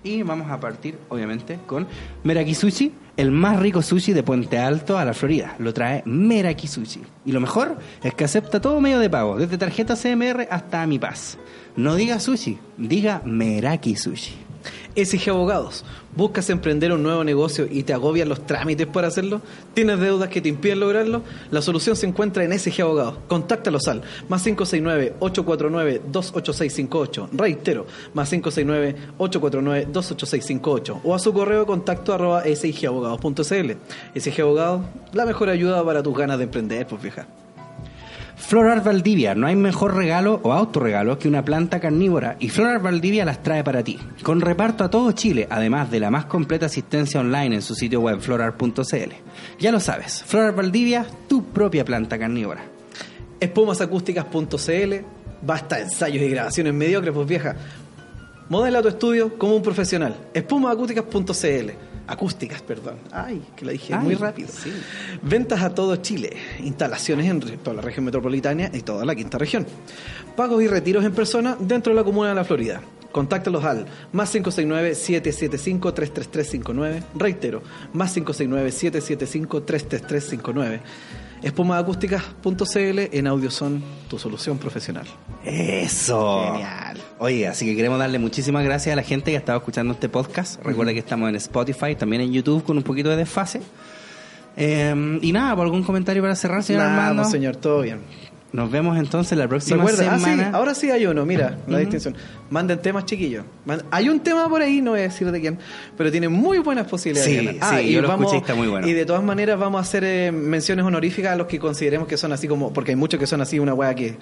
Y vamos a partir, obviamente, con Meraki Sushi, el más rico sushi de Puente Alto a la Florida. Lo trae Meraki Sushi. Y lo mejor es que acepta todo medio de pago, desde tarjeta CMR hasta Mi Paz. No diga sushi, diga Meraki Sushi. SG Abogados, ¿buscas emprender un nuevo negocio y te agobian los trámites para hacerlo? ¿Tienes deudas que te impiden lograrlo? La solución se encuentra en SG Abogados. Contáctalos al más 569-849-28658. Reitero, más 569-849-28658. O a su correo contacto arroba sigabogados.cl. SG Abogados, la mejor ayuda para tus ganas de emprender, pues vieja. Florar Valdivia, no hay mejor regalo o autorregalo que una planta carnívora y Florar Valdivia las trae para ti. Con reparto a todo Chile, además de la más completa asistencia online en su sitio web florar.cl. Ya lo sabes, Florar Valdivia, tu propia planta carnívora. espumasacústicas.cl Basta ensayos y grabaciones mediocres, pues vieja. Modela tu estudio como un profesional. Espumasacústicas.cl Acústicas, perdón. Ay, que la dije Ay, muy rápido. sí. Ventas a todo Chile. Instalaciones en toda la región metropolitana y toda la quinta región. Pagos y retiros en persona dentro de la comuna de la Florida. Contáctalos al más 569-775-33359. Reitero, más 569-775-33359. Espumaacústicas.cl en Audioson, tu solución profesional. Eso. Genial. Oye, así que queremos darle muchísimas gracias a la gente que ha estado escuchando este podcast. Recuerda que estamos en Spotify, también en YouTube con un poquito de desfase. Eh, y nada, ¿por algún comentario para cerrar, señor Nada, Armando? pues, señor, todo bien. Nos vemos entonces la ¿Se próxima? Ah, sí, semana. ahora sí hay uno, mira, la distinción. Manden temas chiquillos. Hay un tema por ahí, no voy a decir de quién, pero tiene muy buenas posibilidades. Sí, de ganar. sí, yo lo escuché y está muy bueno. Y de todas maneras vamos a hacer eh, menciones honoríficas a los que consideremos que son así como, porque hay muchos que son así una wea que,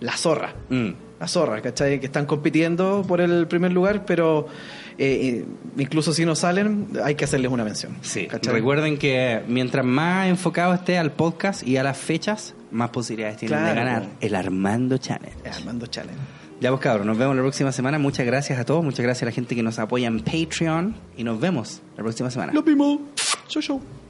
la zorra. Mm. La zorra, ¿cachai? Que están compitiendo por el primer lugar, pero eh, incluso si no salen, hay que hacerles una mención. Sí, ¿cachai? recuerden que mientras más enfocado esté al podcast y a las fechas, más posibilidades tienen de Claro. ganar el Armando Challenge. Armando Challenge. Ya pues cabros, nos vemos la próxima semana. Muchas gracias a todos, muchas gracias a la gente que nos apoya en Patreon y nos vemos la próxima semana. Lo vimos. Show, show.